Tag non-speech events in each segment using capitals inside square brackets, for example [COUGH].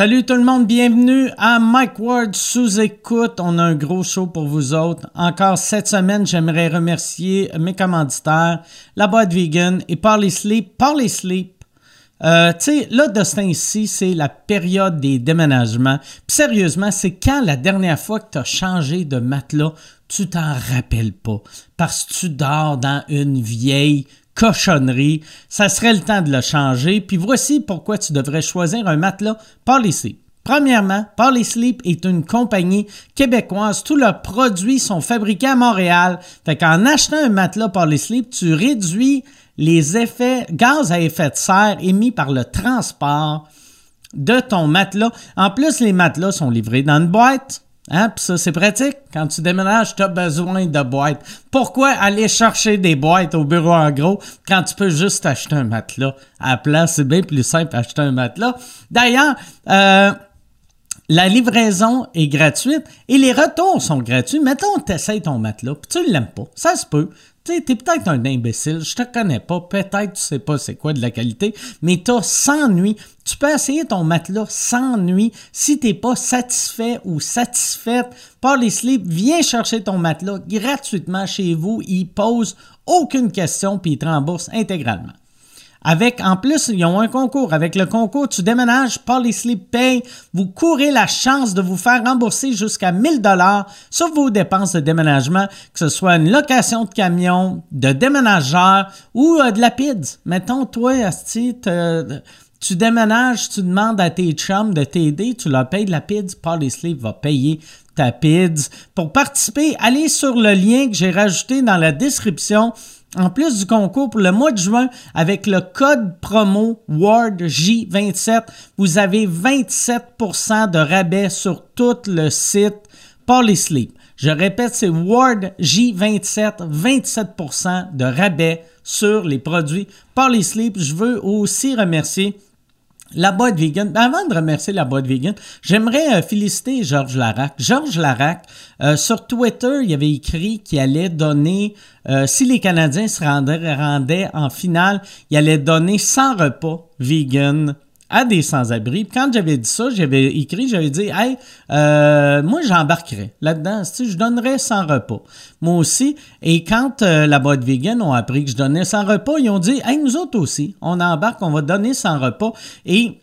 Salut tout le monde, bienvenue à Mike Ward sous écoute. On a un gros show pour vous autres. Encore cette semaine, j'aimerais remercier mes commanditaires, la boîte vegan et Parley Sleep. Parley Sleep. Euh, tu sais, là, de ce ici, c'est la période des déménagements. Puis sérieusement, c'est quand la dernière fois que tu as changé de matelas, tu t'en rappelles pas. Parce que tu dors dans une vieille cochonnerie. Ça serait le temps de le changer. Puis voici pourquoi tu devrais choisir un matelas Parley Sleep. Premièrement, Parley Sleep est une compagnie québécoise. Tous leurs produits sont fabriqués à Montréal. Fait qu'en achetant un matelas Parley Sleep, tu réduis les effets gaz à effet de serre émis par le transport de ton matelas. En plus, les matelas sont livrés dans une boîte. Hein? ça, c'est pratique. Quand tu déménages, tu as besoin de boîtes. Pourquoi aller chercher des boîtes au bureau en gros quand tu peux juste acheter un matelas? À la place? C'est bien plus simple acheter un matelas. D'ailleurs, euh, la livraison est gratuite et les retours sont gratuits. Mettons, tu essayes ton matelas, puis tu l'aimes pas. Ça se peut. Tu es peut-être un imbécile, je te connais pas, peut-être tu sais pas c'est quoi de la qualité, mais tu as 100 nuits. Tu peux essayer ton matelas sans nuit. Si t'es pas satisfait ou satisfaite par les slips, viens chercher ton matelas gratuitement chez vous. Il pose aucune question puis il te rembourse intégralement. Avec, en plus, ils ont un concours. Avec le concours Tu déménages, Polysleep Pay, vous courez la chance de vous faire rembourser jusqu'à 1000 dollars sur vos dépenses de déménagement, que ce soit une location de camion, de déménageur ou euh, de la PIDS. Mettons, toi, Asti, tu déménages, tu demandes à tes chums de t'aider, tu leur payes de la PIDS, Polysleep va payer ta PIDS. Pour participer, allez sur le lien que j'ai rajouté dans la description en plus du concours pour le mois de juin, avec le code promo WARDJ27, vous avez 27% de rabais sur tout le site Polysleep. Je répète, c'est WARDJ27, 27% de rabais sur les produits Polysleep. Je veux aussi remercier la boîte vegan. Avant de remercier la boîte vegan, j'aimerais euh, féliciter Georges Larac. Georges Larac, euh, sur Twitter, il avait écrit qu'il allait donner, euh, si les Canadiens se rendaient, rendaient en finale, il allait donner 100 repas vegan à des sans-abri. Quand j'avais dit ça, j'avais écrit, j'avais dit, hey, euh, moi j'embarquerais là-dedans, je donnerais 100 repas. Moi aussi. Et quand euh, la boîte vegan ont appris que je donnais 100 repas, ils ont dit, hey, nous autres aussi, on embarque, on va donner 100 repas. Et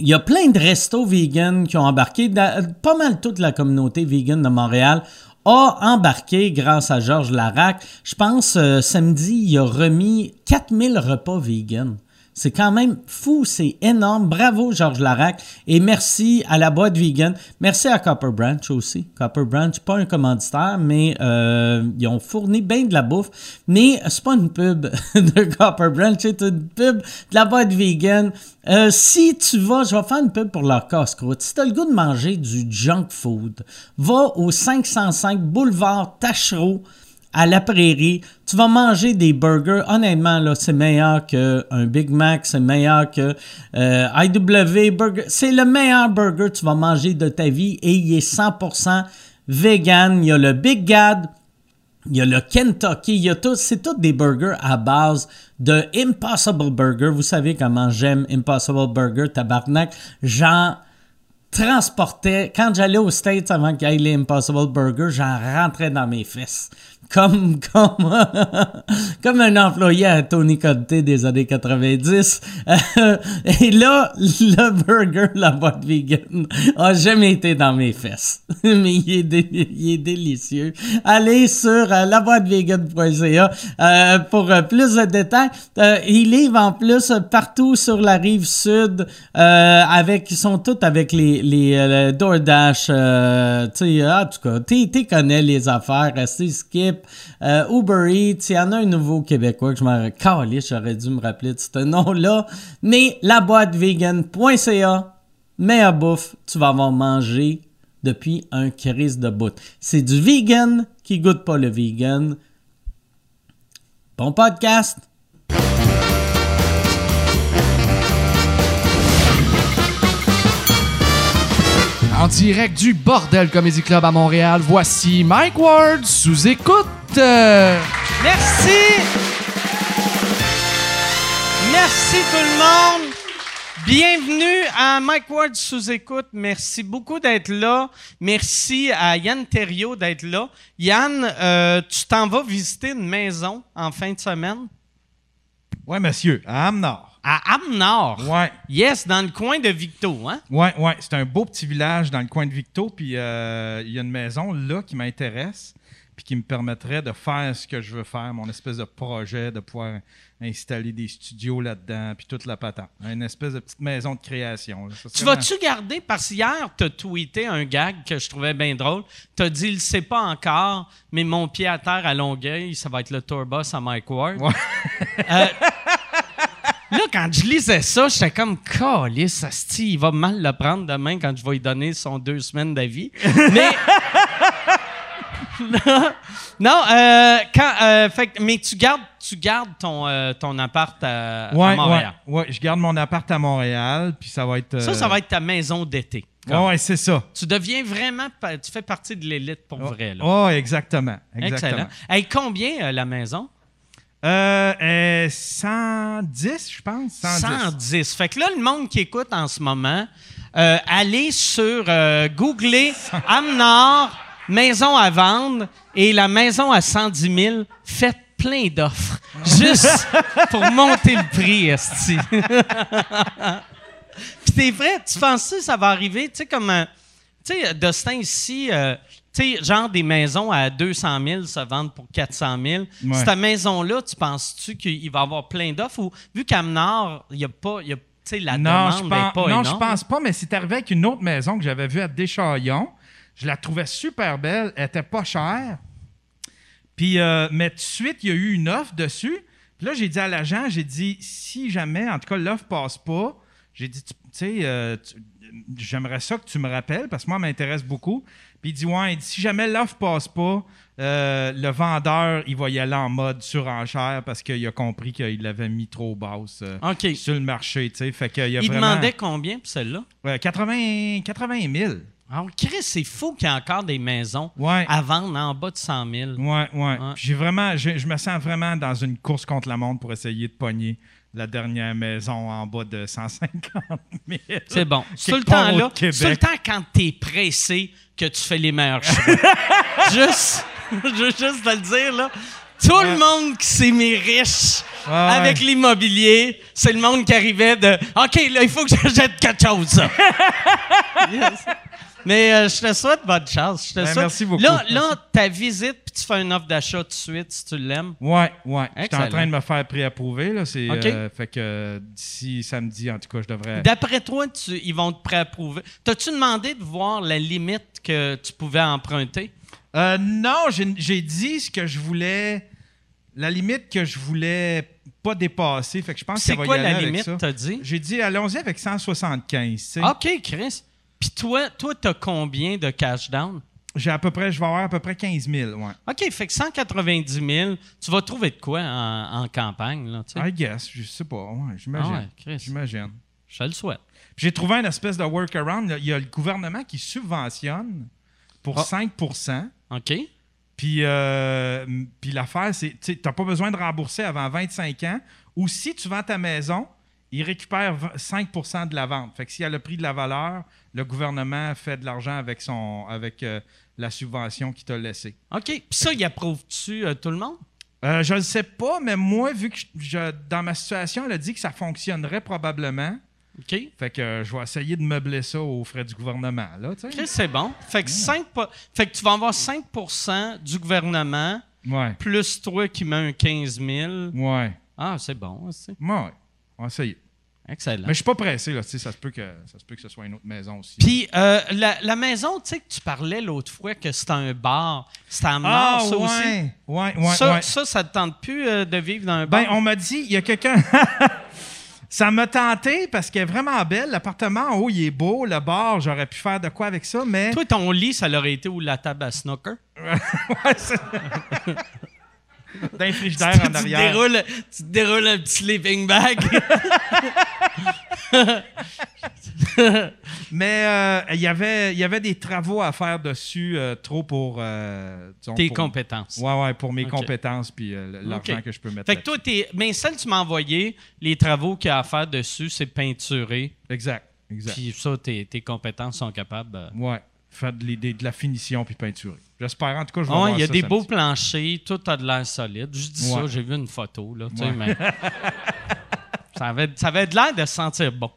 il y a plein de restos vegan qui ont embarqué. Pas mal toute la communauté vegan de Montréal a embarqué grâce à Georges Larac. Je pense euh, samedi, il a remis 4000 repas vegan. C'est quand même fou, c'est énorme. Bravo, Georges Larac. Et merci à la boîte vegan. Merci à Copper Branch aussi. Copper Branch, pas un commanditaire, mais euh, ils ont fourni bien de la bouffe. Mais c'est pas une pub [LAUGHS] de Copper Branch, c'est une pub de la boîte vegan. Euh, si tu vas, je vais faire une pub pour leur casse-croûte. Si tu as le goût de manger du junk food, va au 505 boulevard Tachereau à la prairie, tu vas manger des burgers. Honnêtement, là, c'est meilleur qu'un Big Mac, c'est meilleur que euh, IW Burger. C'est le meilleur burger que tu vas manger de ta vie et il est 100% vegan. Il y a le Big Gad, il y a le Kentucky, c'est tous des burgers à base de Impossible Burger. Vous savez comment j'aime Impossible Burger, tabarnak. J'en transportais, quand j'allais aux States avant qu'il y ait les Impossible Burger, j'en rentrais dans mes fesses comme, [LAUGHS] comme, comme un employé à Tony Conte des années 90. et là, le burger, la boîte vegan, a jamais été dans mes fesses. [LAUGHS] Mais il est, il est délicieux. Allez sur euh, laboîtevegan.ca euh, pour euh, plus de détails. Euh, il livre en plus partout sur la rive sud euh, avec, ils sont tous avec les, les DoorDash. tu sais, en tout cas, tu connais les affaires. C'est skip euh, Uber Eats, il y en a un nouveau québécois que je m'en calisse, j'aurais dû me rappeler de ce nom-là. Mais la boîte vegan.ca, meilleure bouffe, tu vas avoir mangé depuis un crise de bout. C'est du vegan qui goûte pas le vegan. Bon podcast! En direct du Bordel Comedy Club à Montréal, voici Mike Ward sous écoute. Merci. Merci tout le monde Bienvenue à Mike Ward sous écoute. Merci beaucoup d'être là. Merci à Yann Thériault d'être là. Yann, euh, tu t'en vas visiter une maison en fin de semaine? Ouais, monsieur, à Amnord. À Amnord. Ouais, Yes, dans le coin de Victo, hein? ouais, ouais. C'est un beau petit village dans le coin de Victo, puis euh, il y a une maison là qui m'intéresse, puis qui me permettrait de faire ce que je veux faire, mon espèce de projet, de pouvoir installer des studios là-dedans, puis toute la patente. Une espèce de petite maison de création. Tu vas-tu garder, parce qu'hier, tu as tweeté un gag que je trouvais bien drôle. Tu as dit, il ne sait pas encore, mais mon pied à terre à Longueuil, ça va être le tour bus à Mike Ward. Ouais. Euh, là, quand je lisais ça, j'étais comme, calice, asti, il va mal le prendre demain quand je vais lui donner son deux semaines d'avis. Mais. [LAUGHS] non, euh, quand, euh, fait mais tu gardes, tu gardes ton, euh, ton appart à, Montréal. ouais, ouais. Je garde mon appart à Montréal, puis ça va être. Ça, ça va être ta maison d'été. Ouais, ouais, c'est ça. Tu deviens vraiment, tu fais partie de l'élite pour vrai. Là. Oh, exactement. exactement. Excellent. Hey, combien la maison? Euh, euh, 110, je pense. 110. 110. Fait que là, le monde qui écoute en ce moment, euh, allez sur euh, googler [LAUGHS] Amnor, maison à vendre, et la maison à 110 000, faites plein d'offres. [LAUGHS] Juste pour monter le prix, esti. [LAUGHS] Puis c'est vrai, tu penses que ça va arriver, tu sais, comme... euh, tu sais, Dustin, ici, euh, tu sais, genre des maisons à 200 000 se vendent pour 400 000. Ouais. Cette maison-là, tu penses-tu qu'il va y avoir plein d'offres? Ou vu qu'Amnord, il n'y a pas... Y a, tu sais, la non, je demande pense, n'est pas non, énorme. je pense pas, mais c'est arrivé avec une autre maison que j'avais vue à Deschaillons. Je la trouvais super belle, elle était pas chère. Puis, euh, mais tout de suite, il y a eu une offre dessus. Puis là, j'ai dit à l'agent, j'ai dit, si jamais, en tout cas, l'offre passe pas, j'ai dit, tu sais, euh, j'aimerais ça que tu me rappelles, parce que moi, ça m'intéresse beaucoup. Puis il dit, ouais, il dit, si jamais l'offre passe pas, euh, le vendeur, il va y aller en mode surenchère parce qu'il a compris qu'il l'avait mis trop basse euh, sur le marché. Fait a Il vraiment... demandait combien pour celle-là? Ouais, 80, 80 000. Ah, Chris, c'est fou qu'il y ait encore des maisons Ouais. à vendre en bas de 100 000. Ouais, ouais. Ouais. J'ai vraiment, je, je me sens vraiment dans une course contre la montre pour essayer de pogner la dernière maison en bas de 150 000. C'est bon. C'est tout le Quelque part temps au là. Québec. C'est tout le temps quand t'es pressé que tu fais les meilleurs choix. [LAUGHS] juste, je veux juste te le dire, là. Tout le monde qui s'est mis riche Ouais, avec l'immobilier, c'est le monde qui arrivait de OK, là, il faut que [LAUGHS] j'achète quelque chose. [LAUGHS] Yes. Mais euh, je te souhaite bonne chance. Je te Ben, souhaite. merci beaucoup. Là, là ta visite, puis tu fais une offre d'achat tout de suite si tu l'aimes. Ouais, ouais. J'étais en Excellent. train de me faire préapprouver. Là. C'est, OK. euh, fait que d'ici samedi, en tout cas, je devrais. D'après toi, tu- ils vont te préapprouver. T'as-tu demandé de voir la limite que tu pouvais emprunter? Euh, non, j'ai, j'ai dit ce que je voulais. La limite que je voulais pas dépasser. Fait que je pense C'est qu'elle va quoi y aller la limite, t'as dit? J'ai dit, allons-y avec 175. tu sais. OK, Chris. Puis toi, toi, t'as combien de cash down? J'ai à peu près, je vais avoir à peu près 15 000, ouais. OK, fait que 190 000, tu vas trouver de quoi en, en campagne, là, tu sais? I guess, je sais pas, ouais, j'imagine. Ah ouais, Chris. J'imagine. Je te le souhaite. J'ai trouvé une espèce de workaround. Il y a le gouvernement qui subventionne pour Ah. 5% OK? Puis, euh, puis l'affaire, c'est tu n'as pas besoin de rembourser avant 25 ans. Ou si tu vends ta maison, il récupère v- 5% de la vente. Fait que s'il y a le prix de la valeur, le gouvernement fait de l'argent avec, son, avec euh, la subvention qu'il t'a laissée. OK. Puis ça, il approuve-tu euh, tout le monde? Euh, je ne sais pas, mais moi, vu que je- je- dans ma situation, elle a dit que ça fonctionnerait probablement. OK? Fait que euh, je vais essayer de meubler ça aux frais du gouvernement. Là, c'est bon. Fait que, 5 po- fait que tu vas avoir 5% du gouvernement, Ouais. plus toi qui mets un 15 000. Ouais. Ah, c'est bon, Ouais, ouais. On va essayer. excellent. Mais je suis pas pressé, là. tu sais, Ça se, peut que, ça se peut que ce soit une autre maison aussi. Puis euh, la, la maison, tu sais que tu parlais l'autre fois que c'était un bar, c'était ah, Nord, ça ouais. aussi? Ouais, ouais, ça, ouais. ça, ça te tente plus euh, de vivre dans un bar? Ben, on m'a dit, il y a quelqu'un. [LAUGHS] ça m'a tenté parce qu'elle est vraiment belle. L'appartement en haut, il est beau. Le bar, j'aurais pu faire de quoi avec ça, mais. Toi, ton lit, ça l'aurait été où la table à snooker? [LAUGHS] Ouais, [LAUGHS] [LAUGHS] D'un frigidaire en tu, te arrière. déroules, tu déroules un petit sleeping bag. [LAUGHS] Mais euh, il y avait il y avait des travaux à faire dessus, euh, trop pour. euh, disons, Tes pour- compétences. Ouais, ouais, pour mes Ok. compétences puis euh, l'argent Ok. que je peux mettre. Fait que toi, t'es. Mais celle que tu m'as envoyée, les travaux qu'il y a à faire dessus, c'est peinturer. là-dessus. Exact, exact. Puis ça, tes, tes compétences sont capables. euh, Ouais, faire de, l'idée- de la finition puis peinturer. J'espère, en tout cas, je vais Ah ouais, voir il y a ça des beaux planchers, tout a de l'air solide. Je dis ça, j'ai vu une photo, là, tu sais, Ouais. mais... [LAUGHS] ça, avait, ça avait de l'air de se sentir bon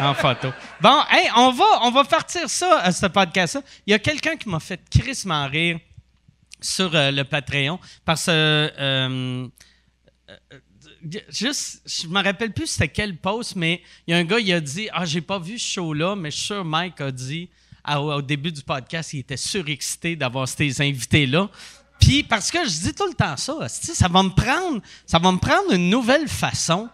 en photo. Bon, hey, on va, on va partir ça, à ce podcast-là. Il y a quelqu'un qui m'a fait crissement rire sur euh, le Patreon parce que... euh, euh, euh, Juste, je me rappelle plus c'était quel post, mais il y a un gars, il a dit Ah, j'ai pas vu ce show-là, mais je suis sûr Mike a dit à- au début du podcast, il était surexcité d'avoir ces invités-là. Puis, parce que je dis tout le temps ça, ça va me prendre, ça va me prendre une nouvelle façon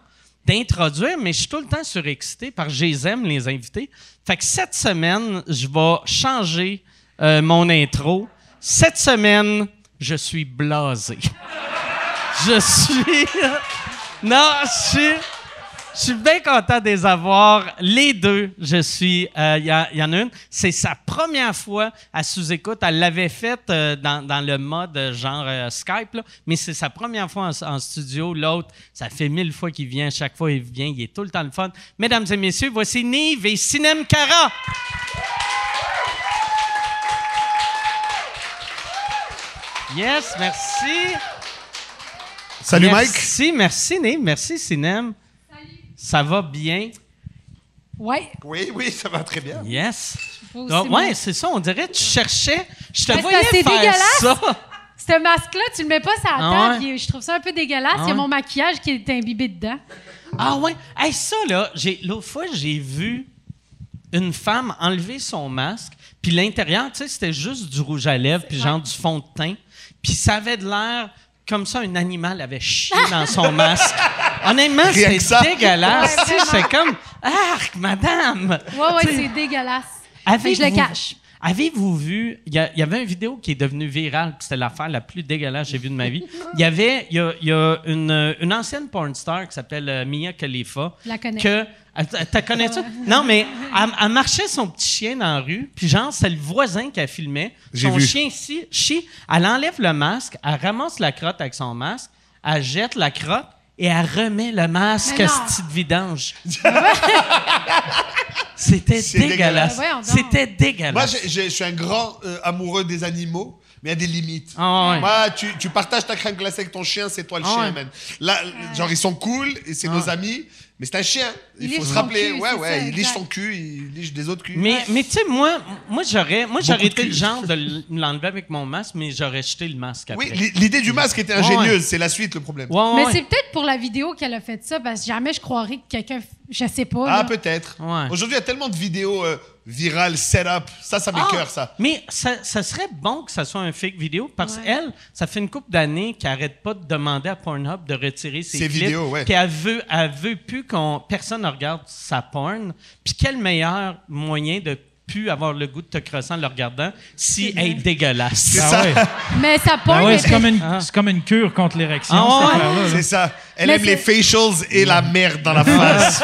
d'introduire, mais je suis tout le temps surexcité parce que je les invités. Fait que cette semaine, je vais changer euh, mon intro. Cette semaine, je suis blasé. [LAUGHS] Je suis. [LAUGHS] Non, je suis. Je suis bien content de les avoir. Les deux, je suis. euh, Il y, en a une. C'est sa première fois à sous-écoute. Elle l'avait faite euh, dans, dans le mode euh, genre euh, Skype, là, mais c'est sa première fois en, en studio. L'autre, ça fait mille fois qu'il vient. Chaque fois il vient, il est tout le temps le fun. Mesdames et messieurs, voici Nive et Sinem Cara. Yes, merci. Salut Mike. Merci, merci Nive, merci Sinem. Ça va bien? Ouais. Oui, oui, ça va très bien. Yes. Donc, ouais, c'est ça. On dirait que tu cherchais. Je te Parce que voyais c'est faire dégueulasse. ça. Ce masque-là, tu le mets pas sur la Ah table, ouais? puis je trouve ça un peu dégueulasse. Ah Il y a ouais? mon maquillage qui est imbibé dedans. Ah ouais. Hey, ça, là, j'ai, l'autre fois, j'ai vu une femme enlever son masque, puis l'intérieur, tu sais, c'était juste du rouge à lèvres, puis genre du fond de teint. Puis ça avait de l'air comme ça, un animal avait chié dans son [LAUGHS] masque. Honnêtement, Rien c'est dégueulasse. Ouais, c'est comme, arc, madame. Ouais, ouais, c'est dégueulasse. Que je le Avez-vous- cache. Avez-vous vu, il y, avait une vidéo qui est devenue virale, puis c'était l'affaire la plus dégueulasse que j'ai vue de ma vie. Il y avait, il y a, il y a une, une ancienne porn star qui s'appelle euh, Mia Khalifa. Je la connais. Que, elle- elle- t'as connais ça? Non, mais elle, elle marchait son petit chien dans la rue, puis genre, c'est le voisin qui filmait. J'ai Son vu. chien ici, chie, elle enlève le masque, elle ramasse la crotte avec son masque, elle jette la crotte, et elle remet le masque à non. ce petit vidange. [LAUGHS] C'était dégueulasse. C'était dégueulasse. Moi, je suis un grand euh, amoureux des animaux, mais il y a des limites. Ah ouais. Moi, tu, tu partages ta crème glacée avec ton chien, c'est toi le Ah chien, ouais. man. Là, genre, ils sont cool et c'est Ah. nos amis, mais c'est un chien. Il, Il faut se rappeler. cul, ouais, ouais, ça, il liche son cul, il liche des autres culs. Mais, mais tu sais, moi, moi j'aurais, moi, j'aurais été le genre de l'enlever avec mon masque, mais j'aurais jeté le masque après. oui, l'i- l'idée du masque était ingénieuse, ouais. c'est la suite le problème. Ouais, Mais ouais. c'est peut-être pour la vidéo qu'elle a fait ça, parce que jamais je croirais que quelqu'un. Je sais pas. Ah, peut-être. Ouais. Aujourd'hui, il y a tellement de vidéos euh, virales, setup. Ça, ça Ah! m'écœure, ça. Mais ça, ça serait bon que ça soit un fake vidéo parce Ouais. qu'elle, ça fait une couple d'années qu'elle arrête pas de demander à Pornhub de retirer ses, Ses clips, vidéos, ouais. Puis elle veut, elle veut plus personne ne regarde sa porn. Puis quel meilleur moyen de plus avoir le goût de te crosser en le regardant si elle est dégueulasse? C'est Ah ça. ouais. Mais ça Ah porn. ouais, était- c'est comme, une- Ah. c'est comme une cure contre l'érection, Ah. C'est ça. Elle Mais aime les facials et la merde dans la face.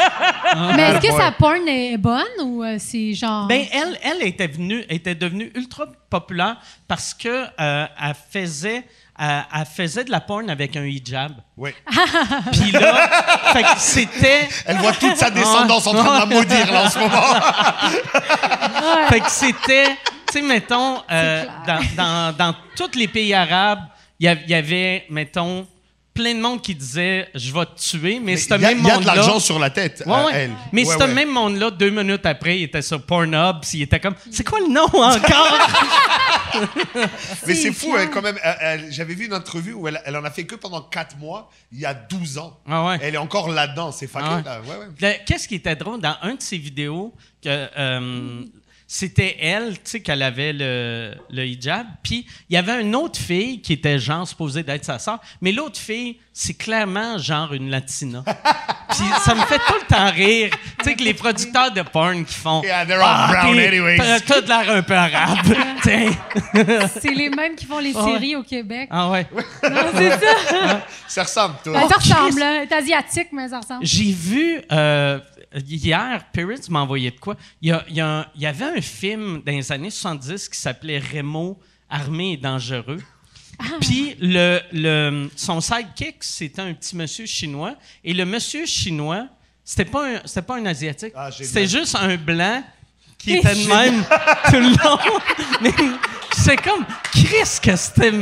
Mais est-ce que sa porn est bonne ou euh, c'est genre. Ben, elle, elle était, venue, était devenue ultra populaire parce que euh, elle, faisait, euh, elle faisait de la porn avec un hijab. Oui. [LAUGHS] Puis là, fait que c'était. Elle voit toute sa descendance en train de la maudire là en ce moment. [LAUGHS] Fait que c'était. Tu sais, mettons, euh, dans, dans, dans tous les pays arabes, il y a- il y avait, mettons, plein de monde qui disait Je vais te tuer, mais, Mais ce Il y, a- même il y a de monde-là. l'argent sur la tête, Ouais, ouais. elle. Mais Ouais, ce même monde-là, deux minutes après, il était sur Pornhub, puis il était comme C'est quoi le nom encore? [LAUGHS] Mais c'est fou, hein, quand même. Elle- elle- J'avais vu une interview où elle, elle en a fait que pendant 4 mois, il y a 12 ans. Ah ouais. Elle est encore là-dedans, c'est Ah ouais. là. Ouais, ouais. Le- Qu'est-ce qui était drôle dans un de ses vidéos que euh, c'était elle, tu sais, qu'elle avait le, le hijab, puis il y avait une autre fille qui était genre supposée d'être sa sœur, mais l'autre fille, c'est clairement genre une latina. [LAUGHS] puis ça me fait tout le temps rire, tu sais, que les producteurs de porn qui font Yeah, they're all brown t'es- anyways. T'as de l'air un peu arabe. [LAUGHS] tu sais. C'est les mêmes qui font les Ah ouais. séries au Québec. ah ouais. Non, c'est ça. Ça ressemble, toi. Ben, ça ressemble, là. Elle est asiatique, mais ça ressemble. J'ai vu, euh, hier, Perry m'a envoyé de quoi? Il y, a- il y a un- il y avait un film dans les années 70 qui s'appelait Remo, armé et dangereux. Puis le, le, son sidekick, c'était un petit monsieur chinois. Et le monsieur chinois, c'était pas un, c'était pas un asiatique. Ah, c'était juste un blanc qui [LAUGHS] était de même tout le long. [LAUGHS] Mais c'est comme, Chris, que c'était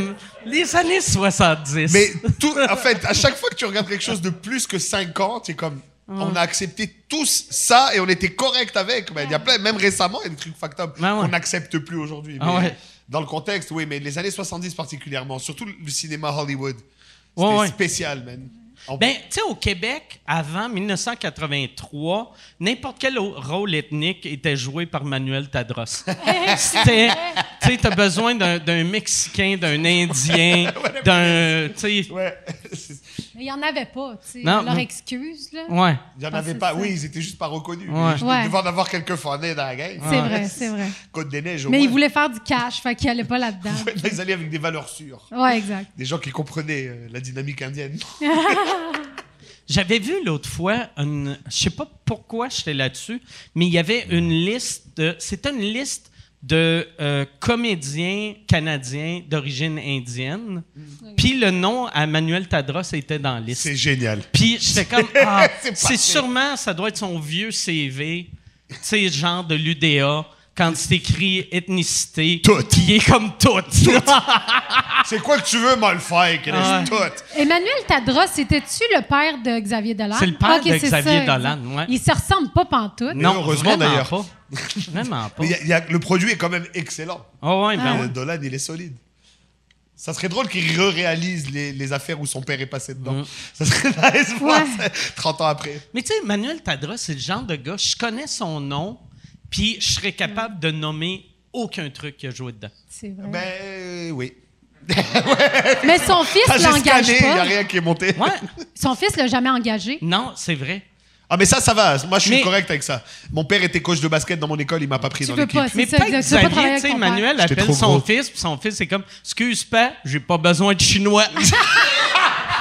les années 70. Mais tout, en fait, à chaque fois que tu regardes quelque chose de plus que 5 ans, tu comme. On a accepté tous ça et on était correct avec. Mais il y a plein, même récemment, il y a des trucs up Ah ouais. qu'on n'accepte plus aujourd'hui. Ah ouais. Dans le contexte, oui, mais les années 70 particulièrement, surtout le cinéma Hollywood, c'était Ouais, spécial, man. En- Ben, tu sais, au Québec, avant 1983, n'importe quel rôle ethnique était joué par Manuel Tadros. [LAUGHS] C'était, tu sais, t'as besoin d'un, Mexicain, d'un Indien, [LAUGHS] d'un, tu sais. [LAUGHS] Mais il n'y en avait pas, tu sais. Non, Leur excuse, là. ouais. Il n'y en avait pas. ça. Oui, ils étaient juste pas reconnus. Ouais. Je Ouais. devais en avoir quelques fanés dans la gang. C'est vrai, c'est vrai. Côte des Neiges, au Mais moins. ils voulaient faire du cash, fait qu'ils n'allaient pas là-dedans. [LAUGHS] Ils allaient avec des valeurs sûres. Ouais, exact. Des gens qui comprenaient euh, la dynamique indienne. [LAUGHS] J'avais vu l'autre fois, une, je sais pas pourquoi j'étais là-dessus, mais il y avait une liste de, c'était une liste de euh, comédiens canadiens d'origine indienne. Puis le nom à Manuel Tadros était dans la liste. C'est génial. Puis j'étais comme, [LAUGHS] ah, C'est sûrement, ça doit être son vieux CV, tu sais, genre de l'UDA, quand c'est écrit ethnicité. Tout. Qui est comme tout. [LAUGHS] C'est quoi que tu veux, Malfoy, que Ah. laisse tout. Emmanuel Tadros, c'était-tu le père de Xavier Dolan? C'est le père de Xavier ça. Dolan, ouais. Ils se ressemblent pas pantoute. non, heureusement, vraiment d'ailleurs. pas. Vraiment pas. Mais il y a- il y a- le produit est quand même excellent. Oh ouais, ben Euh, ouais. Dolan, il est solide. Ça serait drôle qu'il re-réalise les, les affaires où son père est passé dedans. Ça serait nice, voir Ouais. ça 30 ans après. Mais tu sais, Manuel Tadros, c'est le genre de gars, je connais son nom, puis je serais capable de nommer aucun truc qu'il a joué dedans. C'est vrai. Ben, euh, oui. [LAUGHS] Mais son fils j'ai l'engage scanné, il n'y a pas. rien qui est monté. Ouais, [LAUGHS] Son fils l'a jamais engagé. non, c'est vrai. Ah, mais ça, ça va. Moi, je suis Mais- correct avec ça. Mon père était coach de basket dans mon école, il m'a pas pris Tu dans l'équipe. pas, c'est Mais ça, peut-être exact. Tu veux pas travailler Xavier, tu avec sais, ton père. Manuel J'étais appelle trop son gros. fils, puis son fils, c'est comme Excuse pas, j'ai pas besoin de chinois. [LAUGHS]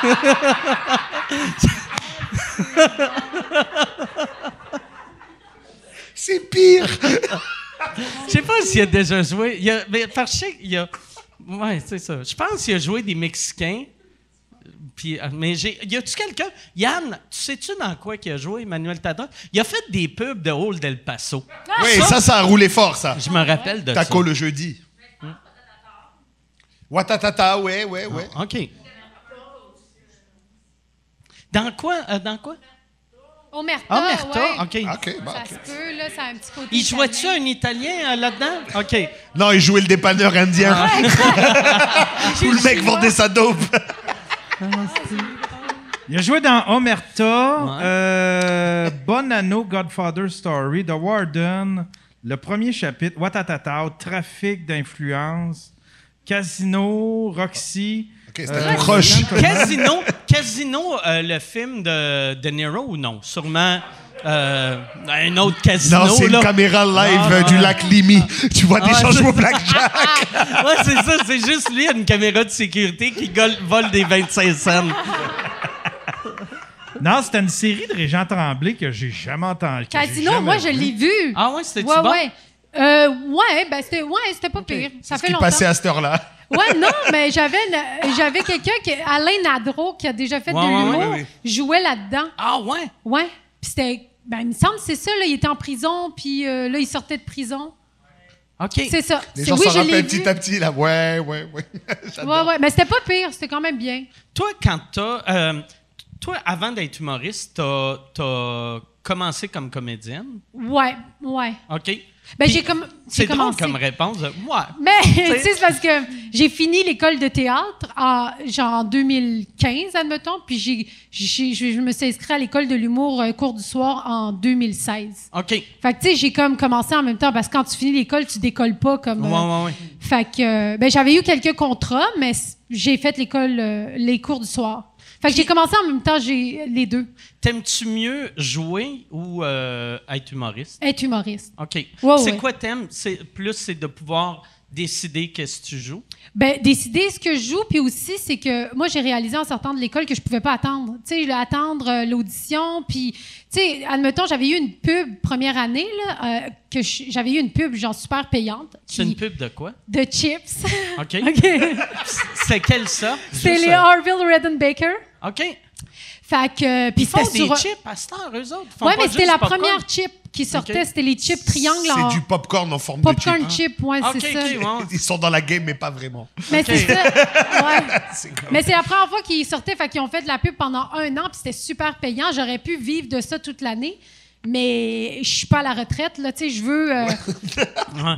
C'est pire. Je sais pas s'il a déjà joué. Il a, mais parce que y a. Ouais, c'est ça. Je pense qu'il a joué des Mexicains. Puis, euh, mais j'ai. Y a-tu quelqu'un? Yann, tu sais-tu dans quoi qu'il a joué, Emmanuel Tadros? Il a fait des pubs de Hall del Paso. oui, ça, ça a roulé fort, ça. Je me rappelle de Taco ça. le jeudi. Watatata, ouais, ouais, ouais. OK. Dans quoi? euh, dans quoi? Omerta, Ah, Omerta, ouais. OK. Ok, bah, Ça ok. se peut, là, ça a un petit côté Il jouait-tu italien. un Italien euh, là-dedans? OK. Non, il jouait le dépanneur indien. [LAUGHS] [LAUGHS] Où le mec vendait sa dope. Il a joué dans Omerta, Ouais. euh, Bonanno, Godfather Story, The Warden, le premier chapitre, Watatata, Trafic d'influence, Casino, Roxy. C'était euh. [LAUGHS] Casino, Casino euh, le film de De Niro ou non? Sûrement euh, un autre casino. Non, c'est une caméra live Ah, euh, du lac Limi. Tu vois des Ah, gens jouer au blackjack. [LAUGHS] ouais, c'est ça. C'est juste lui, une caméra de sécurité qui gole- vole des 25 cents. Non, c'était une série de Régent Tremblay que j'ai jamais entendu. que j'ai Casino, jamais moi, je l'ai vu. Ah ouais, c'était-tu ouais, bon? ouais. Euh, ouais, ben c'était ouais, c'était pas pire. Ça fait qui longtemps. passait à cette heure-là. [LAUGHS] Ouais, non, mais j'avais j'avais quelqu'un qui Alain Nadro qui a déjà fait Ouais, de l'humour, ouais, ouais. jouait là-dedans. Ah ouais? Ouais. Puis c'était ben il me semble que c'est ça là, il était en prison puis euh, là il sortait de prison. OK. C'est ça. Les gens oui, s'en rappellent petit à petit, là. Ouais, ouais, ouais. [LAUGHS] Ouais, ouais, mais c'était pas pire, c'était quand même bien. Toi, quand t'as... euh, toi, avant d'être humoriste, t'as, t'as commencé comme comédienne? Ouais, ouais. OK? Ben Puis j'ai comme C'est drôle comme réponse. Ouais. Mais [LAUGHS] tu sais, c'est parce que j'ai fini l'école de théâtre en genre en 2015, admettons, puis j'ai, je me suis inscrite à l'école de l'humour euh, cours du soir en 2016. OK. Fait que tu sais, j'ai comme commencé en même temps parce que quand tu finis l'école, tu décolles pas comme. Ouais, euh, ouais, ouais. Fait que euh, ben j'avais eu quelques contrats, mais j'ai fait l'école euh, les cours du soir. Fait que j'ai commencé en même temps, j'ai les deux. T'aimes-tu mieux jouer ou euh, être humoriste? Être humoriste. OK. Ouais, c'est ouais. quoi t'aimes? C'est, plus c'est de pouvoir décider qu'est-ce que tu joues? Ben, décider ce que je joue, puis aussi, c'est que moi, j'ai réalisé en sortant de l'école que je pouvais pas attendre. Tu sais, attendre euh, l'audition, puis, tu sais, admettons, j'avais eu une pub première année, là, euh, que j'avais eu une pub, genre, super payante. C'est une pub de quoi? De chips. OK. [LAUGHS] C'est quelle ça? C'est les Orville Baker. OK. Fait que, puis c'était des sur- chips à heure, eux autres. Ils font Ouais, pas mais c'était la popcorn? première chip qui sortait, c'était les chips triangles en C'est du popcorn en forme de popcorn chip. chip, ouais, c'est ça. ouais. [LAUGHS] Ils sont dans la game, mais pas vraiment. Mais c'est ça. Ouais. [LAUGHS] Mais c'est la première fois qu'ils sortaient, fait qu'ils ont fait de la pub pendant un an, puis c'était super payant. J'aurais pu vivre de ça toute l'année, mais je suis pas à la retraite, là, tu sais, je veux... euh.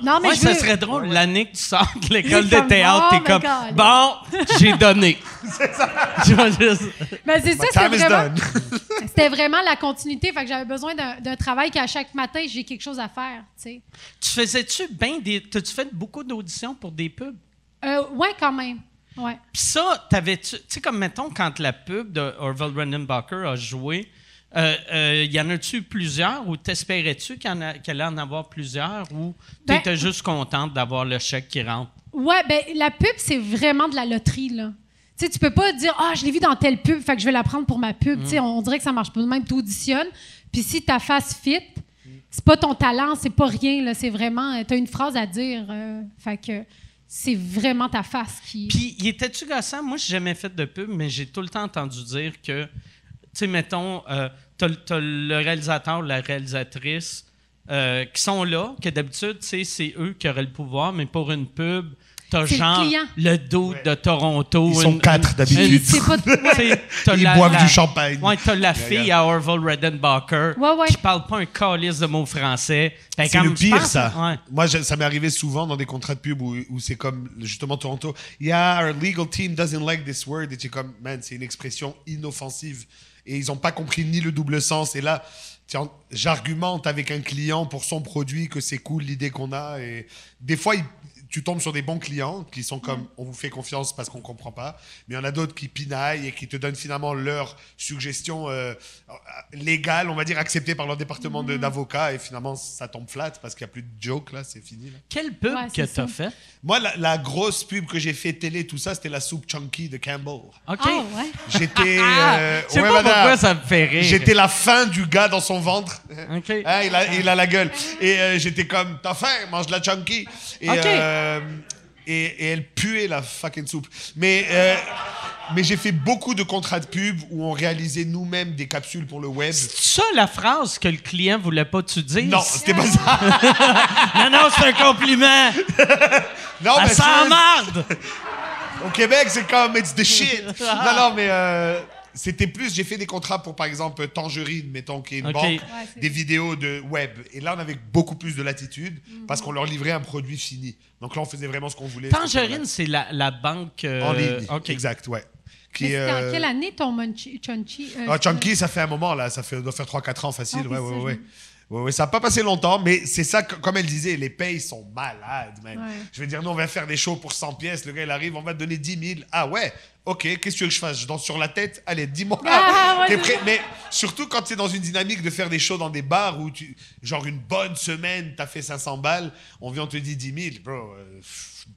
Non, mais Ouais, je ça veux- serait drôle. L'année que tu sors de l'école de théâtre, oh t'es comme. Bon, j'ai donné. [LAUGHS] c'est ça. Ben, c'est ça, c'était vraiment, [LAUGHS] c'était vraiment la continuité, fait que j'avais besoin d'un d'un travail qu'à chaque matin, j'ai quelque chose à faire, tu sais. Tu faisais-tu bien des. T'as-tu fait beaucoup d'auditions pour des pubs? Euh, ouais, quand même. Ouais. Puis ça, t'avais-tu. Tu sais, comme mettons, quand la pub de Orville Redenbacher a joué, euh, euh, y en a-tu plusieurs ou t'espérais-tu qu'il qu'elle allait en avoir plusieurs ou Ben- t'étais juste contente d'avoir le chèque qui rentre? Ouais, ben la pub, c'est vraiment de la loterie, là. Tu sais, tu peux pas dire, ah, je l'ai vu dans telle pub, fait que je vais la prendre pour ma pub. Tu sais, on dirait que ça marche pas de même. Tu auditionnes, puis si ta face fit, c'est pas ton talent, c'est pas rien, là. C'est vraiment, tu as une phrase à dire. euh, fait que c'est vraiment ta face qui. Puis, était-tu gossant? Moi, j'ai jamais fait de pub, mais j'ai tout le temps entendu dire que, sais, mettons, euh, t'as, t'as le réalisateur ou la réalisatrice euh, qui sont là, que d'habitude, tu sais, c'est eux qui auraient le pouvoir, mais pour une pub, t'as le genre le dos de Toronto. Ils sont une- quatre d'habitude. [LAUGHS] Ouais. Ils la- boivent la- du champagne. Ouais, t'as la fille à Orville Redenbacher Ouais, ouais. qui parle pas un calice de mots français. Fait C'est le pire, pense- ça. Ouais. Moi, je- ça m'est arrivé souvent dans des contrats de pub où, où c'est comme, justement, Toronto. Yeah, our legal team doesn't like this word. Et tu es comme, man, c'est une expression inoffensive. Et ils n'ont pas compris ni le double sens. Et là, j'argumente avec un client pour son produit que c'est cool l'idée qu'on a. Et des fois, il- tu tombes sur des bons clients qui sont comme, on vous fait confiance parce qu'on comprend pas. Mais il y en a d'autres qui pinaillent et qui te donnent finalement leur suggestion euh, légale, on va dire, acceptée par leur département de- d'avocats. Et finalement, ça tombe flat parce qu'il n'y a plus de joke là, c'est fini. là. Quelle pub Ouais, que t'as ça. fait? Moi, la, la grosse pub que j'ai fait télé, tout ça, c'était la soupe chunky de Campbell. OK. Ah, ouais. J'étais. [LAUGHS] Ah, euh, je sais ouais, pas madame. pourquoi ça me fait rire. J'étais la fin du gars dans son ventre. OK. [LAUGHS] Ah, il, a, il a la gueule. Et euh, j'étais comme, t'as faim, mange de la chunky. Et, Ok. Euh, et, et elle puait la fucking soupe. Mais, euh, mais j'ai fait beaucoup de contrats de pub où on réalisait nous-mêmes des capsules pour le web. C'est ça la phrase que le client voulait pas que tu dises? Non, c'était pas ça. [LAUGHS] non, non, c'est un compliment. [LAUGHS] Non, mais c'est- marde. Au Québec, c'est comme it's the shit. [LAUGHS] non, non, mais euh, c'était plus. J'ai fait des contrats pour, par exemple, Tangerine, mettons, qui est une banque, Ouais, des vidéos de web. Et là, on avait beaucoup plus de latitude parce qu'on leur livrait un produit fini. Donc là, on faisait vraiment ce qu'on voulait. Tangerine, c'est la, la banque. euh, en ligne. Exact, ouais. Qui, c'était en euh, quelle année ton Munchi- Chunchi? euh, Ah, Chunky, ça fait un moment, là. Ça fait, doit faire 3-4 ans facile. Ah, ouais, ouais, ouais. Ouais, ouais, ça n'a pas passé longtemps, mais c'est ça, comme elle disait, les payes sont malades, man. Ouais. Je veux dire, nous, on va faire des shows pour 100 pièces. Le gars, il arrive, on va te donner 10 000. Ah ouais, ok, qu'est-ce que tu veux que je fasse? Je danse sur la tête? Allez, dis-moi. Ah, ouais, c'est prêt? Mais surtout quand tu es dans une dynamique de faire des shows dans des bars où, tu, genre, une bonne semaine, tu as fait 500 balles, on vient, on te dit 10 000. Bro, euh,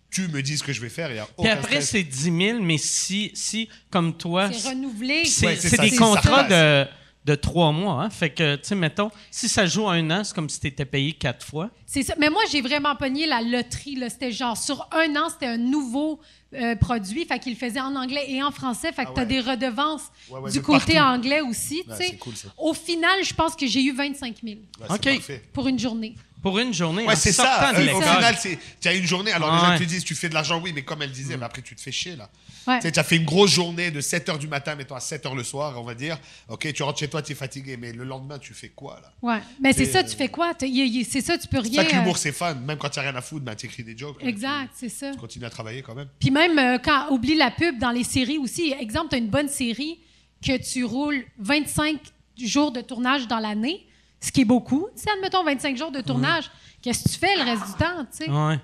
tu me dis ce que je vais faire, il y a Puis aucun après, stress. c'est 10 000, mais si, si comme toi, C'est renouvelé. c'est Ouais, des contrats ça. de, de trois mois. Hein? Fait que, tu sais, mettons, si ça joue un an, c'est comme si tu étais payé quatre fois. C'est ça. Mais moi, j'ai vraiment pogné la loterie. là. C'était genre, sur un an, c'était un nouveau euh, produit. Fait qu'il le faisait en anglais et en français. Fait que Ah tu as des redevances Ouais, ouais, du côté partout. anglais aussi. cool, ça. Au final, je pense que j'ai eu 25 000 Ouais, c'est Ok. parfait. pour une journée. Pour une journée, Ouais, en c'est sortant ça. de Euh, Au final, c'est tu as une journée. Alors, Ah les gens ouais. te disent, tu fais de l'argent, oui, mais comme elle disait, mais après, tu te fais chier, là. Ouais. Tu as fait une grosse journée de 7 h du matin, mettons à 7 h le soir, on va dire. OK, tu rentres chez toi, tu es fatigué, mais le lendemain, tu fais quoi, là? Ouais. Mais c'est ça, tu fais quoi? C'est ça, tu peux C'est rien. ça que l'humour, euh, c'est fun. Même quand tu n'as rien à foutre, ben, tu écris des jokes. Exact, c'est ça. Tu, tu continues à travailler quand même. Puis même euh, quand oublie la pub dans les séries aussi. Exemple, tu as une bonne série que tu roules 25 jours de tournage dans l'année, ce qui est beaucoup. Tu sais, admettons 25 jours de tournage. Qu'est-ce que tu fais le reste du temps? tu sais? Ouais.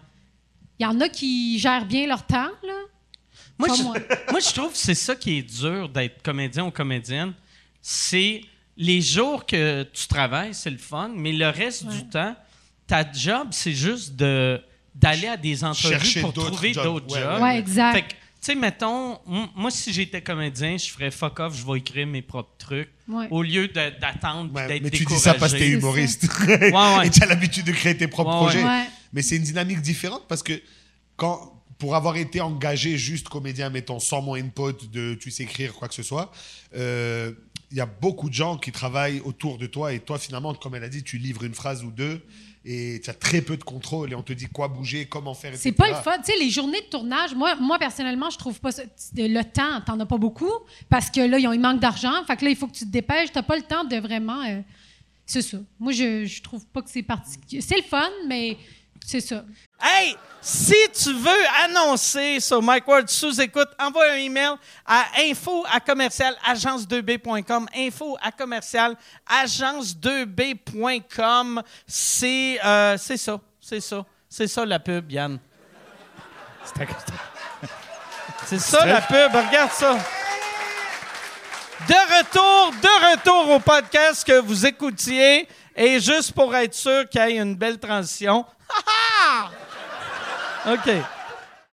Il y en a qui gèrent bien leur temps, là. Moi, je, moi. [LAUGHS] moi, je trouve que c'est ça qui est dur d'être comédien ou comédienne. C'est les jours que tu travailles, c'est le fun, mais le reste du temps, ta job, c'est juste de d'aller à des entrevues Chercher pour d'autres trouver jobs. d'autres Ouais, jobs. Ouais, exact. Fait que, tu sais, mettons, moi, si j'étais comédien, je ferais fuck off, je vais écrire mes propres trucs. Ouais. Au lieu d'attendre Ouais, d'être mais tu dis découragé. ça parce que t'es humoriste. [LAUGHS] Ouais, ouais. Et tu as l'habitude de créer tes propres Ouais, projets. ouais. Ouais. Mais c'est une dynamique différente parce que quand, pour avoir été engagé juste comédien, mettons, sans mon input de tu sais écrire quoi que ce soit, euh, il y a beaucoup de gens qui travaillent autour de toi et toi, finalement, comme elle a dit, tu livres une phrase ou deux et tu as très peu de contrôle et on te dit quoi bouger, comment faire, C'est pas le fun. Tu sais, les journées de tournage, moi, moi personnellement, je trouve pas ça. Le temps, t'en as pas beaucoup parce que là, ils ont manque d'argent. Fait que là, il faut que tu te dépêches. T'as pas le temps de vraiment. euh, c'est ça. Moi, je, je trouve pas que c'est particulier. C'est le fun, mais c'est ça. Hey, si tu veux annoncer sur Mike Ward sous écoute, envoie un email à info à commercial agence2b.com. Info à commercial agence2b.com. C'est euh, c'est ça, c'est ça, c'est ça la pub, Yann. [LAUGHS] C'est ça la pub, regarde ça. De retour, de retour au podcast que vous écoutiez. Et juste pour être sûr qu'il y ait une belle transition. [LAUGHS] OK.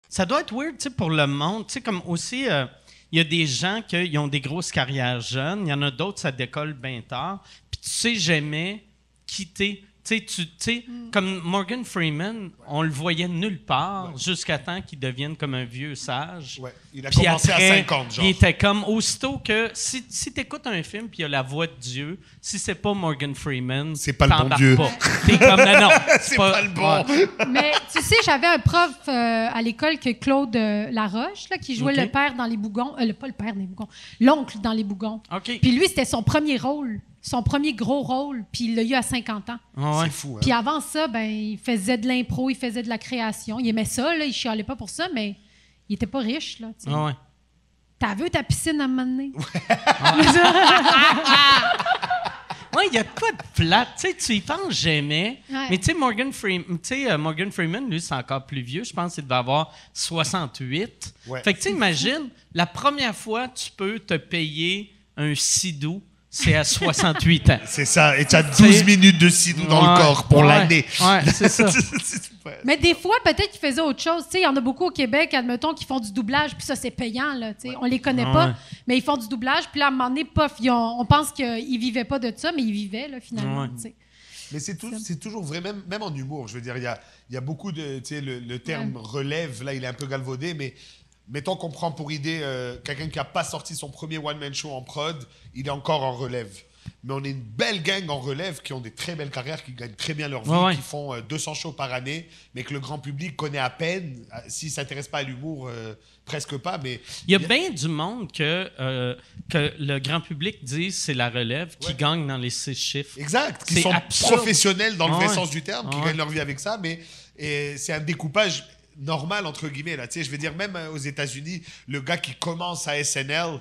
Ça doit être weird, pour le monde. Tu sais, comme aussi, euh, il y a des gens qui ont des grosses carrières jeunes. Il y en a d'autres, ça décolle bien tard. Puis tu sais jamais quitter. Tu sais, tu- sais, comme Morgan Freeman, on le voyait nulle part jusqu'à temps qu'il devienne comme un vieux sage. Ouais, il a Puis commencé après, à 50, genre. Il était comme, aussitôt que, si, si tu écoutes un film puis il y a la voix de Dieu, si c'est pas Morgan Freeman, C'est pas le bon t'embarques Dieu. pas. T'es comme, non, non. [LAUGHS] C'est pas, le bon. Ouais. Mais tu sais, j'avais un prof euh, à l'école que Claude euh, Laroche, là, qui jouait le père dans les bougons. Euh, le, pas le père dans les bougons, l'oncle dans les bougons. OK. Puis lui, c'était son premier rôle, son premier gros rôle, puis il l'a eu à 50 ans. Ah ouais. C'est fou, hein. Puis avant ça, ben, il faisait de l'impro, il faisait de la création. Il aimait ça, là, il chialait pas pour ça, mais il était pas riche. Là, tu sais. Ah ouais. T'as vu ta piscine à un moment donné? Ouais, [LAUGHS] il y a de quoi de plate. Tu sais, tu y penses jamais. Ouais. Mais tu sais, Morgan, Freeman, tu sais, euh, Morgan Freeman, lui, c'est encore plus vieux. Je pense qu'il devait avoir 68. Ouais. Fait que tu sais, imagine, la première fois tu peux te payer un sidou, c'est à 68 ans. C'est ça. Et tu as 12 C'est- minutes de sidou dans Ouais, le corps pour ouais, l'année. Ouais, c'est ça. Ouais. [LAUGHS] Mais des fois, peut-être qu'ils faisaient autre chose. Tu sais, il y en a beaucoup au Québec, admettons, qui font du doublage, puis ça, c'est payant, là. Tu sais, on les connaît Ouais. pas, mais ils font du doublage, puis là, à un moment donné, pof, ils ont- on pense qu'ils vivaient pas de ça, mais ils vivaient, là, finalement. Ouais. Mais c'est tout- c'est toujours vrai, même, même en humour. Je veux dire, il y a, il y a beaucoup de. Tu sais, le, le terme relève, là, il est un peu galvaudé, mais mettons qu'on prend pour idée euh, quelqu'un qui n'a pas sorti son premier one-man show en prod, il est encore en relève. Mais on est une belle gang en relève qui ont des très belles carrières, qui gagnent très bien leur vie, Ouais, ouais. qui font euh, 200 shows par année, mais que le grand public connaît à peine. Euh, S'il ne s'intéresse pas à l'humour, euh, presque pas. Mais Il y a bien du monde que, euh, que le grand public dit c'est la relève qui Ouais. gagne dans les six chiffres. Exact, qui sont absurde. professionnels dans le Ah vrai sens du terme, qui Ah gagnent leur vie avec ça, mais c'est un découpage normal entre guillemets là. Tu sais, je veux dire même euh, aux États-Unis, le gars qui commence à SNL,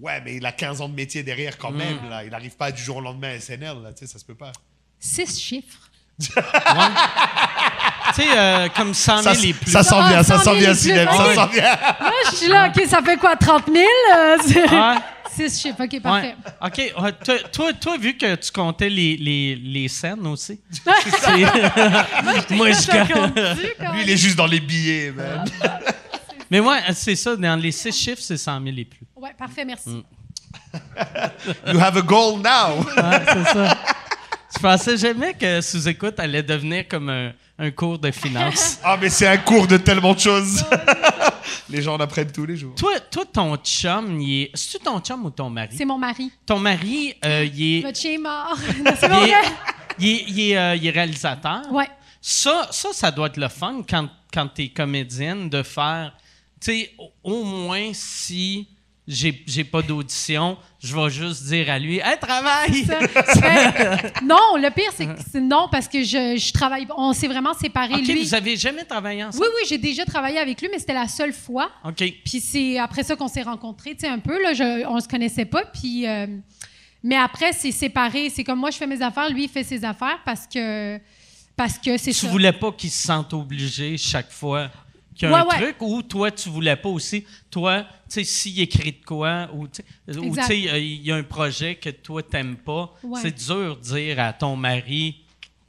ouais, mais il a 15 ans de métier derrière Mm. quand même là. Il n'arrive pas du jour au lendemain à SNL là. Tu sais, ça se peut pas. Six chiffres. [LAUGHS] Tu sais, euh, comme 100 000 Ça, les plus. ça sent bien, ça 100 sent 000 bien, Sinel, ça sent bien. Là, je suis là, OK, ça fait quoi, 30 000? Euh, c'est- Ouais. Six chiffres, OK, parfait. Ouais. OK. ouais, toi, toi, toi, vu que tu comptais les, les, les scènes aussi. [LAUGHS] Moi, Moi, je du, quand Lui, il est juste dans les billets, man. Mais moi, c'est ça. Dans les six chiffres, c'est 100 000 et plus. Ouais, parfait, merci. Mm. [LAUGHS] You have a goal now. Ouais, c'est ça. Je pensais jamais que sous-écoute allait devenir comme un, un cours de finance? Ah, mais c'est un cours de tellement de choses. Les gens en apprennent tous les jours. toi, toi, ton chum, il est. C'est-tu ton chum ou ton mari? C'est mon mari. Ton mari, euh, il est. Votre chien est mort. [LAUGHS] Non, c'est Il mon est, gars. il est- il est, euh, il est réalisateur. Ouais. Ça, ça, ça doit être le fun quand, quand tu es comédienne de faire, tu sais, au, au moins si j'ai j'ai pas d'audition, je vais juste dire à lui, hey, travaille! [LAUGHS] Non, le pire, c'est que c'est non, parce que je, je travaille. On s'est vraiment séparés. Lui. vous avez jamais travaillé ensemble? Oui, oui, j'ai déjà travaillé avec lui, mais c'était la seule fois. OK. Puis c'est après ça qu'on s'est rencontrés, tu sais, un peu. Là, je, on se connaissait pas. Puis, euh, mais après, c'est séparé. C'est comme moi, je fais mes affaires, lui, il fait ses affaires parce que parce que c'est Tu ça. voulais pas qu'il se sente obligé chaque fois? Qu'il y a un Ouais, truc ou toi, tu voulais pas aussi? Toi, tu sais, s'il écrit de quoi ou tu sais, il y a un projet que toi, t'aimes pas, Ouais. c'est dur de dire à ton mari.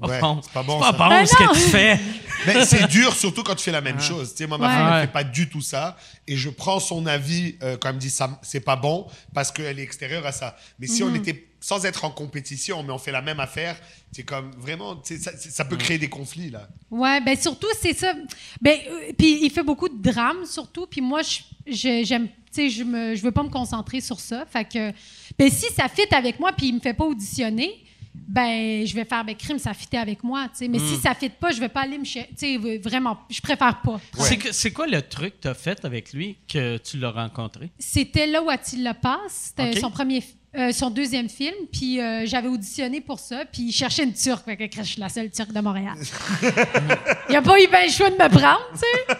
Ouais, bon, c'est pas bon, c'est pas ça. bon Ben ce non. que tu fais. [LAUGHS] Mais c'est dur, surtout quand tu fais la même chose. Tu sais, moi, ma Ouais. femme, elle Ouais. fait pas du tout ça. Et je prends son avis euh, quand elle me dit ça, c'est pas bon, parce qu'elle est extérieure à ça. Mais si Mhm. on était sans être en compétition, mais on fait la même affaire, c'est comme vraiment, tu sais, ça, peut créer des conflits, là. Ouais, ben surtout, c'est ça. Ben, euh, puis il fait beaucoup de drame, surtout. Puis moi, je- je- j'aime, tu sais, je me, je veux pas me concentrer sur ça. Fait que, ben si ça fit avec moi, puis il me fait pas auditionner, ben je vais faire, ben crime, ça fitait avec moi, tu sais. Mais si ça fit pas, je vais pas aller me, tu sais, vraiment, je préfère pas. C'est que- C'est quoi le truc que tu as fait avec lui que tu l'as rencontré? C'était là où a-t-il le passe. C'était son premier, euh, son deuxième film. Puis euh, j'avais auditionné pour ça. Puis il cherchait une Turque. Fait que je suis la seule Turque de Montréal. [LAUGHS] il a pas eu bien le choix de me prendre, tu sais.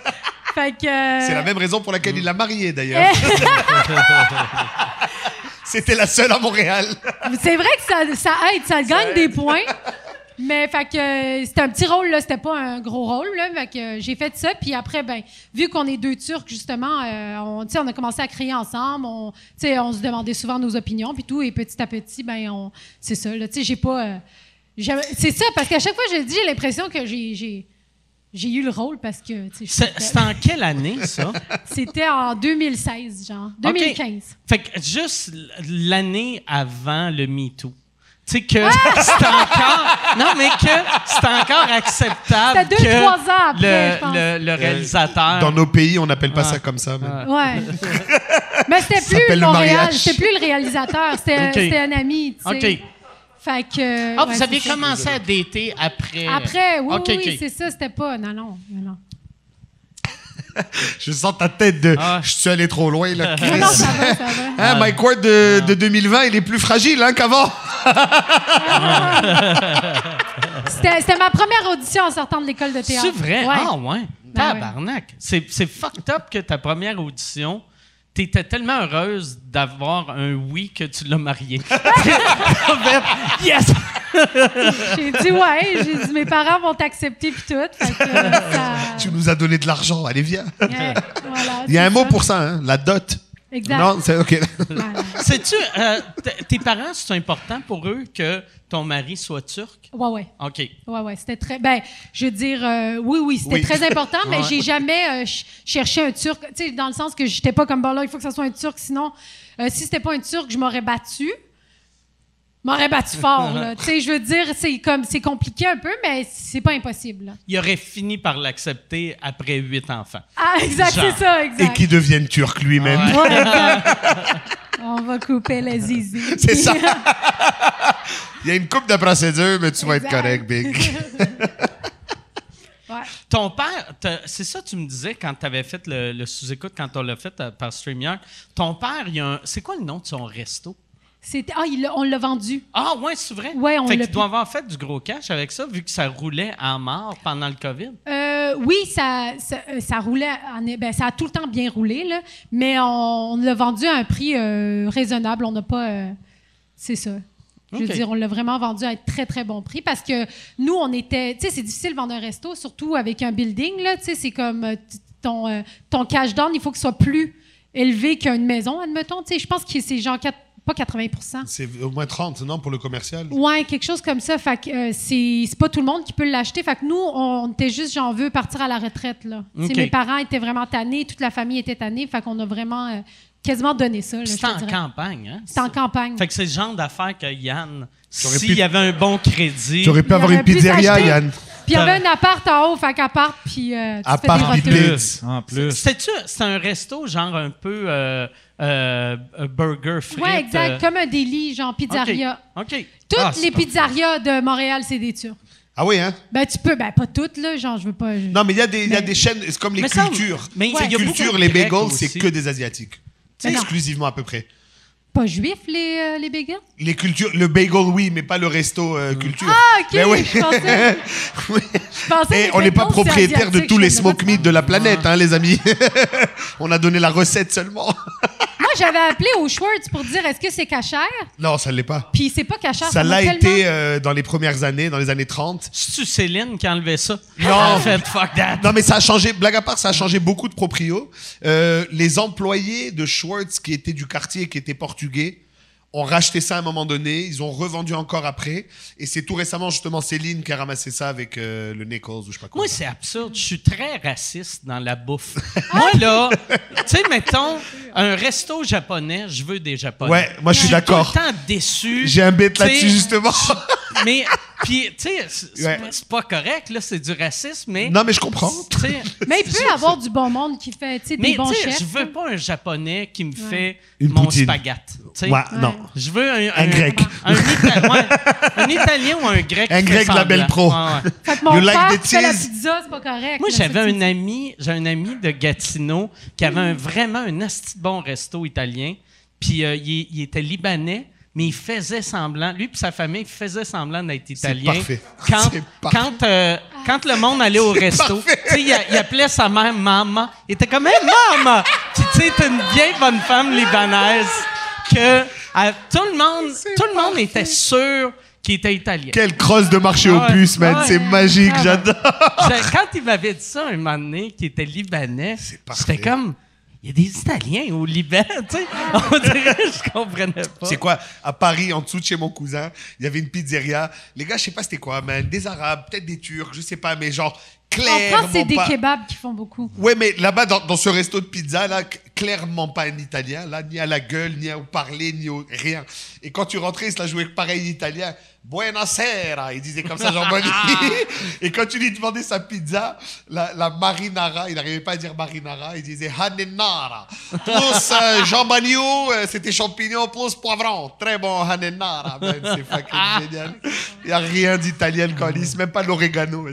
Fait que. euh, C'est la même raison pour laquelle il l'a mariée, d'ailleurs. [LAUGHS] [LAUGHS] C'était la seule à Montréal. [LAUGHS] C'est vrai que ça, ça aide, ça gagne des points. Mais fait que euh, c'était un petit rôle là, c'était pas un gros rôle là, fait que euh, j'ai fait ça. Puis après ben vu qu'on est deux Turcs justement, euh, on, on a commencé à créer ensemble, on, tu sais, on se demandait souvent nos opinions puis tout. Et petit à petit ben on, c'est ça là, tu sais j'ai pas, euh, c'est ça parce qu'à chaque fois je le dis j'ai l'impression que j'ai, j'ai, eu le rôle parce que C'est c'est en quelle année, ça? [LAUGHS] c'était en 2016 genre, 2015. Fait que juste l'année avant le MeToo. Tu sais que Ah! [LAUGHS] c'est encore. Non, mais que c'est encore acceptable. C'était deux, que trois ans après, le, je pense. le- le réalisateur. Dans nos pays, on n'appelle pas Ah. ça comme ça. mais- Ah. Ouais. [LAUGHS] Mais c'était plus s'appelle le Montréal, mariage. c'était plus le réalisateur, c'était c'était un ami, tu sais. OK. Fait que. Ah, ouais, vous avez ça. commencé à dater après. Après, oui, oui, c'est ça, c'était pas. Non, non, non. Je sens ta tête de. Ah. Je suis allé trop loin, là. [LAUGHS] Non, non, ça va, ça va. Hein, Mike Ward de, de 2020, il est plus fragile hein, qu'avant. C'était c'était ma première audition en sortant de l'école de théâtre. C'est vrai? Ouais. Ah, ouais. Ben Tabarnak. C'est c'est fucked up que ta première audition, t'étais tellement heureuse d'avoir un oui que tu l'as marié. [LAUGHS] [LAUGHS] Yes! J'ai dit, ouais, j'ai dit, mes parents vont t'accepter puis tout. Fait que, euh, ça... Tu nous as donné de l'argent, allez, viens. Ouais, voilà, Il y a un mot pour ça, hein, la dot. Exact. Non, c'est OK. [LAUGHS] Sais-tu, euh, tes parents, c'est important pour eux que ton mari soit turc? Ouais, ouais. OK. Ouais, ouais, c'était très. Ben, je veux dire, euh, oui, oui, c'était Oui. très important, mais Ouais. j'ai jamais euh, ch- cherché un Turc. Tu sais, dans le sens que j'étais pas comme bon là, il faut que ça soit un Turc, sinon, euh, si c'était pas un Turc, je m'aurais battu. M'aurais battu fort, là. [LAUGHS] Tu sais, je veux dire, c'est comme, c'est compliqué un peu, mais c'est pas impossible, là. Il aurait fini par l'accepter après huit enfants. Ah, exact, c'est ça, Et exact. qui devienne turc lui-même. Ouais. Ouais, exact. [LAUGHS] On va couper les zizi. C'est ça. Il y a une coupe de procédure, mais tu vas être correct, Big. [LAUGHS] Ouais. Ton père, c'est ça que tu me disais quand tu avais fait le, le sous-écoute, quand on l'a fait euh, par StreamYard. Ton père, il y a un- c'est quoi le nom de son resto? C'était, ah, il on l'a vendu. Ah, ouais, c'est vrai? Ouais, on fait l'a qu'il doit avoir fait du gros cash avec ça, vu que ça roulait en mort pendant le COVID. Euh, oui, ça, ça, euh, ça roulait, en- ben, ça a tout le temps bien roulé, là, mais on, on l'a vendu à un prix euh, raisonnable. On n'a pas. euh, c'est ça. Je veux dire, on l'a vraiment vendu à un très, très bon prix parce que nous, on était. Tu sais, c'est difficile de vendre un resto, surtout avec un building. Tu sais, c'est comme ton, ton cash down, il faut qu'il soit plus élevé qu'une maison, admettons. Tu sais, je pense que c'est genre quatre- pas 80% C'est au moins 30, non, pour le commercial? Ouais, quelque chose comme ça. Fait que euh, c'est c'est pas tout le monde qui peut l'acheter. Fait que nous, on était juste, j'en veux partir à la retraite. Là. Mes parents étaient vraiment tannés, toute la famille était tannée. Fait qu'on a vraiment euh, quasiment donné ça. te en dirais. campagne, hein? C'était en campagne. Fait que c'est le genre d'affaire que Yann, s'il pu- y avait un bon crédit. Tu aurais pu avoir aurait une pizzeria. Yann. Puis il y avait un appart en haut, fait qu'appart, puis euh, tu te fais part des. En plus. C'était-tu c'est un resto genre un peu euh, euh, burger frites? Ouais, exact. euh, Comme un délit, genre pizzeria. OK. Toutes Ah, les pizzerias de Montréal, c'est des Turcs. Ah oui, hein? Ben, tu peux, ben, pas toutes, là. Genre, je veux pas. je- Non, mais il y, a des- il y a Mais- des chaînes, c'est comme les Mais ça, cultures. mais les il y a beaucoup cultures, les bagels, c'est que des Asiatiques. C'est Mais exclusivement à peu près. Pas juifs, les, euh, les bagels? Les cultures, le bagel, oui, mais pas le resto euh, culture. Ah, OK. Mais oui. Je pensais. [LAUGHS] Oui. Je pensais Et les on n'est pas propriétaire de tous les smoke meat de la planète, hein, les amis. [LAUGHS] on a donné la recette seulement. [LAUGHS] J'avais appelé au Schwartz pour dire est-ce que c'est cachère? Non, ça ne l'est pas. Puis c'est pas cachère. Ça l'a tellement- été euh, dans les premières années, dans les années 30. C'est-tu Céline qui a enlevé ça? Non. En fait, fuck that. Non, mais ça a changé, blague à part, ça a changé beaucoup de proprios. Euh, les employés de Schwartz qui étaient du quartier, qui étaient portugais, ont racheté ça à un moment donné, ils ont revendu encore après, et c'est tout récemment justement Céline qui a ramassé ça avec euh, le Nichols ou je sais pas quoi. Moi, c'est absurde. Je suis très raciste dans la bouffe. [LAUGHS] Moi, là, tu sais, mettons, un resto japonais, je veux des japonais. Ouais, moi je suis tout d'accord. le temps déçu. J'ai un bête là-dessus justement. Mais, puis, tu sais, c'est Ouais. pas- correct, là, c'est du racisme, mais. non mais je comprends. [LAUGHS] Mais il peut y avoir du bon monde qui fait tu sais, des bons chefs. je veux pas un japonais qui me fait Une mon poutine. spaghette. tu sais. Ouais, non. Je veux un, Un grec. Un, Ita- ouais, un Italien ou un grec. Un qui grec fait de la belle pro. Ouais, ouais. [LAUGHS] Fait que mon You like père the qui fait la pizza, c'est pas correct. Moi, j'avais un ami, j'ai un ami de Gatineau qui avait vraiment un asti bon resto italien. Puis euh, il, il était libanais, mais il faisait semblant, lui et sa famille faisaient semblant d'être italien. parfait. Quand, [LAUGHS] quand, euh, quand le monde allait au [LAUGHS] resto, il, il appelait sa mère maman. Il était comme, hey, maman! Puis tu sais, t'es une vieille bonne femme libanaise que euh, tout le monde, tout le monde était sûr qu'il était italien. Quelle crosse de marché Ouais. aux puces, man, Ouais. c'est magique, Ah, j'adore. Quand il m'avait dit ça un moment donné, qu'il était libanais, j'étais comme, il y a des Italiens au Liban, [LAUGHS] tu sais. On dirait, je comprenais pas. C'est quoi? À Paris, en dessous de chez mon cousin, il y avait une pizzeria. Les gars, je sais pas c'était quoi, man. Des Arabes, peut-être des Turcs, je sais pas, mais genre En clairement France, c'est des pas. kebabs qui font beaucoup. Ouais, mais là-bas, dans, dans ce resto de pizza, là, clairement pas un italien, là, ni à la gueule, ni au parler, ni au rien. Et quand tu rentrais, il se la jouait pareil italien. Buonasera, il disait comme ça, genre bonne nuit. [LAUGHS] Et quand tu lui demandais sa pizza, la, la marinara, il n'arrivait pas à dire marinara, il disait hanenara. Plus euh, jambagno, euh, c'était champignon, plus poivron. Très bon hanenara, man, c'est fucking génial. Il n'y a rien d'italien, le colis, même pas l'oregano.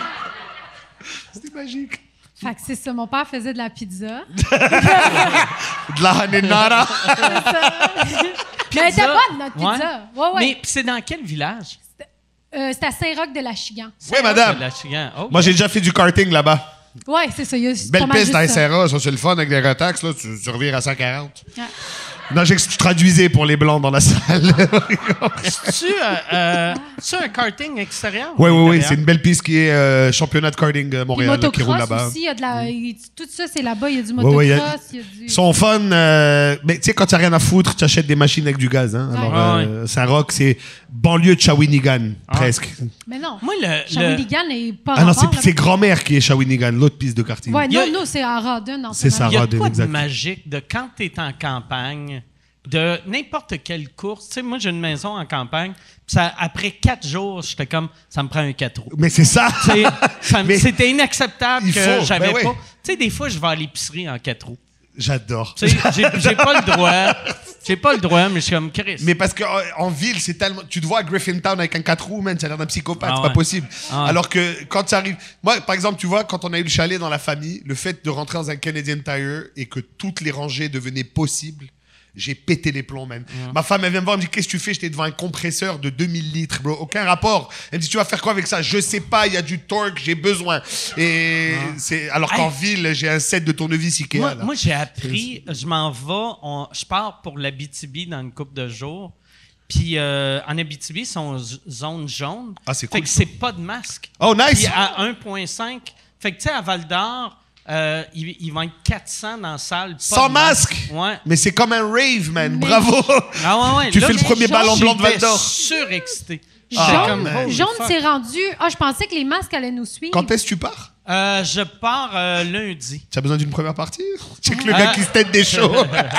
[LAUGHS] C'était magique. Fait que c'est ça. Mon père faisait de la pizza. [LAUGHS] De la hanenara. [LAUGHS] Mais elle était bonne, notre Ouais. pizza. Ouais, ouais. Mais pis c'est dans quel village? Euh, c'est à Saint-Roch de la Chigan. Oui, madame. La Chigan. Oh. Moi, j'ai déjà fait du karting là-bas. Ouais, c'est ça. il y a- c'est Belle mal piste dans juste ça. SRA, ça c'est le fun avec des retax, là, tu, tu revires à 140. Ouais. Non, j'ai je traduisais pour les blancs dans la salle. C'est-tu euh, euh, un karting extérieur? oui, ou oui, oui, c'est une belle piste qui est euh, championnat de karting de Puis Montréal là, qui roule motocross là-bas. aussi, il y a de la, tout ça, c'est là-bas. Il y a du motocross, ouais, il y y a- du... Ils sont fun, euh, mais tu sais, quand t'as rien à foutre, tu achètes des machines avec du gaz. Hein. Alors, Ouais. euh, Saint-Roch, c'est banlieue de Shawinigan, presque. Mais non. Moi, le. le- Shawinigan n'est pas Ah non, c'est grand-mère qui est Shawinigan, l'autre piste de karting. Ouais, a- non, non, c'est à Rawdon. en ce C'est ça. moment. Il y a Rodin, quoi de magique de quand tu es en campagne, de n'importe quelle course. Tu sais, moi, j'ai une maison en campagne. Ça, après quatre jours, j'étais comme, ça me prend un quatre roues. Mais c'est ça. C'était inacceptable que j'avais ben ouais. pas. Tu sais, des fois, je vais à l'épicerie en quatre roues. J'adore. Tu sais, j'ai pas le droit. J'ai pas le droit, mais je suis comme Chris. Mais parce qu'en en ville, c'est tellement. Tu te vois à Griffintown avec un 4 roues, man, ça a l'air d'un psychopathe, Ah c'est ouais. pas possible. Ah. Alors que quand ça arrive. Moi, par exemple, tu vois, quand on a eu le chalet dans la famille, le fait de rentrer dans un Canadian Tire et que toutes les rangées devenaient possibles, j'ai pété les plombs, man. Ma femme, elle vient me voir, elle me dit Qu'est-ce que tu fais? J'étais devant un compresseur de 2000 litres, bro. Aucun rapport. Elle me dit Tu vas faire quoi avec ça? Je sais pas, il y a du torque, j'ai besoin. Et c'est. Alors qu'en ville, j'ai un set de tournevis Ikea. Moi, moi, j'ai appris, je m'en vais, on- je pars pour l'Abitibi dans une couple de jours. Puis euh, en Abitibi, c'est en zone jaune. Ah, c'est Fait cool, que ça. c'est pas de masque. Oh, nice Puis à 1,5. Fait que tu sais, à Val d'Or, euh, ils, ils vont être 400 dans la salle. pas Sans masque? Ouais. Mais c'est comme un rave, man. Mais- Bravo Ah ouais, ouais. Tu Là, fais le premier ballon blanc de Val j'étais d'Or. surexcité. Jaune, J'étais comme, holy jaune fuck. c'est rendu. Ah, je pensais que les masques allaient nous suivre. Quand est-ce que tu pars? Euh, je pars euh, lundi. Tu as besoin d'une première partie? [LAUGHS] Check le Ah. gars qui se tête des shows.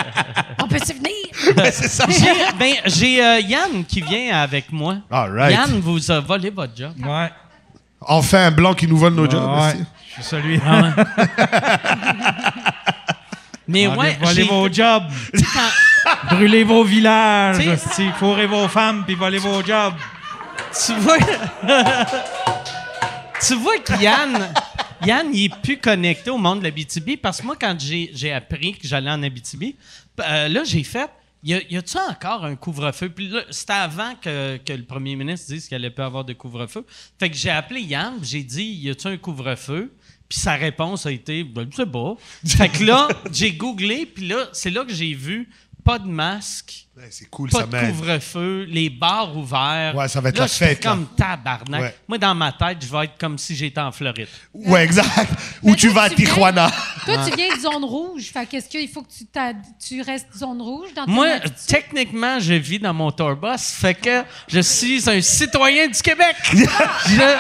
[LAUGHS] On peut-y venir? [LAUGHS] Ouais, c'est ça. J'ai ben, j'ai, euh, Yann qui vient avec moi. All right. Yann vous a volé votre job. Ouais. Enfin, un blanc qui nous vole nos jobs. ouais. aussi. Je suis celui. [LAUGHS] Mais Allez, ouais, volez j'ai- vos jobs. quand- [LAUGHS] Brûlez vos villages. Hostie. Fourrez vos femmes puis volez vos jobs. tu vois, [LAUGHS] tu vois que Yann, Yann, il est plus connecté au monde de l'Abitibi parce que moi, quand j'ai j'ai appris que j'allais en Abitibi, euh, là, j'ai fait. Y a- y a-tu encore un couvre-feu? Puis là, c'était avant que, que le premier ministre dise qu'il allait pas avoir de couvre-feu. Fait que j'ai appelé Yann, j'ai dit Y a-tu un couvre-feu? Puis sa réponse a été Ben, je sais pas. Fait que là, j'ai googlé, puis là, c'est là que j'ai vu pas de masque, Ouais, c'est cool, pas ça de couvre-feu, les bars ouverts. Ouais, ça va être Là, la je fais fête, là. comme tabarnak. Ouais. Moi, dans ma tête, je vais être comme si j'étais en Floride. Ouais, exact. Ou tu vas à viens- Tijuana. Toi, tu viens de zone rouge. Fait qu'est-ce qu'il faut que tu, restes zone rouge dans ton Moi, attitude? techniquement, je vis dans mon tourbus, fait que je suis un citoyen du Québec. [LAUGHS] Je-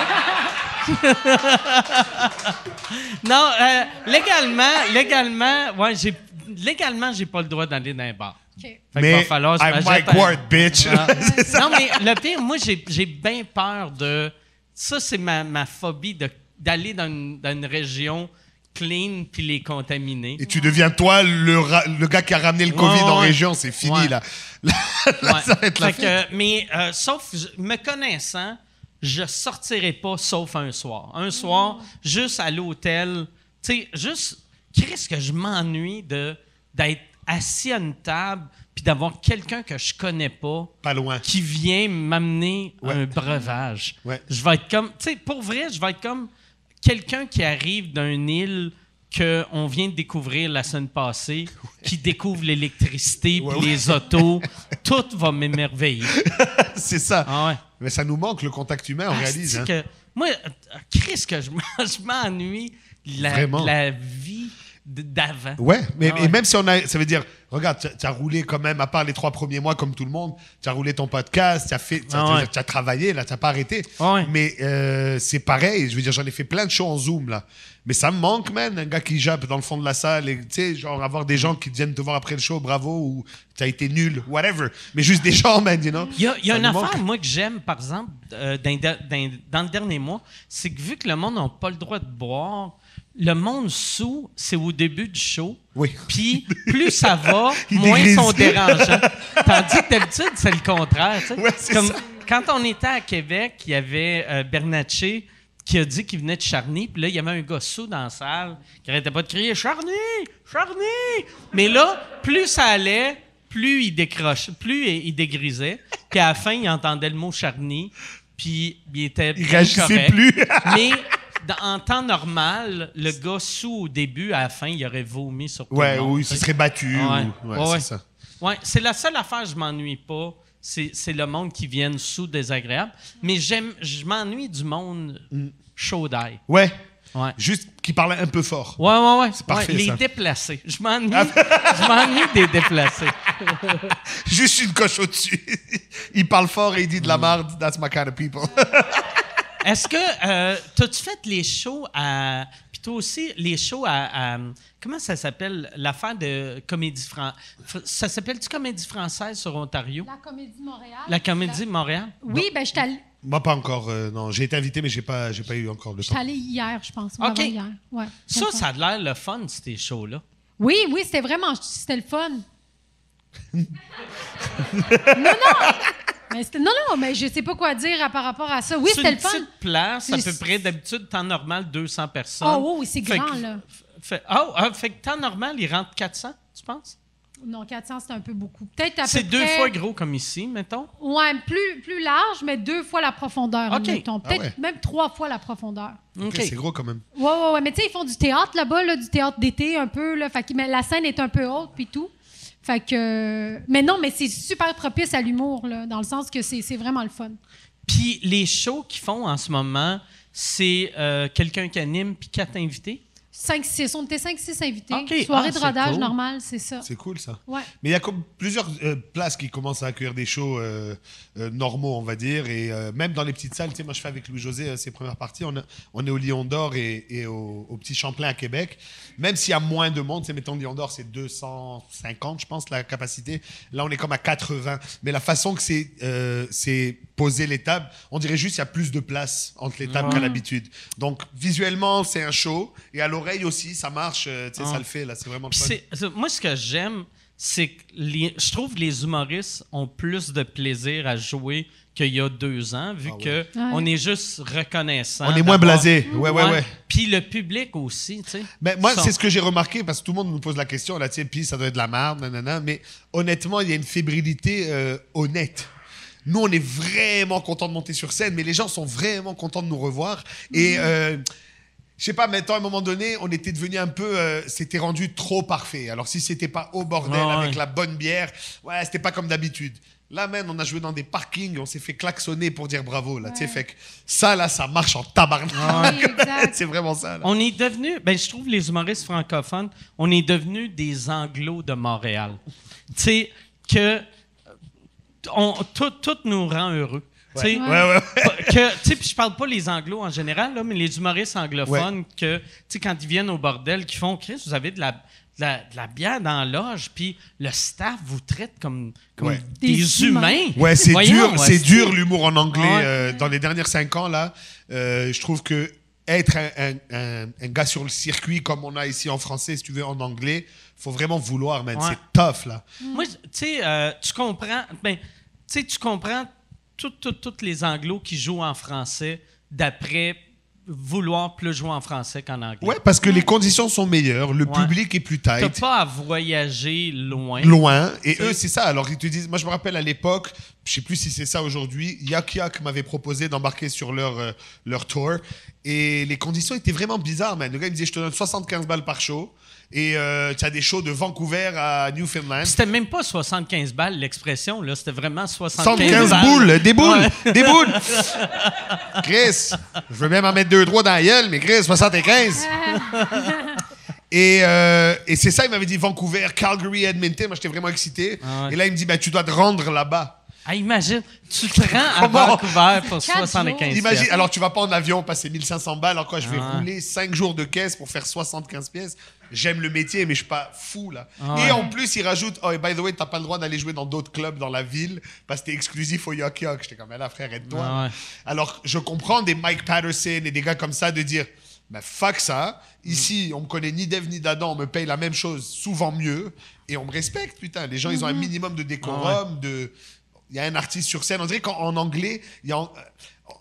[LAUGHS] non, euh, légalement, légalement, ouais, j'ai légalement, j'ai pas le droit d'aller dans un bar. OK. Fait qu'il Mais va falloir I'm Mike un- Ward, bitch. Ah. [LAUGHS] non, mais le pire, moi, j'ai j'ai bien peur de. Ça, c'est ma, ma phobie de- d'aller dans une, dans une région clean puis les contaminer. Et tu deviens toi le, ra- le gars qui a ramené le Covid Ouais, en ouais. région, c'est fini Ouais. là. [LAUGHS] Là, là, Ouais. ça va être la que, mais euh, sauf, me connaissant, je sortirai pas sauf un soir. Un soir, juste à l'hôtel. Tu sais, juste, qu'est-ce que je m'ennuie de d'être assis à une table puis d'avoir quelqu'un que je connais pas Pas loin. qui vient m'amener Ouais. un breuvage. Ouais. Je vais être comme, tu sais, pour vrai, je vais être comme quelqu'un qui arrive d'une île qu'on vient de découvrir la semaine passée, [LAUGHS] qui découvre l'électricité, puis les autos. [LAUGHS] Tout va m'émerveiller. [LAUGHS] C'est ça. Ah. Mais ça nous manque le contact humain, on Ah, réalise. hein. que, moi, euh, Chris, que je je m'ennuie la, la vie d'avant. Ouais, mais Ah et ouais. même si on a, ça veut dire, regarde, tu as- roulé quand même, à part les trois premiers mois comme tout le monde, tu as roulé ton podcast, tu as fait, tu as, Ah as- travaillé là, tu n'as pas arrêté. Ah ouais. Mais euh, c'est pareil, je veux dire, j'en ai fait plein de shows en Zoom là. Mais ça me manque, man, un gars qui jappe dans le fond de la salle, et tu sais, genre avoir des gens qui viennent te voir après le show, bravo, ou tu as été nul, whatever. Mais juste des gens, man, you know. Il y a, y a une affaire, moi, que j'aime, par exemple, euh, dans, dans- dans le dernier mois, c'est que vu que le monde n'a pas le droit de boire, le monde sous, c'est au début du show. Oui. Puis, plus ça va, [LAUGHS] moins ils sont dérangeants. Tandis que d'habitude, c'est le contraire. Ouais, c'est Comme ça. Quand on était à Québec, il y avait euh, Bernatchez qui a dit qu'il venait de Charny. Puis là, il y avait un gars sous dans la salle qui arrêtait pas de crier Charny! Charny! Mais là, plus ça allait, plus il décrochait, plus il dégrisait. Puis à la fin, il entendait le mot Charny. Puis il était. Il réagissait correct. plus. Mais dans- en temps normal, le gars sous au début, à la fin, il aurait vomi sur tout Ouais, le monde. oui, il se serait battu. Ouais. ou- ouais, Ouais, c'est ça. Ouais, c'est la seule affaire je m'ennuie pas. C'est, c'est le monde qui vient sous désagréable. Mais j'aime, je m'ennuie du monde chaud d'ail. Ouais. Ouais. Juste qui parlait un peu fort. Ouais, ouais, ouais. parfait, Ouais, les ça. déplacés. Je m'ennuie, [LAUGHS] je m'ennuie des déplacés. [LAUGHS] Juste une coche au-dessus. il parle fort et il dit de la merde. That's my kind of people. [LAUGHS] Est-ce que euh, t'as-tu fait les shows à. Puis toi aussi, les shows à. à- comment ça s'appelle? L'affaire de comédie française. Ça s'appelle-tu comédie française sur Ontario? La Comédie Montréal. La comédie de Montréal? Oui, ben je suis allée- Moi, pas encore. euh, non, j'ai été invité, mais j'ai pas, j'ai pas eu encore le je suis temps. allée hier, je pense. ou OK. avant hier. Ouais, Ça, ça a l'air le fun, ces shows-là. Oui, oui, c'était vraiment. C'était le fun. [LAUGHS] non, non! Mais non, non, mais je sais pas quoi dire à- par rapport à ça. Oui, C'est c'était une le fun. petite place, à C'est- peu près, d'habitude, temps normal, 200 personnes. Oh, oui, c'est Fait grand, que- là. Fait, oh, fait que temps normal, il rentre 400, tu penses? Non, 400, c'est un peu beaucoup. Peut-être à C'est peu deux près- fois gros comme ici, mettons? Ouais, plus, plus large, mais deux fois la profondeur, OK. admettons. Peut-être Ah ouais. même trois fois la profondeur. OK. C'est gros quand même. Ouais, ouais, ouais. Mais tu sais, ils font du théâtre là-bas, là, du théâtre d'été un peu. Là, fait que, mais la scène est un peu haute, puis tout. Fait que. Mais non, mais c'est super propice à l'humour, dans le sens que c'est c'est vraiment le fun. Puis les shows qu'ils font en ce moment, c'est euh, quelqu'un qui anime puis quatre invités? 5-6. On était 5-6 invités. OK. Soirée Ah, de c'est rodage cool. normale, c'est ça. C'est cool ça. Ouais. Mais il y a comme plusieurs euh, places qui commencent à accueillir des shows euh, euh, normaux, on va dire. Et euh, même dans les petites salles, tu sais, moi je fais avec Louis-José euh, ses premières parties. On, a- on est au Lion d'Or et, et au, au Petit Champlain à Québec. Même s'il y a moins de monde, tu sais, mettons Lion d'Or, c'est 250, je pense, la capacité. Là, on est comme à 80. Mais la façon que c'est euh, c'est posé les tables, on dirait juste qu'il y a plus de place entre les tables qu'à l'habitude. Donc visuellement, c'est un show. Et à l'oreille aussi, ça marche. euh, sais, Ah. ça le fait. Là, c'est vraiment le fun. moi, ce que j'aime, c'est que les- je trouve que les humoristes ont plus de plaisir à jouer qu'il y a deux ans, vu Ah que Ouais. on est juste reconnaissant. On est moins blasé. Ouais, ouais, ouais. Puis le public aussi, tu sais. Mais moi, Sont- c'est ce que j'ai remarqué parce que tout le monde nous pose la question, là, tu sais, puis ça doit être de la merde, nanana. Mais honnêtement, il y a une fébrilité euh, honnête. Nous, on est vraiment contents de monter sur scène, mais les gens sont vraiment contents de nous revoir. Et euh, je sais pas, maintenant, à un moment donné, on était devenu un peu. euh, c'était rendu trop parfait. Alors, si c'était pas au bordel ouais. avec la bonne bière, ouais, c'était pas comme d'habitude. Là, man, on a joué dans des parkings, on s'est fait klaxonner pour dire bravo, là. Tu sais, Ouais. fait que ça, là, ça marche en tabarnak. [LAUGHS] C'est [LAUGHS] vraiment ça, là. On est devenu, ben je trouve les humoristes francophones, on est devenus des anglos de Montréal. Tu sais que on, tout, tout nous rend heureux. Tu sais, Ouais, ouais, ouais. que, tu sais, puis je parle pas les anglos en général, là, mais les humoristes anglophones que, tu sais, quand ils viennent au bordel, qui font, Chris, vous avez de la, de la, de la bière dans la loge, puis le staff vous traite comme, comme Ouais. des, Des humains. humains. Ouais, c'est dur, ouais, c'est dur l'humour en anglais. Ouais. euh, dans les dernières cinq ans, là, euh, je trouve que être un, un- un- un gars sur le circuit comme on a ici en français, si tu veux, en anglais, faut vraiment vouloir, man. C'est tough, là. Moi, tu sais, euh, tu comprends, ben, tu sais, tu comprends tous les anglos qui jouent en français d'après vouloir plus jouer en français qu'en anglais. Ouais, parce que les conditions sont meilleures, le Ouais. public est plus T'as tight. pas à voyager loin. Loin, et eux, c'est ça. Alors, ils te disent, moi, je me rappelle à l'époque, je sais plus si c'est ça aujourd'hui, Yak Yak m'avait proposé d'embarquer sur leur, euh, leur tour, et les conditions étaient vraiment bizarres, man. Le gars, il me disait, je te donne 75 balles par show, et euh, tu as des shows de Vancouver à Newfoundland. C'était même pas 75 balles l'expression, là. C'était vraiment 75 75 balles. boules, des boules, Ouais. des boules. [LAUGHS] Chris, je veux même en mettre deux, trois dans la gueule, mais Chris, 75. [LAUGHS] Et, euh, et c'est ça, il m'avait dit Vancouver, Calgary, Edmonton. Moi, j'étais vraiment excité. Ah ouais. Et là, il me dit, ben, tu dois te rendre là-bas. Ah, imagine, tu te rends à? Vancouver pour Quatre 75 Imagine, alors tu vas pas en avion passer 1500 balles, alors quoi, je vais Ah. rouler 5 jours de caisse pour faire 75 pièces? J'aime le métier, mais je suis pas fou, là. Ah Et ouais. en plus, il rajoute, oh, et by the way, t'as pas le droit d'aller jouer dans d'autres clubs dans la ville parce que t'es exclusif au Yok Yok. J'étais comme, là, frère, aide-toi. Ah ouais. Alors, je comprends des Mike Patterson et des gars comme ça de dire, ben fuck ça. Ici, on me connaît ni d'Eve ni d'Adam, on me paye la même chose, souvent mieux, et on me respecte, putain. Les gens, ils ont un minimum de décorum, de. Il y a un artiste sur scène. On dirait qu'en en anglais, il y a, en-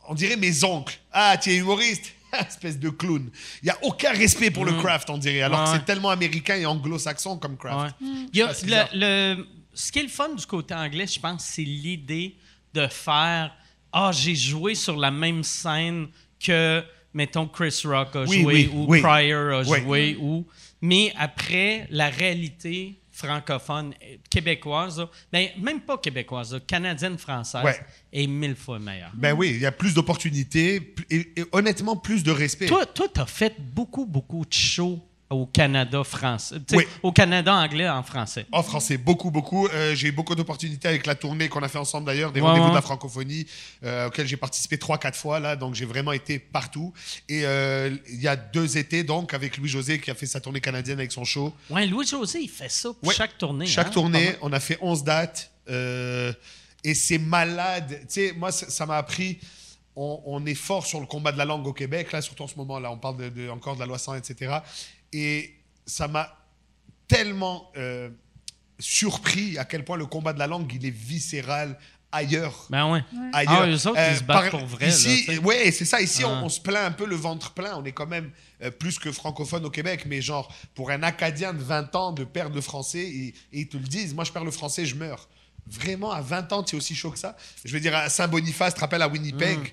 on dirait mes oncles. Ah, tu es humoriste [LAUGHS] Espèce de clown. Il n'y a aucun respect pour le craft, on dirait. Alors que c'est tellement américain et anglo-saxon comme craft. Ouais. Il y a Ah, le, ce qui est le fun du côté anglais, je pense, c'est l'idée de faire Ah, j'ai joué sur la même scène que, mettons, Chris Rock a Oui, joué oui, ou oui. Pryor a Oui. joué. Ou... Mais après, la réalité francophone, euh, québécoise, ben, même pas québécoise, canadienne-française, Ouais. est mille fois meilleure. Ben oui, il y a plus d'opportunités et, et honnêtement plus de respect. Toi, toi, t'as fait beaucoup, beaucoup de shows au Canada français. Oui. Au Canada anglais en français. En français, beaucoup, beaucoup. Euh, j'ai eu beaucoup d'opportunités avec la tournée qu'on a fait ensemble d'ailleurs, des Ouais, rendez-vous ouais. de la francophonie, euh, auxquels j'ai participé trois, quatre fois là, donc j'ai vraiment été partout. Et euh, il y a deux étés donc avec Louis José qui a fait sa tournée canadienne avec son show. Ouais, Louis-José, il fait ça pour Ouais. chaque tournée. Chaque hein? tournée, on a fait 11 dates et c'est malade. Tu sais, moi ça ça m'a appris. On, on est fort sur le combat de la langue au Québec là, surtout en ce moment là, on parle de, de- encore de la loi 100, etc. Et ça m'a tellement euh, surpris à quel point le combat de la langue il est viscéral ailleurs. Ben ouais. ailleurs. Ah, eux autres, ils se battent pour vrai, Ici, là, ouais, c'est ça. Ici, Ah. on, on se plaint un peu le ventre plein. On est quand même euh, plus que francophone au Québec, mais genre, pour un Acadien de 20 ans de perdre le français, et, et ils te le disent, moi je perds le français, je meurs. Vraiment, à 20 ans, tu es aussi chaud que ça? Je veux dire, à Saint-Boniface, tu te rappelles, à Winnipeg, Mm.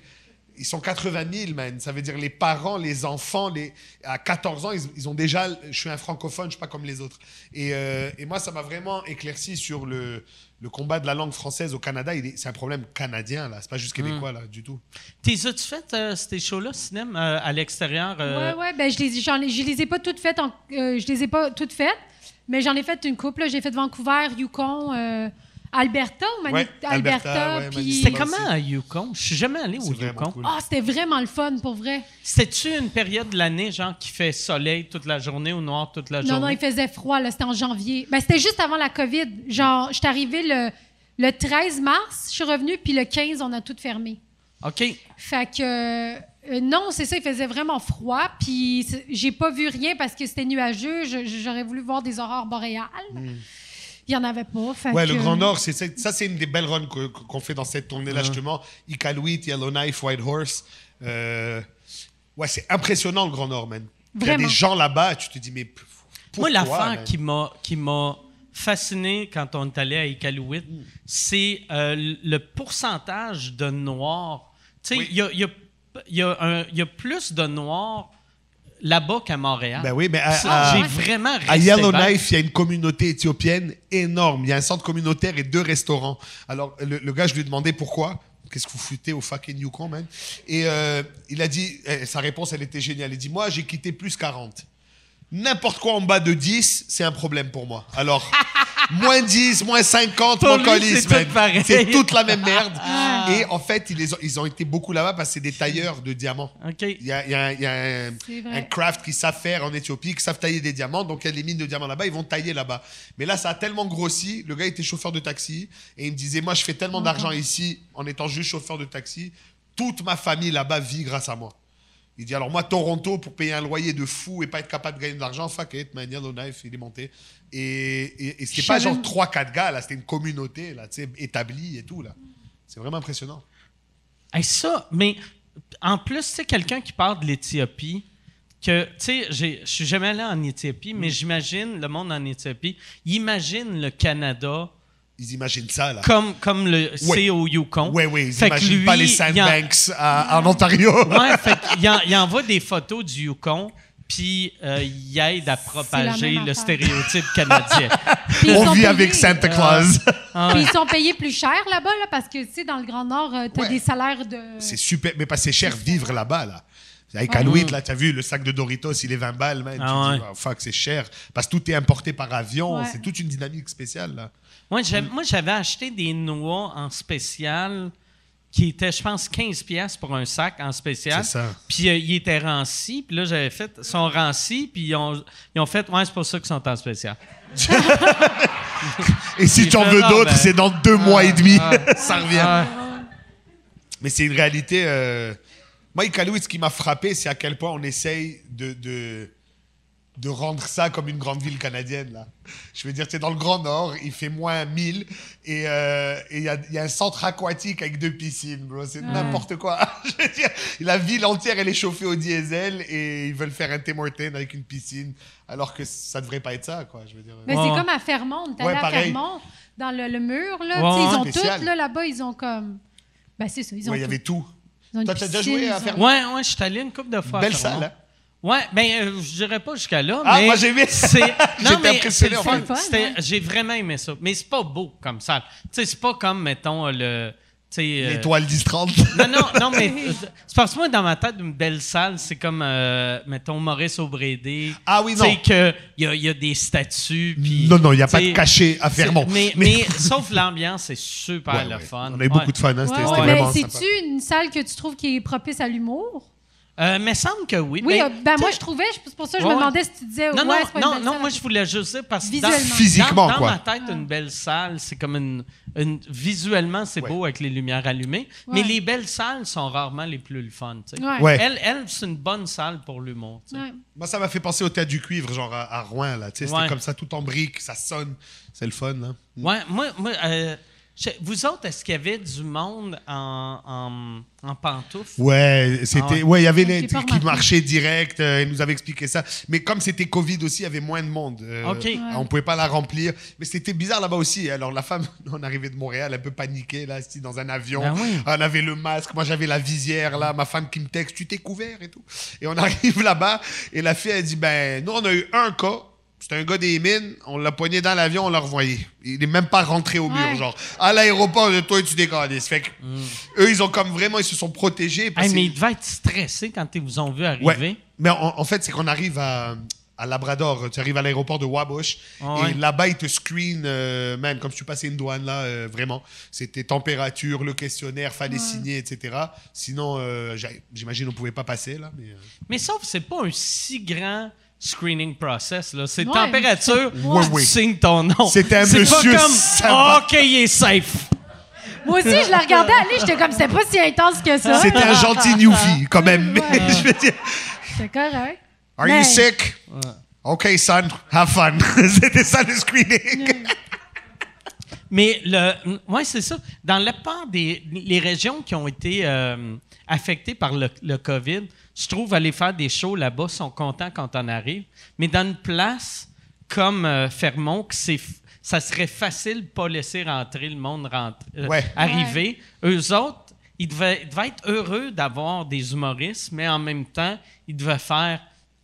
Ils sont 80 000, man. Ça veut dire les parents, les enfants, les... à 14 ans, ils, ils ont déjà. Je suis un francophone, je suis pas comme les autres. Et, euh, et moi, ça m'a vraiment éclairci sur le, le combat de la langue française au Canada. Il est- C'est un problème canadien, là. C'est pas juste Mm. québécois, là, du tout. T'es as-tu fait euh, ces shows-là, cinéma, euh, à l'extérieur? euh, Ouais, ouais, ben je les, j'en ai- je les ai pas toutes faites. En, euh, je les ai pas toutes faites, mais j'en ai fait une couple. là. J'ai fait Vancouver, Yukon, euh, Alberta, ou Mani- Ouais, Alberta, Alberta, ouais, puis- Manitoba. C'était comment à Yukon? Je suis jamais allé au Yukon. cool. Ah, c'était vraiment le fun, pour vrai. C'était-tu une période de l'année, genre, qui fait soleil toute la journée ou noir toute la Non, journée? non, il faisait froid, là. C'était en janvier. Ben, c'était juste avant la COVID. Genre, je suis arrivée le, le 13 mars, je suis revenue, puis le 15, on a tout fermé. OK. Fait que euh, non, c'est ça, il faisait vraiment froid, puis j'ai pas vu rien parce que c'était nuageux. Je- J'aurais voulu voir des aurores boréales. Il y en avait pas. Fait. Ouais, que- le Grand Nord, c'est c'est- ça, c'est une des belles runs qu'on fait dans cette tournée-là, justement. Iqaluit, Yellowknife, White Horse. Euh, ouais, c'est impressionnant, le Grand Nord, man. Il y a des gens là-bas, tu te dis, mais p- Moi, pourquoi, l'affaire qui m'a qui m'a fasciné quand on est allé à Iqaluit, c'est euh, le pourcentage de noirs. Tu sais, Oui. il y, a, il y a- il y a un- il y a plus de noirs là-bas qu'à Montréal. Ben oui, mais à- j'ai vraiment resté À Yellowknife, il y a une communauté éthiopienne énorme. Il y a un centre communautaire et deux restaurants. Alors, le, le gars, je lui ai demandé pourquoi. Qu'est-ce que vous foutez au fucking Yukon, man? Et euh, il a dit, eh, sa réponse, elle était géniale. Il dit, moi, j'ai quitté plus 40. N'importe quoi en bas de 10, c'est un problème pour moi. Alors, [LAUGHS] moins 10, moins 50, Pour mon colis, c'est toute la même merde. [LAUGHS] Et en fait, ils, ont, ils ont été beaucoup là-bas parce que c'est des tailleurs de diamants. Il y a, il y a- il y a un, C'est vrai. un craft qui savent faire en Éthiopie, qui savent tailler des diamants. Donc, il y a des mines de diamants là-bas, ils vont tailler là-bas. Mais là, ça a tellement grossi. Le gars était chauffeur de taxi et il me disait Moi, je fais tellement d'argent ici en étant juste chauffeur de taxi. Toute ma famille là-bas vit grâce à moi. Il dit Alors, moi, Toronto, pour payer un loyer de fou et pas être capable de gagner de l'argent, fuck it, man, Yellowknife, il est monté. Et, et, et c'était pas genre 3-4 gars, là, c'était une communauté, là, tu sais, établie et tout, là. C'est vraiment impressionnant. Hey, ça, mais en plus, c'est quelqu'un qui parle de l'Éthiopie, que, tu sais, je suis jamais allé en Éthiopie, Mm. mais j'imagine le monde en Éthiopie, imagine le Canada Ils imaginent ça, là. comme, comme le Ouais. au Yukon. Ouais, ouais, ils Fait que imaginent pas lui, les il en- sandbanks à- en Ontario. Ouais, [LAUGHS] fait qu'il en- il envoie des photos du Yukon, puis euh, il aide à propager le affaire. stéréotype canadien. [LAUGHS] On vit payés- avec Santa Claus. Ah Puis ils sont payés plus cher là-bas, là, parce que, tu sais, dans le Grand Nord, euh, t'as Ouais. des salaires de... C'est super, mais pas c'est cher vivre là-bas, là. Avec Alouette, là, t'as vu, le sac de Doritos, il est 20 balles, man. Ah tu ouais. dis, oh, fuck, c'est cher. Parce que tout est importé par avion. Ouais. C'est toute une dynamique spéciale, là. Moi, j'avais, acheté des noix en spécial qui étaient, je pense, 15 pièces pour un sac en spécial. C'est ça. Puis euh, ils étaient rancis. Puis là, j'avais fait, ils sont rancis. Puis ils ont, ils ont fait, ouais, c'est pour ça qu'ils sont en spécial. [LAUGHS] Et si tu en veux non, d'autres, ben- c'est dans deux mois et demi. ah. [LAUGHS] ça revient. Mais c'est une réalité. euh, Moi, Iqaluit, ce qui m'a frappé, c'est à quel point on essaye de, de, de rendre ça comme une grande ville canadienne. Là. Je veux dire, tu es dans le Grand Nord, il fait moins 1000 et euh, il y, a, il y a un centre aquatique avec deux piscines, bro. C'est n'importe quoi. [LAUGHS] Je veux dire, la ville entière, elle est chauffée au diesel et ils veulent faire un Tim Hortons avec une piscine, alors que ça devrait pas être ça, quoi. Je veux dire. Mais Ouais. c'est comme à Fermont. T'es Ouais, à pareil. Fermont, dans le, le mur, là. Tu ils ont Spécial. tout, là, là-bas, ils ont comme... Ben, c'est ça, ils ont Ouais, il y avait tout. Toi, t'as déjà piscine, joué à ils ont- Fermont? Ouais, ouais, je suis allé une couple de fois. Belle Fermont. salle, hein? Ouais, ben, euh, je dirais pas jusqu'à là, Ah, mais. moi, j'ai aimé. [LAUGHS] c'est- [LAUGHS] Non, J'étais mais c'est le en fun. J'ai vraiment aimé ça. Mais c'est pas beau comme salle. Tu sais, c'est pas comme, mettons, le. tu sais, euh, L'étoile 10-30. Non, non, non, mais [LAUGHS] euh, c'est parce que moi, dans ma tête, une belle salle, c'est comme, euh, mettons, Maurice Aubrédé. Ah oui, Tu sais, non. qu'il y a, il y a des statues. Non, non, il n'y a pas de cachet à Fermont. c'est- Mais, mais sauf l'ambiance, c'est super Ouais, le ouais. fun. On a eu beaucoup de fun, hein, c'était Ouais, c'était ouais. vraiment Mais c'est-tu une salle que tu trouves qui est propice à l'humour? Euh, mais semble que oui. Oui, Ben, euh, ben, moi, je trouvais, je- c'est pour ça que je Ouais, me demandais si tu disais, Non, ouais, non, pas une non, belle non, salle. moi, je voulais juste dire parce que dans- Visuellement. Physiquement, dans, dans quoi. ma tête, une belle salle, c'est comme une, une- visuellement, c'est Ouais. beau avec les lumières allumées, mais les belles salles sont rarement les plus le fun. tu sais. Ouais. Ouais. Elle, elle c'est une bonne salle pour l'humour. Moi, ça m'a fait penser au théâtre du cuivre, genre à, à Rouen, là. Tu sais, C'était comme ça, tout en briques, ça sonne. C'est le fun, là. Ouais, moi, moi euh, vous autres, est-ce qu'il y avait du monde en, en, en pantoufles? Ouais, c'était, Ah ouais. ouais, il y avait les qui marchaient direct. euh, ils nous avaient expliqué ça. Mais comme c'était Covid aussi, il y avait moins de monde. euh, Ok. Ouais. On pouvait pas la remplir. Mais c'était bizarre là-bas aussi. Alors la femme, [LAUGHS] on arrivait de Montréal, un peu paniquée là, assis dans un avion. Ben oui. On avait le masque, moi j'avais la visière là. Ma femme qui me texte, tu t'es couvert et tout. Et on [LAUGHS] arrive là-bas et la fille elle dit, ben nous on a eu un cas. C'était un gars des mines, on l'a poigné dans l'avion, on l'a revoyé. Il est même pas rentré au mur, Ouais. genre. À l'aéroport, toi, tu décales. Fait que, eux, ils ont comme vraiment, ils se sont protégés. parce Hey, que- mais ils devaient être stressés quand ils vous ont vu arriver. Ouais. Mais en, en fait, c'est qu'on arrive à, à Labrador. Tu arrives à l'aéroport de Wabush. Ah ouais. Et là-bas, ils te screenent, euh, man, comme si tu passais une douane, là, euh, vraiment. C'était température, le questionnaire, fallait signer, etc. Sinon, euh, j'imagine, on pouvait pas passer, là. Mais, euh, Mais sauf que c'est pas un si grand screening process. là. C'est Ouais. température, Ouais, tu oui. signes ton nom. C'était C'est monsieur pas comme, sympa. OK, il est safe. Moi aussi, je la regardais aller, j'étais comme, c'était pas si intense que ça. C'était un gentil newfie, quand même. Mais Ouais. [LAUGHS] je veux dire, C'était correct. Are Mais- you sick? OK, son, have fun. [LAUGHS] C'était ça le screening. Mais le, ouais, c'est ça. Dans la part des les régions qui ont été euh, affectées par le, le COVID, je trouve aller faire des shows là-bas sont contents quand on arrive. Mais dans une place comme euh, Fermont, que c'est ça serait facile de pas laisser rentrer le monde euh, Ouais. arriver. Eux autres, ils devaient, ils devaient être heureux d'avoir des humoristes, mais en même temps, ils devaient faire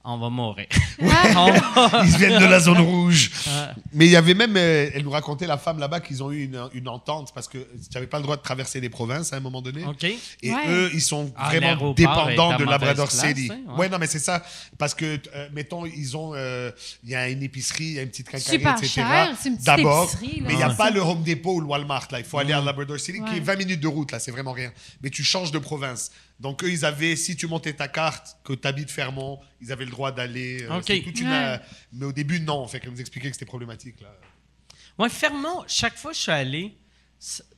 on va mourir. Ouais. [LAUGHS] On va- Ils viennent de la zone rouge. Mais il y avait même, euh, elle nous racontait la femme là-bas qu'ils ont eu une, une entente parce que tu n'avais pas le droit de traverser les provinces à un moment donné. Et Ouais. eux, ils sont Ah, vraiment dépendants de Labrador City. hein, ouais. ouais. non, mais c'est ça. Parce que, euh, mettons, ils ont, euh, il y a une épicerie, il y a une petite quincaillerie, Super etc. cher, c'est une petite D'abord, mais il n'y a pas le Home Depot ou le Walmart. Là, il faut aller à Labrador City, qui est 20 minutes de route. Là, c'est vraiment rien. Mais tu changes de province. Donc eux, ils avaient, si tu montais ta carte, que tu habites Fermont, ils avaient le droit d'aller. euh, Ok. c'est toute une, Ouais. euh, mais au début, non. Fait qu'elle nous expliquait que c'était problématique. Là. Ouais, Fermont, chaque fois que je suis allé,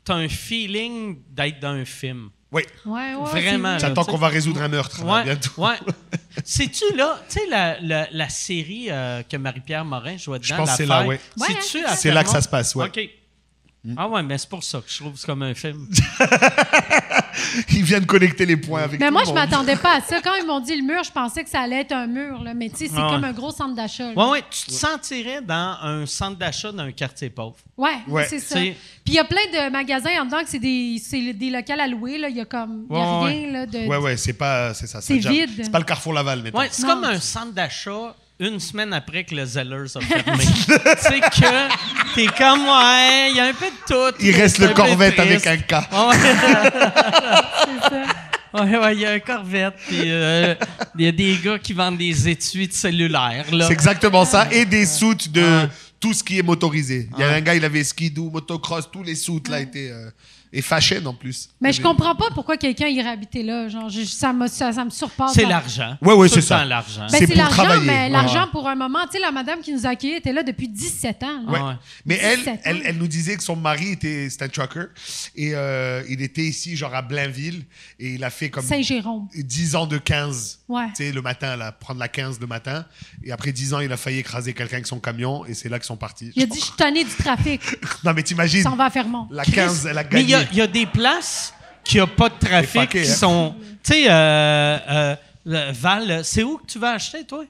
t'as un feeling d'être dans un film. Oui. Ouais, ouais, Vraiment. J'attends qu'on va résoudre un meurtre là, Ouais, bientôt. ouais. [LAUGHS] C'est-tu là, tu sais, la, la, la série euh, que Marie-Pierre Morin jouait dedans, Je pense que c'est là. C'est-tu Ouais, à C'est là que ça se passe, ouais. OK. Ah ouais, mais c'est pour ça que je trouve que c'est comme un film. [LAUGHS] Ils viennent connecter les points avec Mais tout moi, le je monde. m'attendais pas à ça. Quand ils m'ont dit le mur, je pensais que ça allait être un mur. Là. Mais tu sais, c'est Ah ouais. comme un gros centre d'achat. là. Ouais, ouais, tu te sentirais dans un centre d'achat d'un quartier pauvre. Ouais, Ouais. c'est ça. C'est- Puis il y a plein de magasins en dedans que c'est des, c'est des locales à louer. Là. Il y a comme. Il y a Ouais, rien là, de. Ouais, ouais, c'est pas. C'est ça. C'est vide. C'est pas le Carrefour Laval, maintenant. Ouais, c'est Non. comme un centre d'achat une semaine après que le Zellers a fermé. [LAUGHS] tu sais que t'es comme, ouais, il y a un peu de tout. Il reste le Corvette avec un K. Ouais, C'est ça. [LAUGHS] [LAUGHS] ouais, ouais, il y a un Corvette. Puis euh, il y a des gars qui vendent des étuis de cellulaire. Là. C'est exactement ça. Et des soutes de tout ce qui est motorisé. Il y a un gars, il avait skidoo, motocross, tous les soutes là étaient. euh, et fashion en plus. Mais je comprends pas pourquoi quelqu'un irait habiter là. Genre, je- ça, me, ça, ça me surpasse. C'est l'argent. Ouais, ouais, Tout c'est le ça. temps l'argent. Ben, C'est c'est pour l'argent, travailler. mais Ouais. l'argent pour un moment. Tu sais, la madame qui nous a accueillis était là depuis 17 ans. là. Ouais. Ouais. Mais elle, 17 ans. elle, elle nous disait que son mari était c'était un trucker et euh, il était ici genre à Blainville et il a fait comme Saint-Jérôme. 10 ans de 15. Ouais. Tu sais, le matin, là, prendre la 15 le matin. Et après 10 ans, il a failli écraser quelqu'un avec son camion et c'est là qu'ils sont partis. Il a dit Je suis tanné du trafic. [LAUGHS] Non, mais t'imagines, Ça en va à Fermont. la 15, elle a Mais gagné. il y a- il y, a des places qui n'ont pas de trafic, fucké, qui hein. sont. Tu sais, euh, euh, Val, c'est où que tu vas acheter, toi?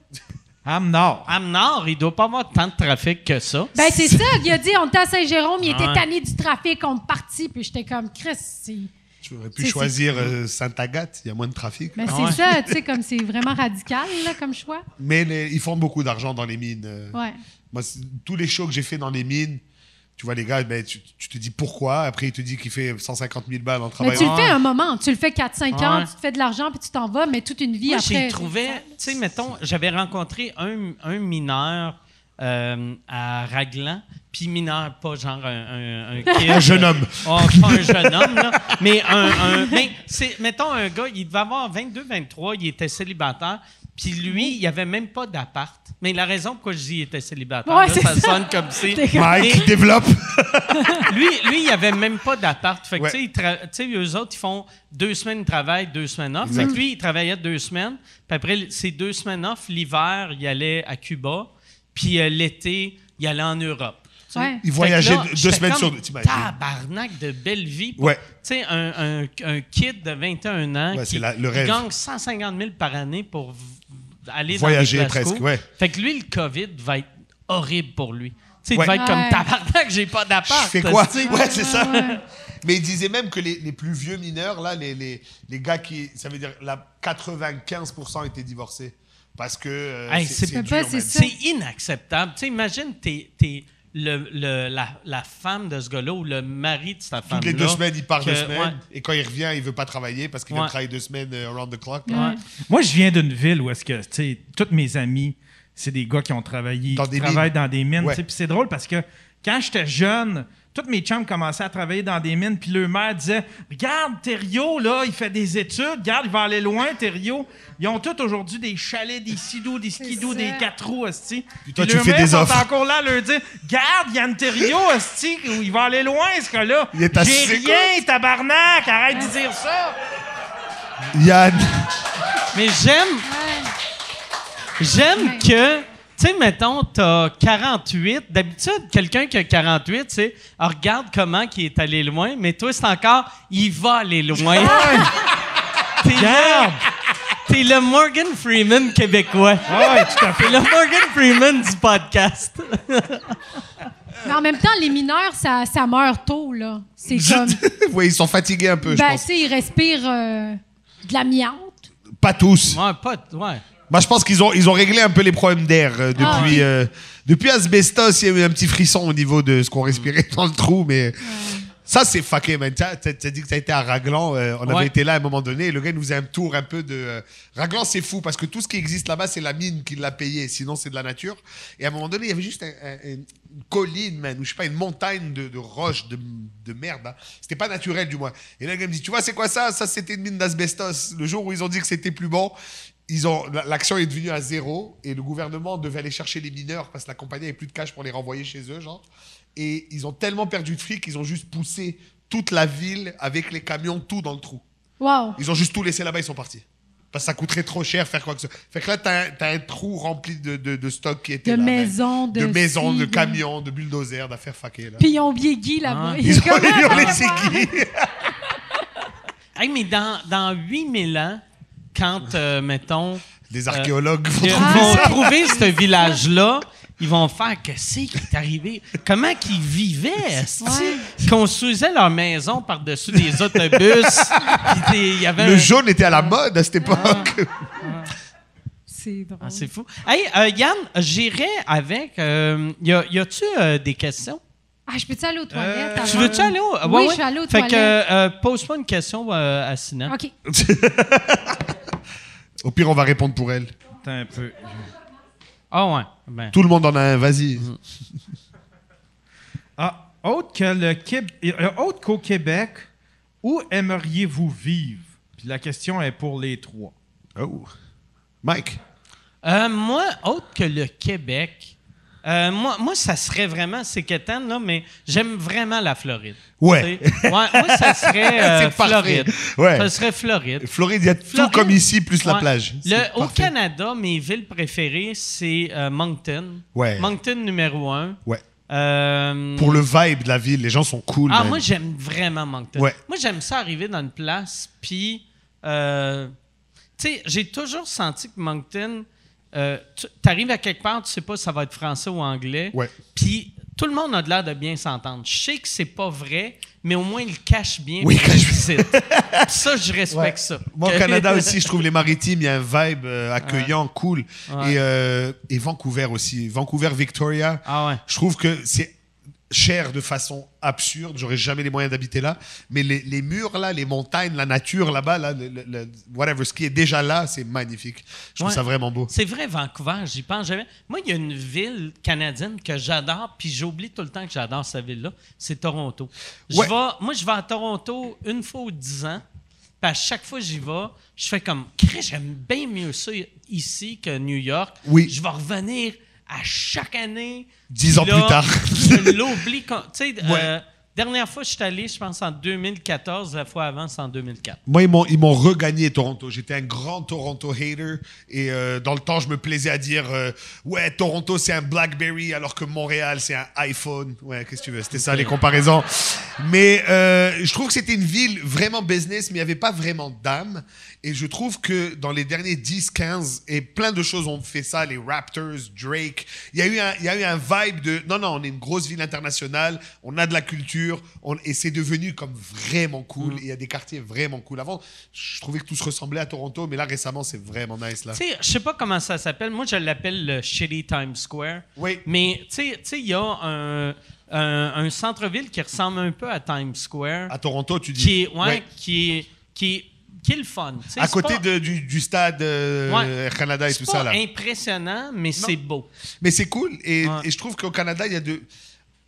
À Nord, il doit pas avoir tant de trafic que ça. Ben, c'est ça. Il a dit On était à Saint-Jérôme, il était Ouais. tanné du trafic, on est parti. Puis j'étais comme Chris, c'est. Tu aurais pu choisir euh, Sainte-Agathe, il y a moins de trafic. Ben, c'est ouais. ça, tu sais, comme c'est vraiment radical, là, comme choix. Mais les- ils font beaucoup d'argent dans les mines. euh. Ouais. Moi, tous les shows que j'ai fait dans les mines, tu vois les gars, ben, tu, tu te dis pourquoi? Après, il te dit qu'il fait 150 000 balles en Mais travaillant. tu le fais un moment. Tu le fais 4-5 ans, tu te fais de l'argent, puis tu t'en vas, mais toute une vie Moi, après. j'ai trouvé, tu sais, mettons, j'avais rencontré un, un mineur euh, à Raglan, puis mineur, pas genre un, un, un [LAUGHS] kid. Un jeune homme. Oh, pas un jeune homme, là, mais un. un mais c'est, mettons, un gars, il devait avoir 22, 23, il était célibataire, puis lui, il avait même pas d'appart. Mais la raison pourquoi je dis qu'il était célibataire, Ouais, là, c'est ça, ça. sonne comme si. Mike, développe. [LAUGHS] lui, lui, il avait même pas d'appart. Fait que, Ouais. tu sais, il tra- tu sais, eux autres, ils font deux semaines de travail, deux semaines off. Fait que lui, il travaillait deux semaines. Puis après, ces deux semaines off, l'hiver, il allait à Cuba. Puis euh, l'été, il allait en Europe. Ouais. Il voyageait là, deux semaines comme, sur deux. Tabarnak de belle vie. pour- Ouais. Tu sais, un, un, un kid de 21 ans Ouais, qui, c'est la- le qui rêve. gagne 150 000 par année pour aller Voyager dans Glasgow. presque, ouais. Fait que lui, le COVID va être horrible pour lui. Tu sais, il va être comme tabarnak, j'ai pas d'appart. Je fais quoi? tu sais. [LAUGHS] Ouais, c'est ça. ouais. Mais il disait même que les, les plus vieux mineurs, là, les, les, les gars qui. Ça veut dire la 95% étaient divorcés. Parce que euh, Hey, c'est inacceptable. Tu sais, imagine, t'es le, le- la, la femme de ce gars-là ou le mari de cette femme-là. Toutes les deux semaines, il part que- deux semaines. ouais. Et quand il revient, il veut pas travailler parce qu'il vient Ouais. de travailler deux semaines euh, around the clock. Ouais. Moi, je viens d'une ville où est-ce que, tu sais, tous mes amis, c'est des gars qui ont travaillé, Dans qui des travaillent mines. dans des mines. Puis c'est drôle parce que quand j'étais jeune, tous mes chums commençaient à travailler dans des mines, puis le maire disait Regarde, Thériault, là, il fait des études, regarde, il va aller loin, Thériault. Ils ont tous aujourd'hui des chalets, des sidous, des skidous, des quatre roues, hostie. Puis toi, tu le fais maire des sont offres. encore là à leur dire Regarde, Yann Thériault, hostie, il va aller loin, ce gars-là. Il est assez J'ai rien, tabarnak, arrête de dire ça. Yann, Mais j'aime, j'aime que, sais, mettons, t'as 48. D'habitude, quelqu'un qui a 48, tu sais, ah, regarde comment il est allé loin, mais toi, c'est encore, il va aller loin. [LAUGHS] T'es le, t'es le Morgan Freeman québécois. Ouais, tout à fait. T'es le Morgan Freeman du podcast. Mais en même temps, les mineurs, ça, ça meurt tôt, là. C'est comme. [LAUGHS] oui, ils sont fatigués un peu, je Ben, tu sais, ils respirent euh, de l'amiante. Pas tous. Ouais, pas, ouais. Moi, je pense qu'ils ont, ils ont réglé un peu les problèmes d'air euh, depuis, Ah, oui. euh, depuis Asbestos. Il y a eu un petit frisson au niveau de ce qu'on respirait [LAUGHS] dans le trou, mais ça, c'est fucké, man. T'as t'as- t'as dit que t'as été à Raglan. euh, on Ouais. avait été là à un moment donné. et le gars il nous faisait un tour un peu de. euh, Raglan, c'est fou parce que tout ce qui existe là-bas, c'est la mine qui l'a payé. Sinon, c'est de la nature. Et à un moment donné, il y avait juste un- un- une colline, man, ou je sais pas, une montagne de, de roches, de, de merde. hein. C'était pas naturel, du moins. Et là, le gars me dit Tu vois, c'est quoi ça? Ça, c'était une mine d'asbestos. Le jour où ils ont dit que c'était plus bon, ils ont l'action est devenue à zéro et le gouvernement devait aller chercher les mineurs parce que la compagnie avait plus de cash pour les renvoyer chez eux, genre. Et ils ont tellement perdu de fric qu'ils ont juste poussé toute la ville avec les camions, tout dans le trou. Wow. Ils ont juste tout laissé là-bas, ils sont partis. Parce que ça coûterait trop cher faire quoi que ce soit. Fait que là, t'as un, t'as un trou rempli de, de, de stock qui était De là. de de maisons, de camions, de bulldozers, d'affaires fuckées. Là. Puis ils ont oublié Guy là-bas. [LAUGHS] Ah. Il Ils ont, comme- ils ont laissé Guy. Hey, mais dans, dans 8000 ans, quand, euh, mettons, Les archéologues vont ils trouver vont ça. trouver ce [LAUGHS] village-là, ils vont faire qu'est-ce qui est arrivé? Comment qu'ils vivaient? Ils construisaient leur maison par-dessus des autobus? [LAUGHS] puis des- il y avait Le un- jaune était à la mode à cette époque. C'est drôle. Ah, c'est fou. Hey, euh, Yann, j'irais avec. euh, y a- y a-tu euh, des questions? Ah, je peux-tu aller aux toilettes? Tu avant? veux-tu aller au. Oui, je suis allée aux Fait que, toilettes. euh, pose-moi une question euh, à Sinan. OK. [LAUGHS] Au pire, on va répondre pour elle. Attends un peu. Ah, ouais. Ben. Tout le monde en a un, vas-y. [LAUGHS] Ah, autre que le Québec, euh, autre qu'au Québec, où aimeriez-vous vivre? Puis la question est pour les trois. Oh. Mike. Euh, moi, autre que le Québec, euh, moi, moi, ça serait vraiment, c'est quétaine, là, mais j'aime vraiment la Floride. Ouais. Moi, ça [LAUGHS] serait euh. Floride. Ouais. Ça serait Floride. Floride, il y a tout comme ici, plus la plage. Le- au. Canada, mes villes préférées, c'est euh, Moncton. Ouais. Moncton numéro un. Ouais. Pour le vibe de la ville, les gens sont cool. Ah, moi, j'aime vraiment Moncton. Ouais. Moi, j'aime ça arriver dans une place, puis, tu sais, j'ai toujours senti que Moncton, euh, tu arrives à quelque part, tu sais pas si ça va être français ou anglais, Ouais. puis tout le monde a de l'air de bien s'entendre. Je sais que c'est pas vrai, mais au moins, il le cache bien. Oui. Puis [LAUGHS] ça, je respecte ça. Moi, au Canada [LAUGHS] aussi, je trouve les maritimes, il y a un vibe euh, accueillant, cool. Ouais. Et, euh, et Vancouver aussi. Vancouver, Victoria. Ah ouais. Je trouve que c'est cher de façon absurde. J'aurais jamais les moyens d'habiter là. Mais les, les murs là, les montagnes, la nature là-bas, là, le- le- le- whatever, ce qui est déjà là, c'est magnifique. Je trouve ça vraiment beau. C'est vrai, Vancouver, j'y pense jamais. Moi, il y a une ville canadienne que j'adore, puis j'oublie tout le temps que j'adore cette ville-là, c'est Toronto. Je Ouais. vais, moi, je vais à Toronto une fois ou dix ans, puis à chaque fois que j'y vais, je fais comme, j'aime bien mieux ça ici que New York. Oui. Je vais revenir à chaque année. Dix ans là, plus tard. je l'oublie. Tu sais, Ouais. euh, dernière fois que je suis allé, je pense en 2014, la fois avant, c'est en 2004. Moi, ils m'ont, regagné Toronto. J'étais un grand Toronto hater. Et euh, dans le temps, je me plaisais à dire euh, Ouais, Toronto, c'est un Blackberry, alors que Montréal, c'est un iPhone. Ouais, qu'est-ce que tu veux? C'était ça, les comparaisons. Mais je trouve que c'était une ville vraiment business, mais il n'y avait pas vraiment d'âme. Et je trouve que dans les derniers 10, 15, et plein de choses ont fait ça, les Raptors, Drake, il y, a eu un- il y a eu un vibe de non, non, on est une grosse ville internationale, on a de la culture, on- et c'est devenu comme vraiment cool. Et il y a des quartiers vraiment cool. Avant, je trouvais que tout se ressemblait à Toronto, mais là récemment, c'est vraiment nice là. Tu sais, je sais pas comment ça s'appelle. Moi, je l'appelle le Shitty Times Square. Oui. Mais tu sais- tu sais, il y a un, un- un centre-ville qui ressemble un peu à Times Square, À Toronto, tu dis. qui est, ouais, Ouais. qui est, qui est, qui est le fun. À c'est côté pas- de- du, du stade euh, Ouais. Canada et c'est tout ça là. impressionnant, mais c'est beau. Mais c'est cool. Et, Ouais. et je trouve qu'au Canada, il y a de.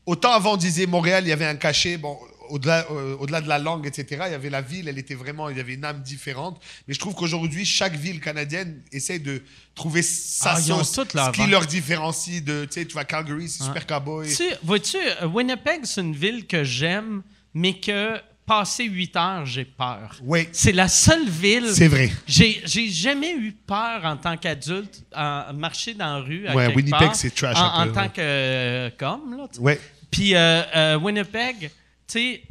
Autant avant, on disait Montréal, il y avait un cachet. Bon, au-delà, euh, de la langue, etc., il y avait la ville, elle était vraiment. Il y avait une âme différente. Mais je trouve qu'aujourd'hui, chaque ville canadienne essaie de trouver sa Ah, sauce. ce qui leur différencie de. Tu sais, tu vas à Calgary, c'est super cowboy. Tu, vois-tu, euh, Winnipeg, c'est une ville que j'aime, mais que passer 8 heures, j'ai peur. Oui, C'est la seule ville. c'est vrai. J'ai, j'ai jamais eu peur en tant qu'adulte à marcher dans la rue. à Ouais, Winnipeg, part, c'est trash En, un peu, en tant que euh, comme, là. tu sais. Ouais. Puis euh, euh, Winnipeg, tu sais,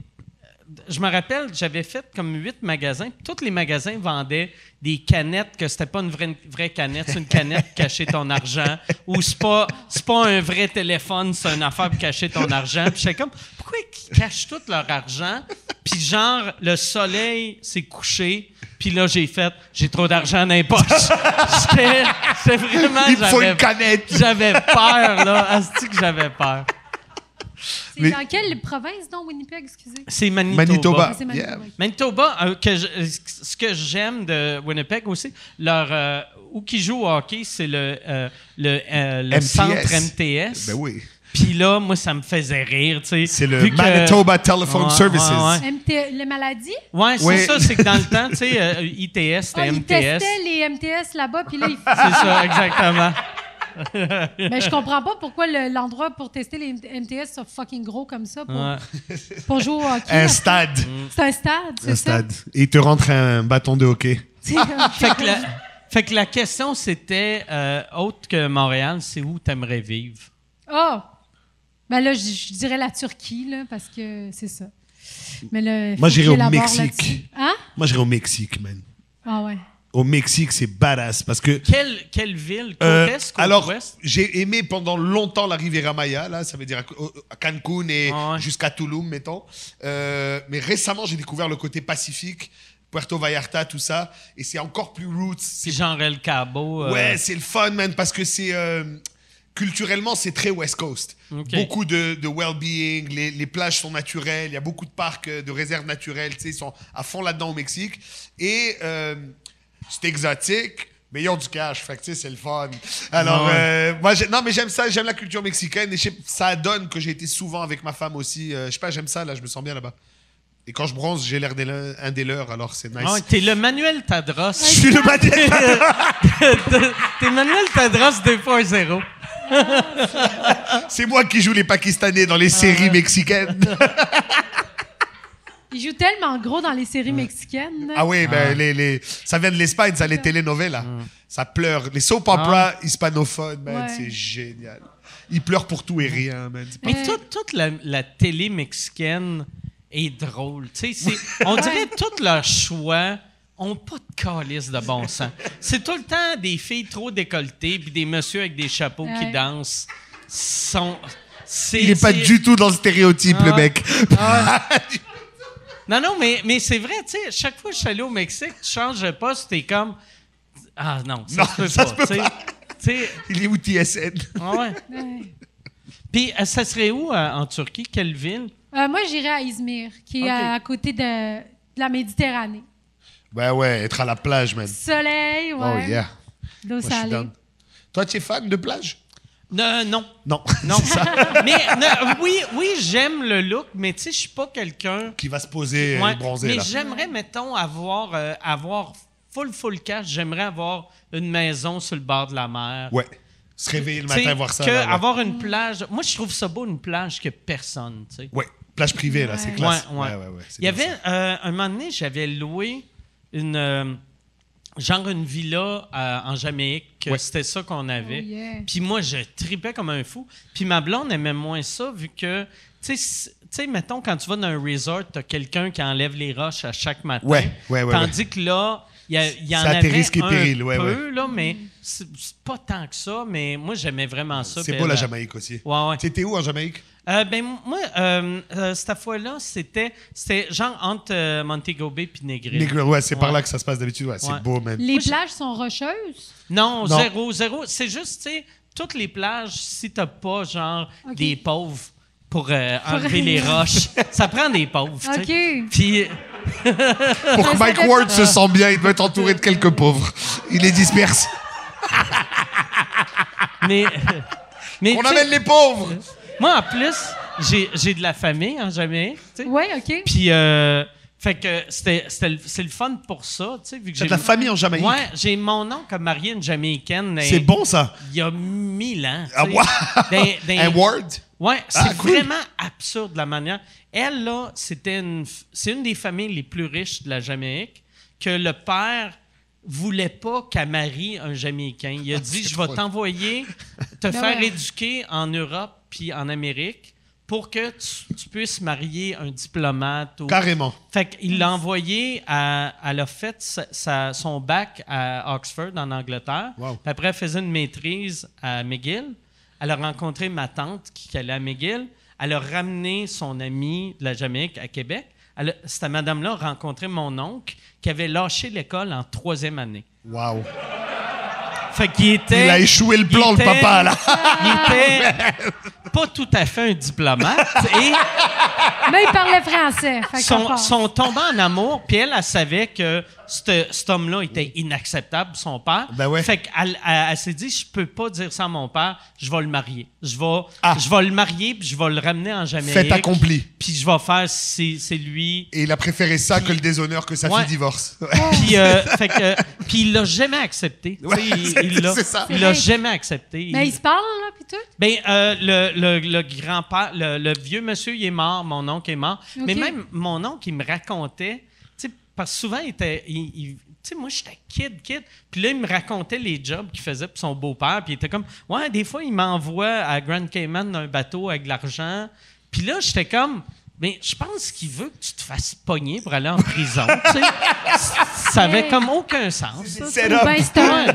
je me rappelle, j'avais fait comme huit magasins. Tous les magasins vendaient des canettes que c'était pas une vraie, vraie canette, c'est une canette [LAUGHS] pour cacher ton argent. Ou c'est pas, pas un vrai téléphone, c'est une affaire pour cacher ton argent. Puis j'étais comme, pourquoi ils cachent tout leur argent? Puis genre, le soleil s'est couché. Puis là, j'ai fait, j'ai trop d'argent dans les poches. [LAUGHS] J'étais vraiment, Il faut une canette. J'avais peur, là. Asti que j'avais peur. C'est Mais- dans quelle province, donc, Winnipeg, excusez? C'est Manitoba. Manitoba. Ah, c'est Manitoba. Yeah. Manitoba, euh, que je- ce que j'aime de Winnipeg aussi, leur euh, où qui joue au hockey, c'est le, euh, le, euh, le MTS. centre MTS. Ben oui. Puis là, moi, ça me faisait rire, tu sais. C'est le Vu que- Manitoba Telephone Ouais, Services. ouais, ouais. MT les maladies? Ouais, c'est Oui. ça, c'est que dans le temps, tu sais, euh, ITS, c'était Ah, ils MTS. testaient les MTS là-bas, puis là, ils... C'est ça, exactement. [LAUGHS] Mais je comprends pas pourquoi le- l'endroit pour tester les MTS soit fucking gros comme ça pour, Ouais. pour jouer au hockey. Un stade. C'est un stade, c'est Un ça? stade. Et il te rentre un bâton de hockey. [LAUGHS] [LAUGHS] Fait que la, fait que la question, c'était, euh, autre que Montréal, c'est où t'aimerais vivre? Oh! Ben là, je, dirais la Turquie, là, parce que c'est ça. Mais là, faut Moi, j'irais au Mexique. Hein? Moi, j'irais au Mexique, man. Ah ouais. Au Mexique, c'est badass parce que. Quelle, quelle ville? Côte Euh, Est, côte alors, j'ai aimé pendant longtemps la Riviera Maya, là, ça veut dire à, Cancun et Ah ouais. jusqu'à Tulum, mettons. Euh, mais récemment, j'ai découvert le côté pacifique, Puerto Vallarta, tout ça, et c'est encore plus roots. C'est Genre El Cabo. euh, Ouais, c'est le fun, man, parce que c'est. euh, culturellement, c'est très West Coast. Beaucoup de, de well-being, les, les plages sont naturelles, il y a beaucoup de parcs, de réserves naturelles, tu sais, ils sont à fond là-dedans au Mexique. Et euh, c'est exotique, mais ils ont du cash, fait que c'est le fun. Alors, Ouais. euh, moi, non, mais j'aime ça, j'aime la culture mexicaine, et ça donne que j'ai été souvent avec ma femme aussi. Euh, je sais pas, j'aime ça, là, je me sens bien là-bas. Et quand je bronze, j'ai l'air d'un un des leurs, alors c'est nice. Ah ouais, t'es le Manuel Tadros. je suis le maniaque. [LAUGHS] t'es Manuel Tadros 2.0. C'est moi qui joue les Pakistanais dans les séries mexicaines. [LAUGHS] Il joue tellement gros dans les séries mexicaines. Ah oui, ben, les, les- ça vient de l'Espagne, ça, les telenovelas. Ça pleure. Les soap opera hispanophones, man, Ouais. c'est génial. Ils pleurent pour tout et rien, man. Mais toute, toute la, la télé mexicaine est drôle. Tu sais, c'est- on dirait que tous leurs choix ont pas de calice de bon sens. C'est tout le temps des filles trop décolletées puis des messieurs avec des chapeaux qui dansent. Sont, c'est, Il est pas du tout dans le stéréotype, Ah le ouais. mec. [LAUGHS] Non, non, mais, mais c'est vrai, tu sais, chaque fois que je suis allé au Mexique, tu changes de poste, t'es comme. Ah non, ça Non, se peut ça pas. se peut tu sais. pas. Tu sais, Il est où TSN? ah ouais. Ouais. Puis, euh, ça serait où euh, en Turquie? Quelle ville? Euh, moi, j'irais à Izmir, qui est à, à côté de, de la Méditerranée. Ben ouais, être à la plage, man. Soleil, ouais. Oh yeah. L'eau salée. Toi, tu es fan de plage? Euh, non. Non. Non. [LAUGHS] mais non, oui, oui j'aime le look, mais tu sais, je suis pas quelqu'un. Qui va se poser Ouais, et bronzer, mais j'aimerais, mettons, avoir, euh, avoir full, full cash. J'aimerais avoir une maison sur le bord de la mer. Ouais. Se réveiller le matin, voir ça. que là, ouais. avoir une plage. Moi, je trouve ça beau, une plage que personne, tu sais. Ouais. Plage privée, là, c'est classe. Ouais, ouais. ouais, Il y avait, ça. euh, un moment donné, j'avais loué une. Genre une villa euh, en Jamaïque. Ouais. C'était ça qu'on avait. Oh, yeah. Puis moi, je tripais comme un fou. Puis ma blonde aimait moins ça, vu que, tu sais, c- tu sais, mettons, quand tu vas dans un resort, t'as quelqu'un qui enlève les roches à chaque matin. Ouais, ouais, ouais, Tandis que là, il y, a- il y en avait risques et un ouais, peu, là, mais c'est c'est pas tant que ça. Mais moi, j'aimais vraiment ça. C'est beau, la Jamaïque aussi. Ouais, ouais. T'étais où en Jamaïque? Euh, ben, moi, euh, euh, cette fois-là, c'était c'était genre entre euh, Montego Bay puis Negril. Negril, ouais, c'est par là que ça se passe d'habitude. Ouais, c'est Ouais. beau, man. Les Moi, je- plages sont rocheuses? Non, Non. zéro, zéro. C'est juste, tu sais, toutes les plages, si t'as pas, genre, des pauvres pour euh, enlever les roches, [LAUGHS] ça prend des pauvres, tu sais. OK. Puis, Pour que Mike. Ward se sente bien, il doit être entouré de quelques pauvres. Il les disperse. mais... mais [LAUGHS] On amène les pauvres! Moi, en plus, j'ai j'ai de la famille en Jamaïque, tu sais. Ouais, OK. Puis, euh, fait que c'était, c'est le fun pour ça, tu sais, vu que j'ai... de la famille en Jamaïque? Ouais, j'ai mon oncle a marié une Jamaïcaine. C'est bon, ça. Il y a mille ans. Ah, wow! [LAUGHS] Un Ward? Ouais, c'est Ah, cool. vraiment absurde la manière. Elle, là, c'était une, c'est une des familles les plus riches de la Jamaïque que le père voulait pas qu'elle marie un Jamaïcain. Il a dit, c'est je vais t'envoyer, te Ben faire ouais. éduquer en Europe puis en Amérique pour que tu, tu puisses marier un diplomate. Ou... Carrément. Fait qu'il l'a envoyé à. Elle a fait sa- sa- son bac à Oxford, en Angleterre. Wow. Puis après, elle faisait une maîtrise à McGill. Elle a rencontré ma tante qui, qui allait à McGill. Elle a ramené son ami de la Jamaïque à Québec. elle a- cette madame-là a rencontré mon oncle qui avait lâché l'école en troisième année. Waouh. Fait qu'il était. Il a échoué le plan, le papa, là. Il était [LAUGHS] pas tout à fait un diplomate. et Mais il parlait français. Ça sont, passe. sont tombés en amour, puis elle, elle savait que cet homme-là était inacceptable, son père. Ben ouais. Fait qu'elle elle, elle s'est dit, je peux pas dire ça à mon père, je vais le marier. Je vais, Ah. je vais le marier, puis je vais le ramener en Jamaïque. Fait accompli. Puis je vais faire, c'est c'est lui. Et il a préféré ça que le déshonneur que sa Ouais. fille divorce. [LAUGHS] Puis, euh, fait que, puis il l'a jamais accepté. Il- c'est- il l'a- [LAUGHS] c'est ça. Il l'a C'est jamais accepté. Mais Il- il se parle, là, puis tout? Ben, euh, le, le, le grand-père, le, le vieux monsieur, il est mort, mon oncle est mort. Mais même mon oncle, il me racontait, parce que souvent, il était. il- il- tu sais, moi, j'étais kid, kid. Puis là, il me racontait les jobs qu'il faisait pour son beau-père. Puis il était comme, ouais, des fois, il m'envoie à Grand Cayman d'un bateau avec de l'argent. Puis là, j'étais comme, mais je pense qu'il veut que tu te fasses pogner pour aller en prison. tu sais. [LAUGHS] Ça avait comme aucun sens. ça. C'est ben, c'est un,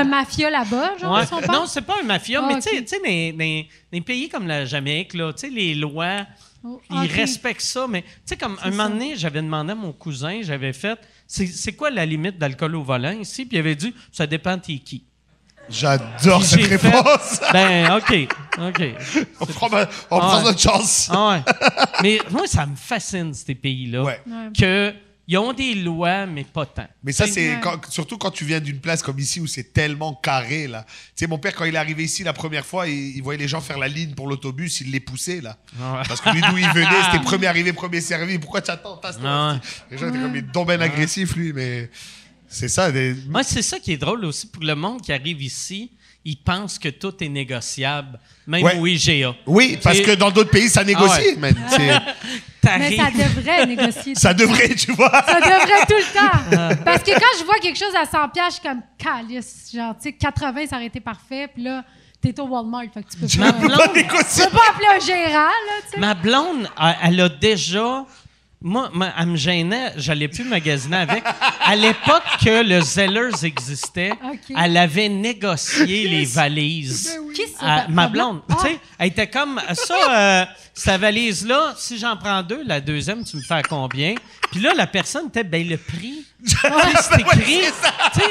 un mafia là-bas, genre, Ouais. son père? Non, c'est pas un mafia, Ah, mais ok. tu sais- tu sais, dans, des pays comme la Jamaïque, là, tu sais, les lois, Oh, ils ok. respectent ça. Mais tu sais, comme un moment donné, j'avais demandé à mon cousin, j'avais fait, c'est quoi la limite d'alcool au volant ici? Puis il avait dit, ça dépend de t'es qui. J'adore cette fait, réponse. [LAUGHS] ben, OK, OK. On prend, ma- on Ah prend notre chance. Ah ouais. Mais moi, ça me fascine, ces pays-là. Ouais. Ouais. Que ils ont des lois, mais pas tant. Mais ça, c'est quand- surtout quand tu viens d'une place comme ici où c'est tellement carré, là. Tu sais, mon père, quand il est arrivé ici la première fois, il, il voyait les gens faire la ligne pour l'autobus, il les poussait, là. Ouais. Parce que lui, d'où il venait, c'était premier arrivé, premier servi. Pourquoi tu attends Tasse-toi. Ah. Les gens étaient comme, il est ben agressif, lui, mais c'est ça. Des... Moi, c'est ça qui est drôle aussi pour le monde qui arrive ici. Ils pensent que tout est négociable, même Ouais. au IGA. Oui, parce que dans d'autres pays, ça négocie, Ah ouais. C'est- [LAUGHS] Mais T'arrives- ça devrait négocier. Ça devrait, tu vois. Ça devrait tout le temps. Parce que quand je vois quelque chose à 100 pièces, je suis comme calice. Genre, tu sais, 80, ça aurait été parfait. Puis là, t'es au Walmart, fait que tu peux Ma pas... blonde- Tu négocier. peux pas appeler un gérant, là, tu sais. Ma blonde, elle a déjà. Moi, ma- elle me gênait, j'allais plus magasiner avec. À l'époque que le Zellers existait, Ok. elle avait négocié les valises. Qui c'est? à- Ta- ma ta blonde, blonde? tu sais, elle était comme ça, euh, cette valise-là, si j'en prends deux, la deuxième, tu me fais à combien? Puis là, la personne était, ben le prix. [LAUGHS] Tu sais, c'est écrit. tu sais.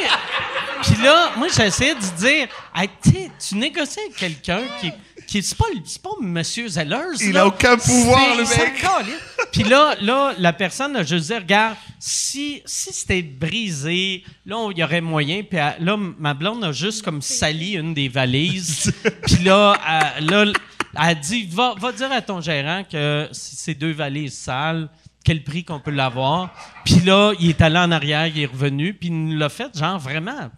Puis là, moi, j'essayais de dire, Hey, tu sais, tu négocies avec quelqu'un qui, qui c'est pas, c'est pas Monsieur Zellers. Il là? a aucun pouvoir, le mec. Puis là, là, la personne a juste dit, regarde, si, si c'était brisé, là, il y aurait moyen. Puis là, ma blonde a juste comme sali une des valises. [LAUGHS] Puis là, elle, là, elle a dit, va, va dire à ton gérant que si c'est deux valises sales, quel prix qu'on peut l'avoir. Puis là, il est allé en arrière, il est revenu, puis il nous l'a fait, genre, vraiment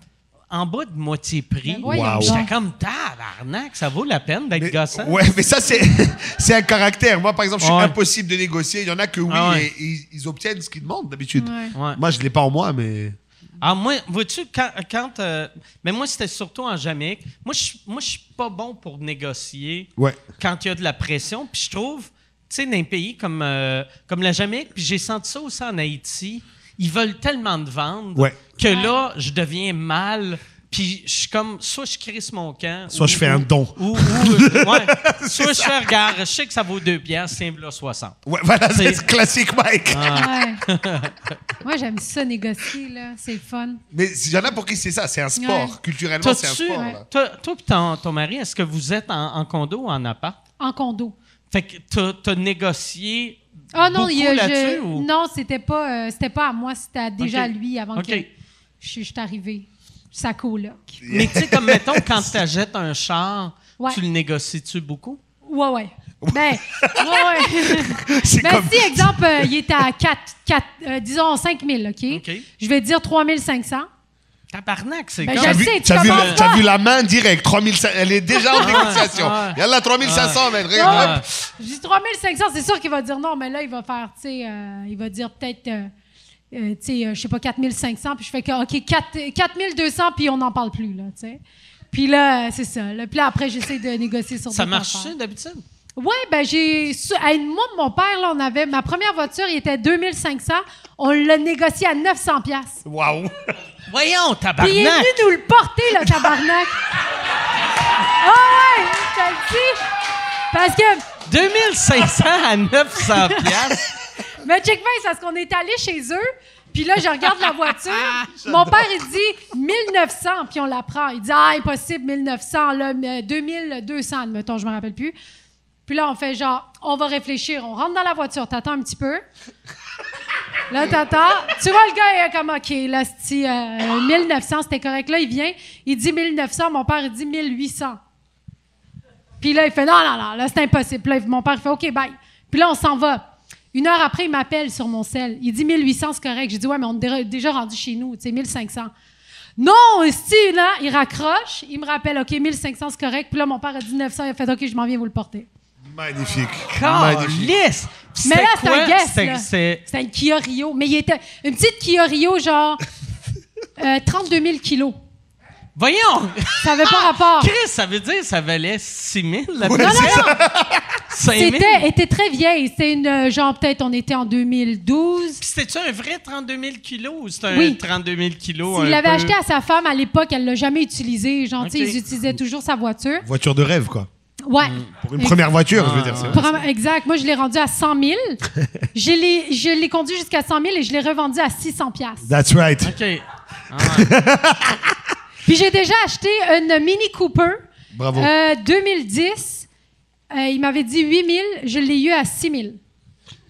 en bas de moitié prix. Ben Wow. J'étais comme, tabarnak, ça vaut la peine d'être gossant. ouais, mais ça, c'est, [LAUGHS] c'est un caractère. Moi, par exemple, je suis Ouais. impossible de négocier. Il y en a que oui, Ah ouais. et, ils, ils obtiennent ce qu'ils demandent d'habitude. Ouais. Moi, je l'ai pas en moi, mais. Ah, moi, vois-tu, quand. quand euh, mais moi, c'était surtout en Jamaïque. Moi, je moi, je suis pas bon pour négocier Ouais. quand il y a de la pression. Puis je trouve, tu sais, dans un pays comme, euh, comme la Jamaïque, puis j'ai senti ça aussi en Haïti, ils veulent tellement de vendre Ouais. que là, je deviens mal. Puis je suis comme, soit je crisse mon camp. Soit ou- je fais un don. Ou, ou- ouais. [LAUGHS] Soit je fais, regarde, je sais que ça vaut deux piastres, c'est là 60. Ouais, voilà, c'est classique, Mike. Ah. Ouais. [LAUGHS] Moi, j'aime ça négocier, là. C'est le fun. Mais il y en a pour qui c'est ça, c'est un sport. Ouais. Culturellement, c'est un sport. ouais. là. Toi, toi et ton, ton mari, est-ce que vous êtes en, en condo ou en appart? En condo. Fait que t'as, t'as négocié. Ah non, il y a- là-dessus, je- ou? non, c'était pas, euh, c'était pas à moi, c'était à- déjà Ok. à lui avant OK. que je, je suis arrivée. Sa coloc. [LAUGHS] Mais tu sais, comme mettons, quand tu achètes un char, Ouais. tu le négocies-tu beaucoup? Ouais, ouais. Ben, ouais, ouais. [LAUGHS] C'est ben, comme. si, exemple, euh, il était à 4, 4 euh, disons 5 000, OK? OK. Je vais dire 3 500. Tabarnak, c'est Ben, comme. je vu, sais, tu t'as vu, la main direct, 3500, elle est déjà en négociation. ouais. Yallah, 3500, mais regarde. Ouais. hop. Je dis 3 500, c'est sûr qu'il va dire non, mais là, il va faire, tu sais, euh, il va dire peut-être, euh, euh, tu sais, euh, je sais pas, 4 500, puis je fais que, OK, 4, 4 200, puis on n'en parle plus, là, tu sais. Puis là, c'est ça. Là. Puis là, après, j'essaie de négocier sur Ça marche d'habitude? Oui, ben j'ai. moi, mon père, là, on avait. Ma première voiture, il était 2500. On l'a négocié à 900$. piastres. Waouh. Voyons, Puis il est venu tabarnak! nous le porter, le tabarnak. Ah ouais, je te le dis. Parce que. 2500 à 900 piastres. [LAUGHS] Mais check bien, c'est parce qu'on est allé chez eux. Puis là, je regarde la voiture. [LAUGHS] Mon père, il dit 1900, puis on la prend. Il dit Ah, impossible, 1900, là, mais 2200, admettons, je me rappelle plus. Puis là, on fait genre, on va réfléchir. On rentre dans la voiture, t'attends un petit peu. Là, t'attends. Tu vois, le gars, il est comme, OK, là, c'est euh, 1900, c'était correct. Là, il vient, il dit 1900, mon père, il dit 1800. Puis là, il fait, non, non, non, là, c'est impossible. Puis là, mon père, il fait, OK, bye. Puis là, on s'en va. Une heure après, il m'appelle sur mon sel. Il dit 1800, c'est correct. J'ai dit, ouais, mais on est dé- déjà rendu chez nous, tu sais, 1500. Non, si, là, il raccroche. Il me rappelle, OK, 1500, c'est correct. Puis là, mon père a dit 900. Il a fait, OK, je m'en viens vous le porter. Magnifique. Magnifique. Mais là, c'est quoi? un là. c'est- une Kia Rio. Mais il était une petite Kia Rio, genre [LAUGHS] euh, 32 000 kilos. Voyons! Ça n'avait pas rapport. Chris, ça veut dire que ça valait 6 000? la Ouais, petite? c'est ça. 5 000? C'était était très vieille. C'était une, euh, genre, peut-être, on était en 2012. Puis C'était-tu un vrai 32 000 kilos ou c'était un Oui. 32 000 kilos? Il un l'avait peu- acheté à sa femme à l'époque, elle l'a jamais utilisé. Genre, ils utilisaient toujours sa voiture. Voiture de rêve, quoi. Ouais. Pour une première voiture, je veux dire. c'est- Pour un- exact. Moi, je l'ai rendu à 100 000. [LAUGHS] je l'ai je l'ai conduit jusqu'à 100 000 et je l'ai revendu à 600 pièces. That's right. OK. [LAUGHS] Puis j'ai déjà acheté une Mini Cooper Bravo. euh, 2010. Euh, il m'avait dit 8 000. Je l'ai eu à 6 000.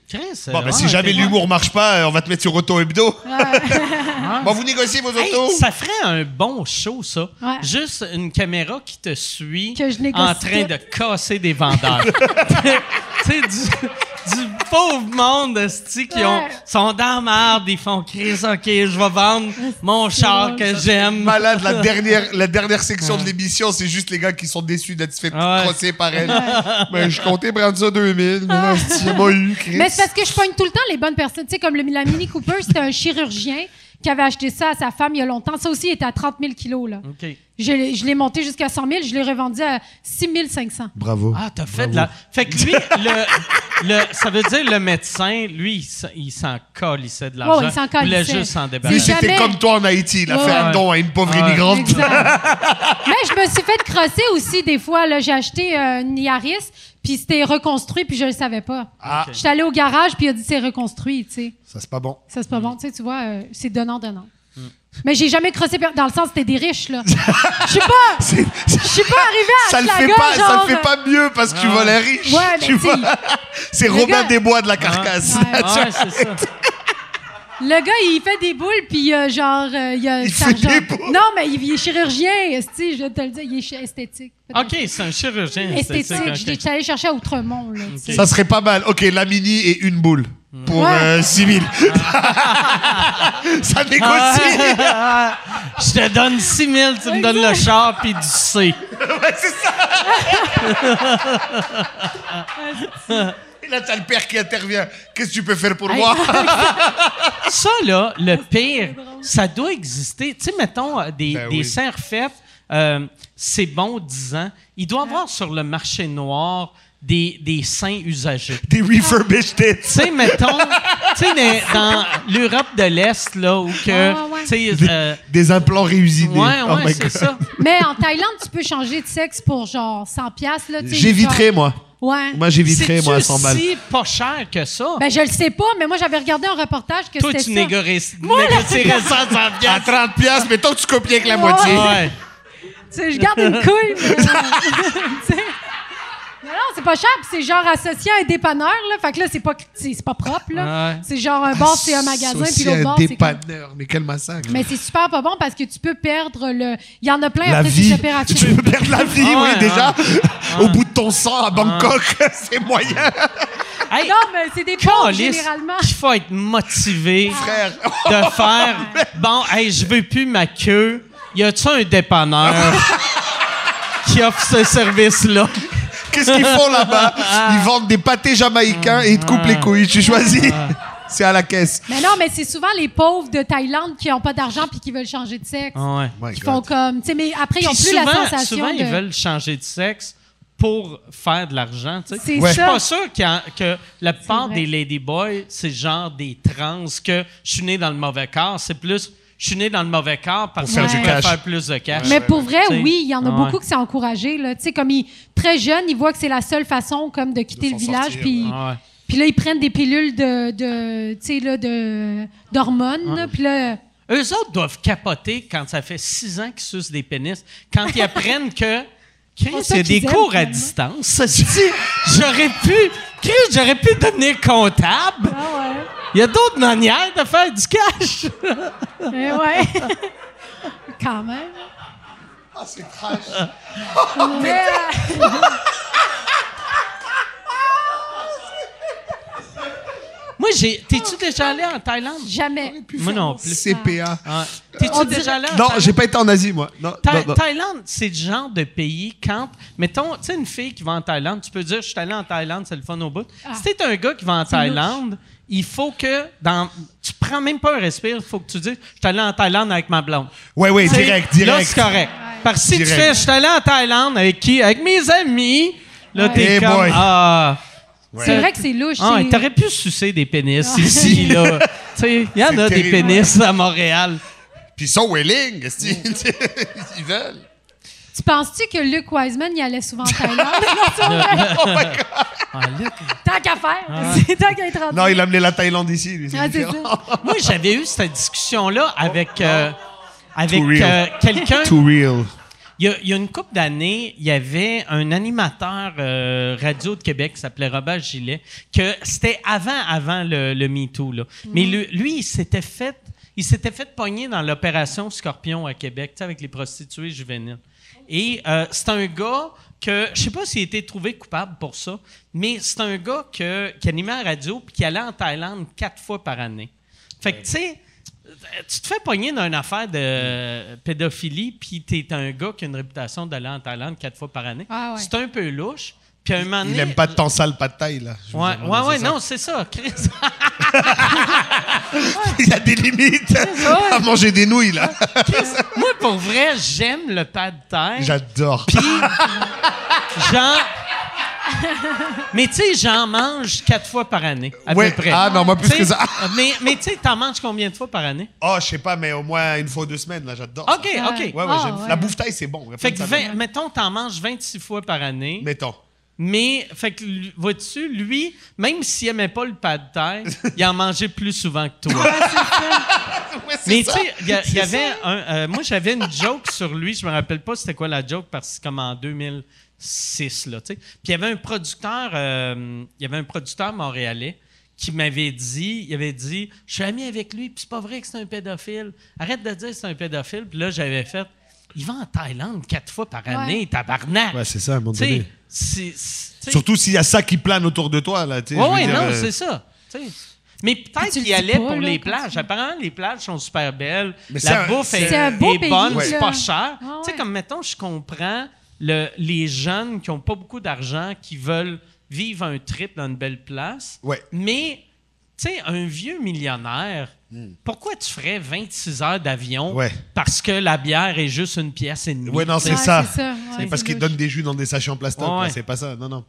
Chris, Bon, ben, si vraiment jamais l'humour marche pas, euh, on va te mettre sur Auto Hebdo. [LAUGHS] bon, vous négociez vos Hey, autos. ça ferait un bon show, ça. Ouais. Juste une caméra qui te suit Que je négocie en train tout. de casser des vendeurs. [LAUGHS] [LAUGHS] tu sais, pauvre monde esti, qui ont, Ouais. sont dans la merde, ils font Chris, OK, je vais vendre mon char que j'aime. Malade, la [LAUGHS] dernière, la dernière section de l'émission, c'est juste les gars qui sont déçus d'être fait Ouais. crosser par elle. Ben, je comptais prendre ça 2000, mais là, eu, Chris. Mais c'est parce que je pogne tout le temps les bonnes personnes. Tu sais, comme le, la Mini Cooper, c'était un chirurgien qui avait acheté ça à sa femme il y a longtemps. Ça aussi, il était à 30 000 kilos. Là. OK. Je, l'ai- je l'ai monté jusqu'à 100 000. Je l'ai revendu à 6 500. Bravo. Ah, t'as fait de la. Fait que lui, le, le- ça veut dire le médecin, lui, il s'en- calissait de l'argent. Ouais, il s'en Il voulait juste s'en débarrasser. C'était jamais- comme toi en Haïti, il a Ouais. fait un don à une pauvre Ouais. immigrante. Mais je me suis fait crosser aussi des fois. Là, j'ai acheté euh, une Yaris, puis c'était reconstruit, puis je le savais pas. Ah. Je suis allée au garage, puis il a dit c'est reconstruit. Tu sais, Ça, c'est pas bon. ça c'est pas bon. Tu sais, tu vois, euh, c'est donnant donnant. Mais j'ai jamais crossé dans le sens c'était des riches là. [LAUGHS] Je suis pas, C'est- je suis pas arrivée à ça le fait pas, ça genre, le fait pas mieux parce que tu vois les riches. Ouais, mais tu tu vois. [LAUGHS] C'est Robin gars- Desbois de la carcasse. Ouais. Ah, ouais, c'est ça. [LAUGHS] Le gars, il fait des boules, puis euh, genre, euh, il a Il fait des boules? Non, mais il, il est chirurgien, esti, je vais te le dire, il est esthétique. OK, c'est un chirurgien. Esthétique. esthétique, Je ok. l'ai- allée chercher à Outremont. Là, tu sais. Ça serait pas mal. Ok, la mini et une boule pour Ouais. euh, 6 000. [LAUGHS] ça négocie. Ah, [LAUGHS] Je te donne 6 000, tu me donnes le char puis du C. [LAUGHS] ouais, c'est ça. Là, t'as le père qui intervient. Qu'est-ce que tu peux faire pour moi? [LAUGHS] [LAUGHS] Ça, là, le pire, ça doit exister. Tu sais, mettons, euh, des, Ben des oui. serres faites, euh, c'est bon 10 ans. Il doit y avoir sur le marché noir des, des seins usagés. Des refurbished tits. Tu sais, mettons, tu sais, [LAUGHS] dans, l'Europe de l'Est, là, où que, Ouais, ouais, ouais. tu sais, Des, euh, des implants réusinés. ouais, Oh ouais, my c'est ça. Mais en Thaïlande, tu peux changer de sexe pour genre 100 piastres, là. tu sais, J'éviterais, genre- moi. Ouais. Moi, j'éviterais, moi, à 100 balles. si pas cher que ça? Ben, je le sais pas, mais moi, j'avais regardé un reportage que Toi, c'était tu ça. négocierais ça à 100 À piastres. 30 piastres, mettons que tu copies avec la moitié. Ouais. Tu sais, je garde une couille, mais... [LAUGHS] Non, non, c'est pas cher, c'est genre associé à un dépanneur, là. Fait que là, c'est pas, c'est pas propre, là. Ouais. C'est genre un bar, c'est un magasin, puis l'autre bar, c'est comme... dépanneur. Mais quel massacre. Mais c'est super pas bon parce que tu peux perdre le... Il y en a plein la après vie. ces. Tu peux perdre la vie, Ah ouais, oui, déjà. Au bout de ton sang à Bangkok, [LAUGHS] c'est moyen. [LAUGHS] Hey, Non, mais c'est des pauvres, généralement. Il faut être motivé Frère. de [LAUGHS] faire bon, hey, je veux plus ma queue. Y a-tu un dépanneur qui offre ce service-là? Qu'est-ce qu'ils font là-bas. [LAUGHS] Ils vendent des pâtés jamaïcains et ils te coupent les couilles. Tu choisis. [LAUGHS] C'est à la caisse. Mais non, mais c'est souvent les pauvres de Thaïlande qui n'ont pas d'argent puis qui veulent changer de sexe. Ouais. Qui God. font comme... Tu sais, mais après, ils n'ont plus souvent, la sensation souvent de... ils veulent changer de sexe pour faire de l'argent. tu sais. C'est Je suis ça. pas sûr a- que la plupart des ladyboys, c'est genre des trans que je suis né dans le mauvais corps. C'est plus, je suis né dans le mauvais corps parce faire que du je peux cash. faire plus de cash. Mais pour vrai, oui, il y en a Ouais. beaucoup qui s'est encouragé. Là. Tu sais, comme ils, très jeunes, ils voient que c'est la seule façon comme de quitter De le village. Puis Ah ouais. Là, ils prennent des pilules de, de tu sais, là, de, d'hormones. Puis là, Eux autres doivent capoter quand ça fait six ans qu'ils sucent des pénis. Quand ils apprennent que. Chris, C'est ça il y a des cours à distance. Ça se dit, j'aurais pu. Chris, j'aurais pu devenir comptable. ah ouais. Il y a d'autres manières de faire du cash. Eh ouais. [LAUGHS] Quand même. Ah, c'est trash. Mais, [LAUGHS] Moi, j'ai. T'es-tu déjà allé en Thaïlande? jamais. Moi non plus. CPA. Ah. T'es-tu On déjà dirait- allé en Non, Thaïlande? j'ai pas été en Asie, moi. Non, Tha- non, non. Thaïlande, c'est le genre de pays quand, mettons, tu sais, une fille qui va en Thaïlande, tu peux dire, je suis allé en Thaïlande, c'est le fun au bout. Ah. Si t'es un gars qui va en Thaïlande, il faut que, dans, tu prends même pas un respire, il faut que tu dises, je suis allé en Thaïlande avec ma blonde. Ouais, ouais, T'sais, direct, Là, direct. c'est correct. Parce que si tu Direct. fais, je suis allé en Thaïlande avec qui? Avec mes amis. Là, Ouais. t'es Hey comme, ah. C'est vrai que c'est louche. Ah, t'aurais pu sucer des pénis ici, là. [LAUGHS] Il y en a des pénis à Montréal. Puis ils sont willing, [LAUGHS] ils veulent? Tu penses-tu que Luke Wiseman y allait souvent en Thaïlande? [LAUGHS] Ah, là, tant qu'à faire. C'est tant qu'à être rendu. Non, il a amené la Thaïlande ici, lui. Ah. Moi, j'avais eu cette discussion-là avec, euh, avec Too real. euh, quelqu'un. Too real. Il y, a, il y a une couple d'années, il y avait un animateur euh, radio de Québec qui s'appelait Robert Gillet, que c'était avant, avant le, le MeToo. Là. Mais lui, lui, il s'était fait. Il s'était fait pogner dans l'opération Scorpion à Québec, avec les prostituées juvéniles. Et euh, c'est un gars que, je sais pas s'il a été trouvé coupable pour ça, mais c'est un gars que, qui animait la radio puis qui allait en Thaïlande quatre fois par année. Fait que, tu sais, tu te fais pogner dans une affaire de pédophilie, puis tu es un gars qui a une réputation d'aller en Thaïlande quatre fois par année. Ah ouais. C'est un peu louche. Puis à un moment Il donné- aime pas de temps sale, pas de taille, là. Je Ouais, dire, ouais, c'est ouais, ça. non, c'est ça, Chris. [LAUGHS] Il y a des limites à manger des nouilles, là. Moi, pour vrai, j'aime le pad thai. J'adore. Puis, [LAUGHS] j'en. [LAUGHS] Mais tu sais, j'en mange quatre fois par année, à Ouais. peu près. Ah, non, moi, plus Tu sais, que ça. [LAUGHS] Mais, mais tu sais, t'en manges combien de fois par année? Oh, je sais pas, mais au moins une fois ou deux semaines, là, j'adore. ça. OK, OK. Ouais, ouais, Ah, j'aime. ouais. La bouffe taille, c'est bon. Fait que, de ça. vingt- mettons, t'en manges 26 fois par année. Mettons. Mais, fait que, vois-tu, lui, même s'il aimait pas le pad thai, [LAUGHS] il en mangeait plus souvent que toi. Ouais, c'est Mais tu sais, il y, avait un. euh, moi, j'avais une joke sur lui. Je me rappelle pas c'était quoi la joke parce que c'est comme en 2006, là, tu sais. Puis il y avait un producteur, euh, il y avait un producteur montréalais qui m'avait dit, il avait dit, je suis ami avec lui, puis c'est pas vrai que c'est un pédophile. Arrête de dire que c'est un pédophile. Puis là, j'avais fait, il va en Thaïlande quatre fois par année, tabarnak. Ouais, c'est ça, à un moment Tu sais, donné. c'est- c'est- Surtout s'il y a ça qui plane autour de toi, là. tu sais, Ouais, ouais, non, euh, c'est ça. Tu sais. Mais peut-être qu'il y allait pas, pour là, les plages. tu- Apparemment, les plages sont super belles. Mais c'est la bouffe est, c'est un beau est pays, bonne, c'est pas cher. Ah, Tu sais, ouais. comme mettons, je comprends le, les jeunes qui ont pas beaucoup d'argent, qui veulent vivre un trip dans une belle place. Ouais. Mais, tu sais, un vieux millionnaire, pourquoi tu ferais 26 heures d'avion Hmm. Ouais. parce que la bière est juste une pièce et demie? Ouais, non, c'est Ouais, ça. c'est ouais, parce qu'ils donnent des jus dans des sachets en ouais. C'est pas ça. Non, non.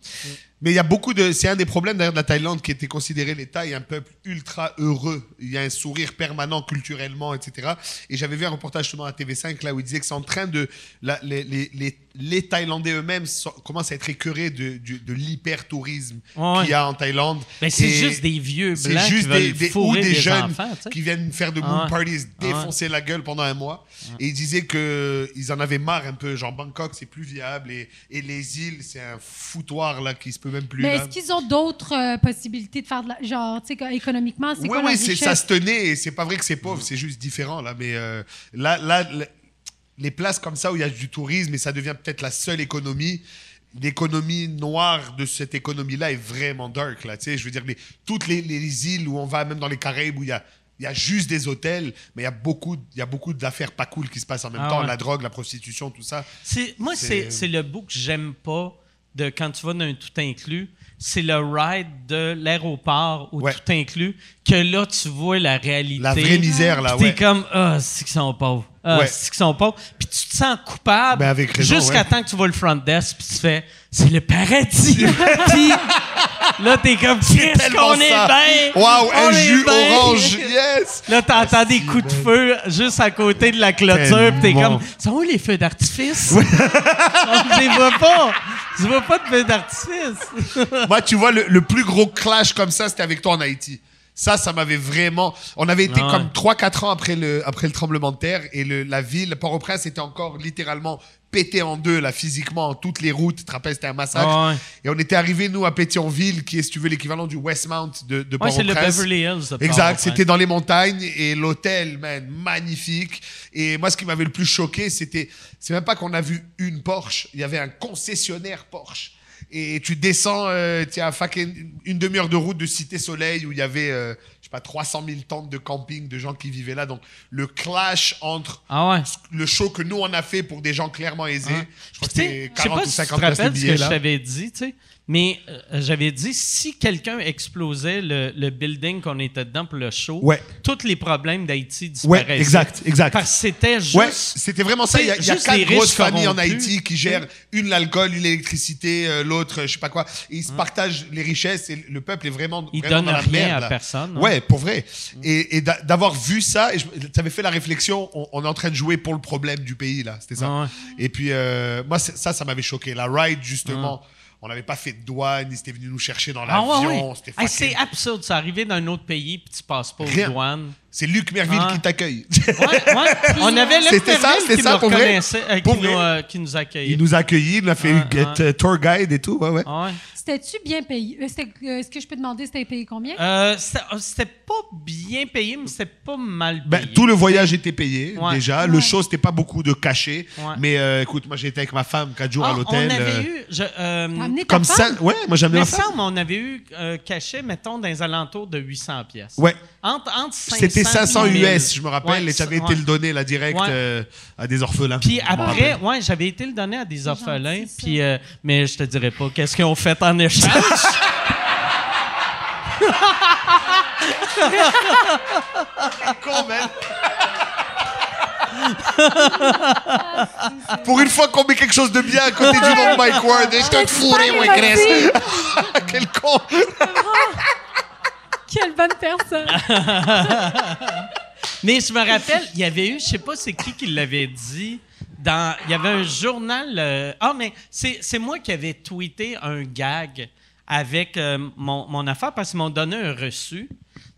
Mais il y a beaucoup de. C'est un des problèmes d'ailleurs de la Thaïlande qui était considéré les Thaïs un peuple ultra heureux. Il y a un sourire permanent culturellement, etc. Et j'avais vu un reportage justement à TV5 là où il disait que c'est en train de. la- les, les, les, les Thaïlandais eux-mêmes commencent à être écœurés de, de l'hyper-tourisme Ouais. qu'il y a en Thaïlande. Ben, c'est Et juste des vieux c'est blancs juste qui des, des- ou des des jeunes enfants, tu sais. qui viennent faire de moon parties, Ah défoncer la gueule pendant un mois. Et ils disaient qu'ils en avaient marre un peu. Genre Bangkok, c'est plus viable. Et, et les îles, c'est un foutoir là qui se peut même plus. Mais est-ce qu'ils ont d'autres euh, possibilités de faire de la. Genre, tu sais, que- économiquement, c'est Oui, quoi oui, richesse? ça se tenait. Et c'est pas vrai que c'est pauvre, c'est juste différent là. Mais euh, là, là, le- les places comme ça où il y a du tourisme et ça devient peut-être la seule économie. L'économie noire de cette économie-là est vraiment dark. Là, tu sais, je veux dire, les- toutes les, les îles où on va, même dans les Caraïbes, où il y a, il y a juste des hôtels, mais il y a beaucoup, il y a beaucoup d'affaires pas cool qui se passent en même Ah temps. ouais. La drogue, la prostitution, tout ça. C'est- moi, C'est- c'est c'est le bout que j'aime pas de quand tu vas dans un tout inclus. C'est le ride de l'aéroport au Ouais. tout inclus, que là, tu vois la réalité. La vraie misère, là, Puis ouais. T'es comme, ah, c'est qu'ils sont pauvres. Ah, Ouais. c'est qu'ils sont pauvres. Puis tu te sens coupable Ben, jusqu'à temps que tu vois le front desk, puis tu fais, c'est le paradis. [LAUGHS] puis là, t'es comme, qu'est-ce qu'on est bien. Waouh, un jus orange, yes! Là, t'entends des coups de feu juste à côté de la clôture, pis t'es comme, sont où les feux d'artifice? [LAUGHS] On les voit pas. Je vois pas de feu d'artifice. [LAUGHS] Moi, tu vois, le, le plus gros clash comme ça, c'était avec toi en Haïti. Ça, ça m'avait vraiment. On avait été Ah ouais. comme 3-4 ans après le, après le tremblement de terre et le, la ville, Port-au-Prince, était encore littéralement pété en deux, là, physiquement, toutes les routes. Tu te rappelles, c'était un massacre. Ah ouais. Et on était arrivé, nous, à Pétionville, qui est, si tu veux, l'équivalent du Westmount de, de Ouais, c'est le. Beverly Hills. Exact, c'était dans les montagnes et l'hôtel, man, magnifique. Et moi, ce qui m'avait le plus choqué, c'était, c'est même pas qu'on a vu une Porsche, il y avait un concessionnaire Porsche. Et tu descends, euh, tu as fucking une demi-heure de route de Cité Soleil où il y avait, euh, sais pas, 300 000 tentes de camping de gens qui vivaient là. Donc, le clash entre Ah ouais. le show que nous on a fait pour des gens clairement aisés, je crois que sais, je sais 40 pas ou si tu te 50 piastres le rappelles ce que je t'avais dit, tu sais, mais euh, j'avais dit si quelqu'un explosait le, le building qu'on était dedans pour le show, Ouais. tous les problèmes d'Haïti Ouais, disparaissaient. exact, exact. Parce que c'était juste. Ouais, c'était vraiment ça. Il y a, y a quatre grosses familles en. Haïti qui gèrent une l'alcool, une l'électricité, euh, l'autre, je sais pas quoi. Et ils se partagent les richesses et le peuple est vraiment, Ils vraiment donnent dans la rien merde, à là. personne, hein. Ouais, pour vrai. Et, et d'a- d'avoir vu ça, et je- t'avais fait la réflexion, on, on est en train de jouer pour le problème du pays là, c'était ça. Ah. Et puis euh, moi ça, ça m'avait choqué. La ride justement, on n'avait pas fait de douane, ils étaient venus nous chercher dans Ah ouais, l'avion, ouais. Hey, c'est absurde, ça arriver d'un autre pays puis tu passes pas aux Rien. douanes. C'est Luc Merville Ah. qui t'accueille. Ouais. [LAUGHS] On avait Luc C'était ça, Merville c'était qui ça, nous pour vrai. reconnaissait, euh, qui, Pour nous, euh, qui nous accueillait. Il nous a accueillis, il a fait Ah, ah. euh, tour guide et tout. Ouais, ouais. Ah. C'était-tu bien payé? Euh, euh, Est-ce que je peux demander c'était payé combien? Euh, c'était euh, c'était pas bien payé, mais c'était pas mal payé. Ben, tout le voyage était payé Ouais. déjà. Le show, c'était pas beaucoup de cachets. Ouais. Mais euh, écoute, moi j'étais avec ma femme quatre jours Ah, à l'hôtel. On avait euh, eu. Je, euh, T'as amené ta Comme ça, ouais, moi bien ma femme. on avait eu euh, cachet, mettons, dans les alentours de 800 pièces. Ouais, Entre, entre 500 c'était 500 et 1000. US, je me rappelle, Ouais, et tu avais ouais. été le donner là direct Ouais. euh, à des orphelins. Puis après, ouais, j'avais été le donner à des orphelins, puis euh, mais je te dirais pas qu'est-ce qu'ils ont fait en échange? [LAUGHS] Con, man. Pour une fois qu'on met quelque chose de bien à côté du nom de Mike Ward, et je te fourré, moi, Grèce. Quel con. Quelle bonne personne! [LAUGHS] mais je me rappelle, il y avait eu, je sais pas c'est qui qui l'avait dit, dans, il y avait un journal. euh, ah, mais c'est moi qui avais tweeté un gag avec euh, mon, mon affaire parce qu'ils m'ont donné un reçu.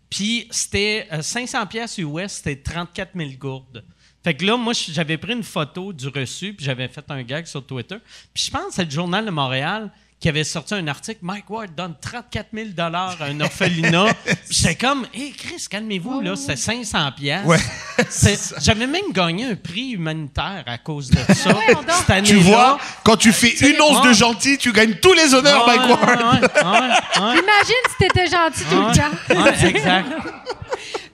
Puis c'était euh, 500 pièces US, c'était 34 000 gourdes. Fait que là, moi, j'avais pris une photo du reçu, puis j'avais fait un gag sur Twitter. Puis je pense que c'est le Journal de Montréal qui avait sorti un article. Mike Ward donne 34 000 à un orphelinat. [LAUGHS] Puis j'étais comme, hé, Chris, calmez-vous, là, c'était 500 pièces. Ouais. [LAUGHS] J'avais même gagné un prix humanitaire à cause de ça. Ouais, cette année-là. Tu vois, quand tu fais une once ouais. de gentil, tu gagnes tous les honneurs, Ouais, Mike Ward. ouais, ouais, ouais, ouais. Imagine si t'étais gentil tout le temps. Ouais, exact. [LAUGHS]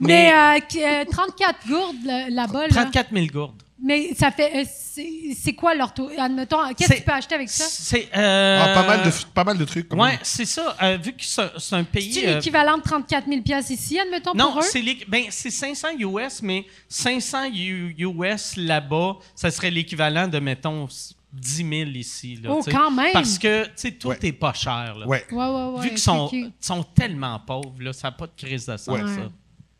Mais, Mais, euh, qui- euh, 34 gourdes là- là-bas, là. 34 000 gourdes. Mais ça fait. euh, c'est quoi leur taux? Admettons, qu'est-ce que tu peux acheter avec ça? C'est euh, Ah, pas, mal de, pas mal de trucs. quand Ouais, c'est ça. Euh, vu que c'est un pays. C'est l'équivalent de 34 000 piastres ici, admettons, non, pour eux? ben, c'est 500 US, mais 500 U- US là-bas, ça serait l'équivalent de, mettons, 10 000 ici. Là, Oh, quand même! Parce que, tu sais, tout Ouais. est pas cher. Là. Ouais. Ouais, ouais, ouais. Vu qu'ils sont, sont tellement pauvres, là, ça n'a pas de crise de sens, Ouais. ça.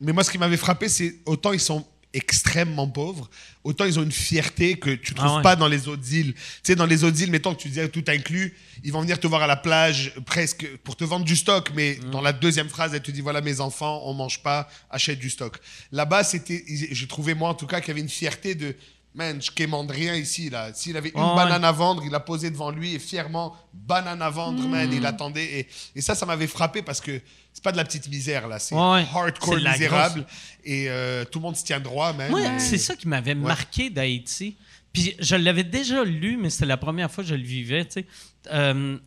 Mais moi, ce qui m'avait frappé, c'est autant ils sont extrêmement pauvres, autant ils ont une fierté que tu trouves Ah ouais. pas dans les autres îles. Tu sais, dans les autres îles, mettons que tu disais tout inclus, ils vont venir te voir à la plage presque pour te vendre du stock, mais Mm. dans la deuxième phrase, elle te dit voilà mes enfants, on mange pas, achète du stock. Là-bas, c'était, j'ai trouvé moi en tout cas qu'il y avait une fierté de Man, je commande rien ici, là. S'il avait une Ah ouais. banane à vendre, il l'a posée devant lui et fièrement, banane à vendre, man, Mm. il attendait. Et, et ça, ça m'avait frappé parce que c'est pas de la petite misère, là. C'est Ouais, ouais. hardcore C'est de la misérable. Et euh, tout le monde se tient droit, man. Moi, Et- c'est ça qui m'avait marqué d'Haïti. Puis je l'avais déjà lu, mais c'était la première fois que je le vivais. tu sais. Euh,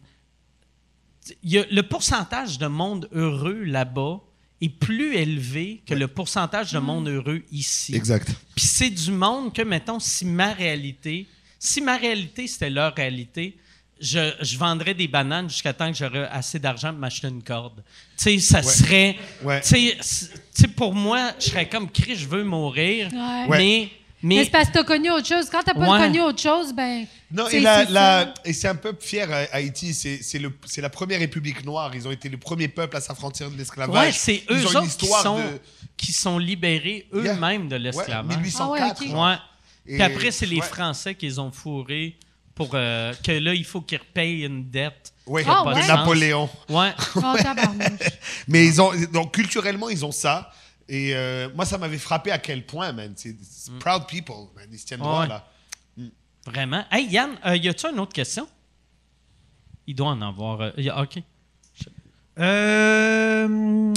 il y a- le pourcentage de monde heureux là-bas est plus élevé que le pourcentage de monde heureux ici. Exact. Puis c'est du monde que, mettons, si ma réalité, si ma réalité c'était leur réalité, je, je vendrais des bananes jusqu'à temps que j'aurais assez d'argent pour m'acheter une corde. Tu sais, ça serait. Ouais. Tu sais, pour moi, je serais comme Chris, je veux mourir. Ouais. Ouais. Mais. Mais Mais, c'est parce que t'as connu autre chose. Quand t'as pas Ouais. connu autre chose, ben. Non, et, la, c'est la- et c'est un peuple fier, euh, Haïti. C'est c'est le- c'est la première république noire. Ils ont été le premier peuple à s'affranchir de l'esclavage. ouais, c'est eux Ils ont autres une histoire qui, sont, de. qui sont libérés eux-mêmes de Ouais, l'esclavage. 1804. Ah ouais, ok. genre. Ouais. Et- Puis après, c'est les ouais. Français qui les ont fourrés pour euh, que là, il faut qu'il repaye une dette. Oui, de. Napoléon. Ouais. Oh. [LAUGHS] Mais ils ont, donc culturellement, ils ont ça. Et euh, moi, ça m'avait frappé à quel point, man. C'est c'est proud people, man. Ils se tiennent droit, Ouais. là. Vraiment. Hey, Yann, euh, y a-tu une autre question? Il doit en avoir. euh, y a- OK. Euh,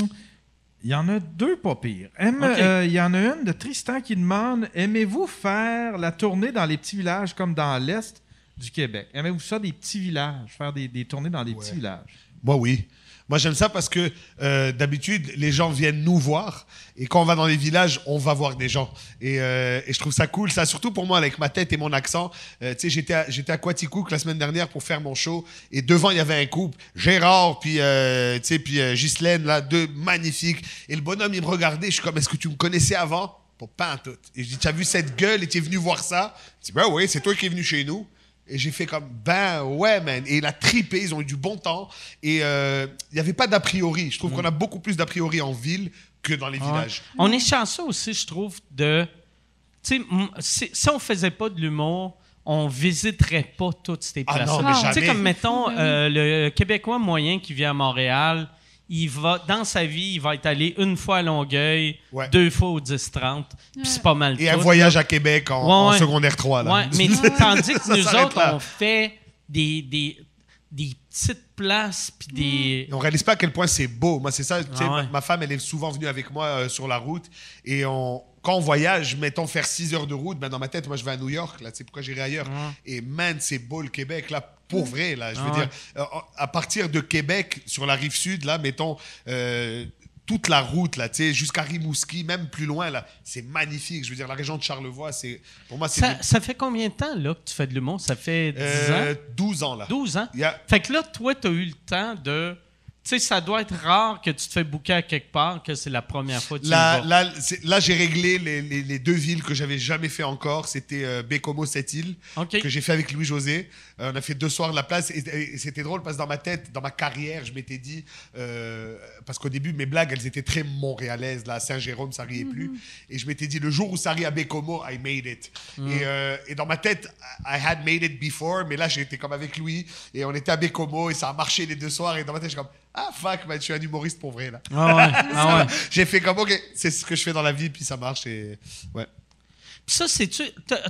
Il y en a deux pas pires. Aime- euh, Il y en a une de Tristan qui demande Aimez-vous faire la tournée dans les petits villages comme dans l'Est? Du Québec Aimez-vous ça, des petits villages Faire des, des tournées dans des petits villages? Moi, oui. Moi, j'aime ça parce que euh, d'habitude, les gens viennent nous voir. Et quand on va dans les villages, on va voir des gens. Et, euh, et je trouve ça cool. Ça, surtout pour moi, avec ma tête et mon accent. Euh, tu sais, j'étais à, j'étais à Quaticook la semaine dernière pour faire mon show. Et devant, il y avait un couple. Gérard, puis, tu sais, puis Ghislaine, là, deux magnifiques. Et le bonhomme, il me regardait. Je suis comme, est-ce que tu me connaissais avant? Pour pas en tout. Et je dis, tu as vu cette gueule et tu es venu voir ça Il dit, ben oui, c'est toi qui es venu chez nous. Et j'ai fait comme, ben ouais, man. Et il a tripé, ils ont eu du bon temps. Et euh, il n'y avait pas d'a priori. Je trouve qu'on a beaucoup plus d'a priori en ville que dans les villages. On est chanceux aussi, je trouve, de. Tu sais, si, si on faisait pas de l'humour, on visiterait pas toutes ces Ah places. non, mais Tu sais, comme mettons, euh, le Québécois moyen qui vient à Montréal, il va, dans sa vie, il va être allé une fois à Longueuil, Ouais. deux fois au 10-30, puis c'est pas mal Et un voyage là. à Québec en, Ouais, en ouais. secondaire 3. Là. Ouais, mais [LAUGHS] tandis que nous autres, là. on fait des, des, des petites places, puis des. Et on réalise pas à quel point c'est beau. Moi, c'est ça. Ah ma, ma femme, elle est souvent venue avec moi euh, sur la route. Et on, quand on voyage, mettons faire 6 heures de route, ben, dans ma tête, moi, je vais à New York. Là, pourquoi j'irai ailleurs? Et man, c'est beau le Québec. Là, pour vrai, là, je veux Ah dire, euh, à partir de Québec, sur la rive sud, là, mettons. euh, toute la route là, tu sais, jusqu'à Rimouski, même plus loin là, c'est magnifique. Je veux dire, la région de Charlevoix, c'est pour moi c'est Ça, ça fait combien de temps là, que tu fais de l'humour? Ça fait 10 euh, ans? 12 ans là. 12 ans? Il y a- Fait que là, toi, tu as eu le temps de. Tu sais, ça doit être rare que tu te fais booker à quelque part, que c'est la première fois que tu Là, vas. là, là, j'ai réglé les, les- les deux villes que j'avais jamais fait encore. C'était euh, Bécomo, cette île, OK. que j'ai fait avec Louis-José. Euh, on a fait deux soirs de la place. Et, et c'était drôle parce que dans ma tête, dans ma carrière, je m'étais dit... euh, parce qu'au début, mes blagues, elles étaient très montréalaises. Là, à Saint-Jérôme, ça riait plus. Et je m'étais dit, le jour où ça rit à Bécomo, I made it. Et, euh, et dans ma tête, I had made it before. Mais là, j'étais comme avec Louis. Et on était à Bécomo et ça a marché les deux soirs. Et dans ma tête, je suis comme... Ah, fuck, man, je suis un humoriste pour vrai, là. Ah ouais, ah [LAUGHS] ouais. J'ai fait comme, OK, c'est ce que je fais dans la vie, puis ça marche. Et... Ouais. Puis ça, c'est-tu.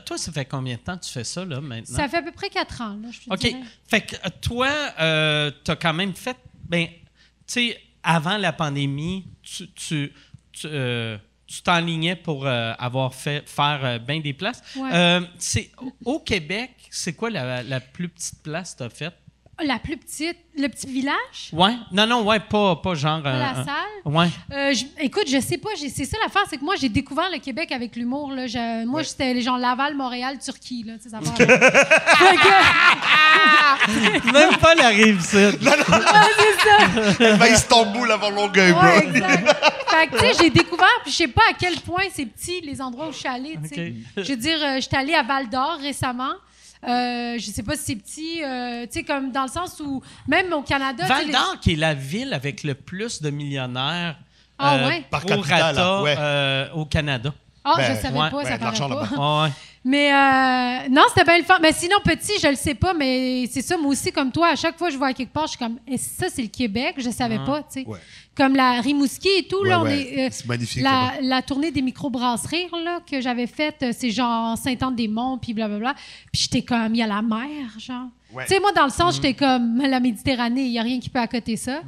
toi- ça fait combien de temps que tu fais ça, là, maintenant? Ça fait à peu près quatre ans, là, je te OK. dirais. Fait que euh, toi, euh, tu as quand même fait. Ben, tu sais, avant la pandémie, tu. tu, tu, euh, tu t'enlignais pour euh, avoir fait faire bien des places. Ouais. Euh, c'est, au Québec, c'est quoi la, la plus petite place que tu as faite? La plus petite, le petit village, Ouais. Non, non, ouais, pas, pas genre. pas euh, la un- salle? Ouais. Euh, je- écoute, je sais pas, c'est ça l'affaire, c'est que moi j'ai découvert le Québec avec l'humour. Là. Je- moi, c'était les gens Laval, Montréal, Turquie. Là, tu sais, ça va. Fait que- Même pas la rive sud. Elle va à Istanbul avant Longueuil, bro. Ouais, exact. Fait que, tu sais, j'ai découvert, puis je sais pas à quel point c'est petit, les endroits où je suis allée, tu sais. Je veux dire, euh, j'étais allée à Val d'Or récemment. Euh, je sais pas si c'est petit, euh, tu sais, comme dans le sens où, même au Canada... Val les- d'Or, qui est la ville avec le plus de millionnaires. Ah ouais? Par pro capita, là, rata, ouais. euh, au Canada. Ah, Ben, je savais ouais, pas, ouais, ça paraît pas. ouais. Mais euh, non, c'était bien le fun. Mais sinon, petit, je le sais pas, mais c'est ça, moi aussi, comme toi, à chaque fois que je vois à quelque part, je suis comme, Et ça, c'est le Québec, je savais pas, tu sais. Ouais. Comme la Rimouski et tout, là, Ouais, on ouais. est. euh, C'est magnifique, La, tournée des micro-brasseries, là, que j'avais faite, euh, c'est genre Saint-Anne-des-Monts, puis blablabla. Puis j'étais comme, il y a la mer, genre. Ouais. Tu sais, moi, dans le sens, j'étais comme, la Méditerranée, il y a rien qui peut accoter ça.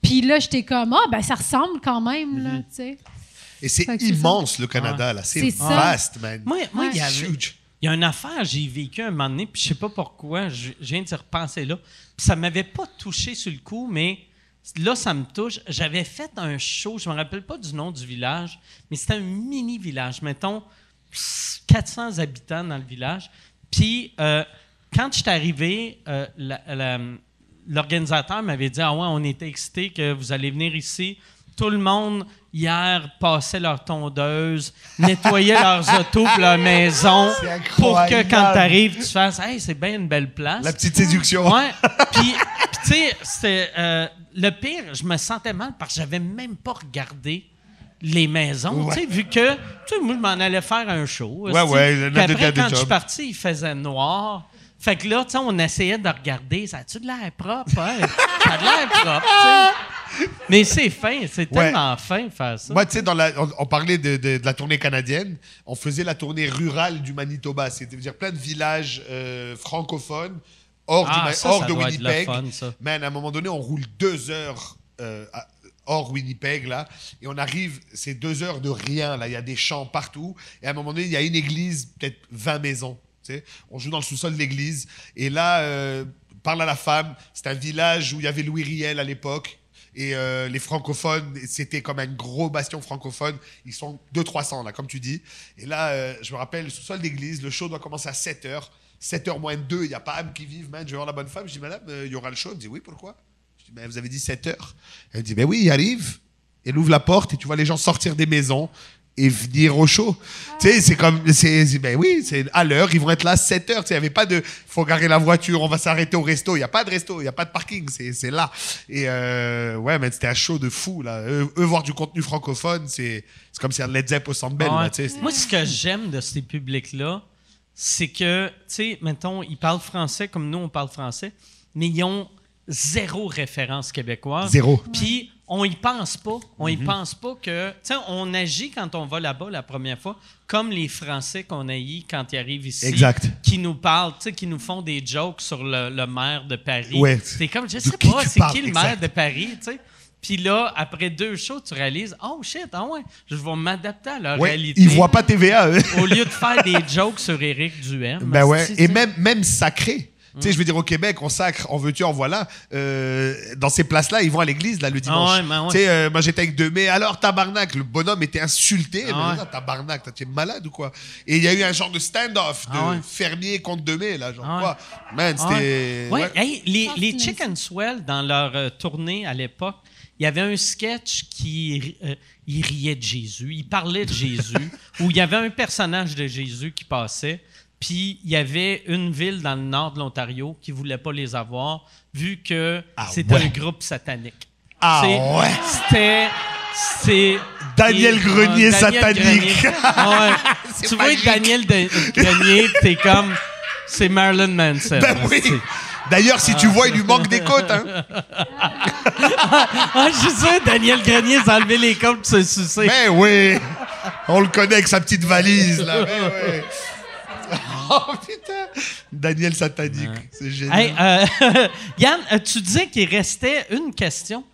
Puis là, j'étais comme, ah, ben, ça ressemble quand même, là, tu sais. Et c'est immense, le Canada, là. C'est vaste, man. Moi, moi, il y avait- Huge. Il y a une affaire, j'ai vécu un moment donné, puis je sais pas pourquoi, je, je viens de repenser là. Puis ça m'avait pas touché sur le coup, mais là, ça me touche. J'avais fait un show, je me rappelle pas du nom du village, mais c'était un mini village, mettons 400 habitants dans le village. Puis euh, quand je suis arrivé, euh, la- la- l'organisateur m'avait dit Ah ouais, on était excités que vous allez venir ici. Tout le monde, hier, passait leur tondeuse, nettoyait [LAUGHS] leurs autos pour leur maison pour que quand tu arrives, tu fasses Hey, c'est bien une belle place. La petite séduction. Ouais. [LAUGHS] Puis, puis tu sais, euh, le pire, je me sentais mal parce que j'avais même pas regardé les maisons. Tu sais, vu que. Tu sais, moi, je m'en allais faire un show. Ouais, ouais, Puis après, quand je suis parti, il faisait noir. Fait que là, tu sais, on essayait de regarder, ça a-tu de l'air propre? Hein? ça a de l'air propre, tu sais. Mais c'est fin, c'est Ouais. tellement fin de faire ça. Moi, tu sais, on, on parlait de, de- de la tournée canadienne. On faisait la tournée rurale du Manitoba. C'est-à-dire plein de villages euh, francophones hors, Ah, ça, hors ça de Winnipeg. fun, ça. Man, à un moment donné, on roule deux heures euh, à- hors Winnipeg, là, et on arrive, c'est deux heures de rien, là. Il y a des champs partout. Et à un moment donné, il y a une église, peut-être 20 maisons. On joue dans le sous-sol de l'église. Et là, euh, parle à la femme. C'est un village où il y avait Louis Riel à l'époque. Et euh, les francophones, c'était comme un gros bastion francophone. Ils sont 200-300, là, comme tu dis. Et là, euh, je me rappelle, le sous-sol d'église, le show doit commencer à 7 h 7 h moins 2, il n'y a pas âme qui vive, man. Je vais voir la bonne femme. Je dis, madame, il y aura le show. Elle me dit, oui, pourquoi? Je dis, ben, vous avez dit 7 h Elle me dit, ben oui, il arrive. Elle ouvre la porte et tu vois les gens sortir des maisons et venir au show. Tu sais, c'est comme, c'est, ben oui, c'est à l'heure, ils vont être là 7 heures. Tu sais, il n'y avait pas de, faut garer la voiture, on va s'arrêter au resto. Il n'y a pas de resto, il n'y a pas de parking, c'est, c'est là. Et euh, ouais, mais c'était un show de fou, là. Eux, eux, voir du contenu francophone, c'est, c'est comme si un Led Zepp au Centre Bell, Ouais. là, tu sais. Moi, ce que j'aime de ces publics-là, c'est que, tu sais, mettons, ils parlent français comme nous, on parle français, mais ils ont zéro référence québécoise. Zéro. Puis, on y pense pas. On y pense pas que. Tu sais, on agit quand on va là-bas la première fois, comme les Français qu'on a eu quand ils arrivent ici. Exact. Qui nous parlent, tu sais, qui nous font des jokes sur le, le maire de Paris. Ouais. C'est comme, je sais pas, c'est qui le exact. maire de Paris, tu sais? Puis là, après deux shows, tu réalises, oh shit, ah ouais, je vais m'adapter à Ouais, réalité. ils voient pas TVA, eux. Au lieu de faire des jokes sur Éric Duhem. Ben ouais. Et même sacré. Tu sais, je veux dire, au Québec, on sacre, en veux-tu, en voilà. Euh, dans ces places-là, ils vont à l'église, là, le dimanche. Ah ouais, ouais. Tu sais, euh, moi, j'étais avec Demey. Alors, tabarnak, le bonhomme était insulté. Ah Mais ouais. tabarnak, toi, tu es malade ou quoi? Et il y a eu un genre de stand-off de Ah ouais. fermier contre Demey, là, genre Ah ouais. quoi? Man, Ah ouais. c'était. Ouais, ouais. hey, les, les Chicken Swell, dans leur euh, tournée à l'époque, il y avait un sketch qui euh, il riait de Jésus, il parlait de Jésus, [LAUGHS] où il y avait un personnage de Jésus qui passait, puis il y avait une ville dans le nord de l'Ontario qui voulait pas les avoir, vu que Ah c'était ouais. un groupe satanique. Ah C'est- ouais. C'était. C'est. Daniel Grenier Daniel satanique. Grenier. [LAUGHS] Ouais. Tu vois. Daniel de- Grenier, t'es comme. C'est Marilyn Manson. Ben oui. D'ailleurs, si tu vois, il lui manque des côtes, hein. Ah, je sûr, Daniel Grenier s'est enlevé les côtes pour se sucer. Mais oui. On le connaît avec sa petite valise, là. Mais ouais. [LAUGHS] Oh putain. Daniel satanique. C'est génial. Hey, euh, [LAUGHS] Yann, euh, tu disais qu'il restait une question?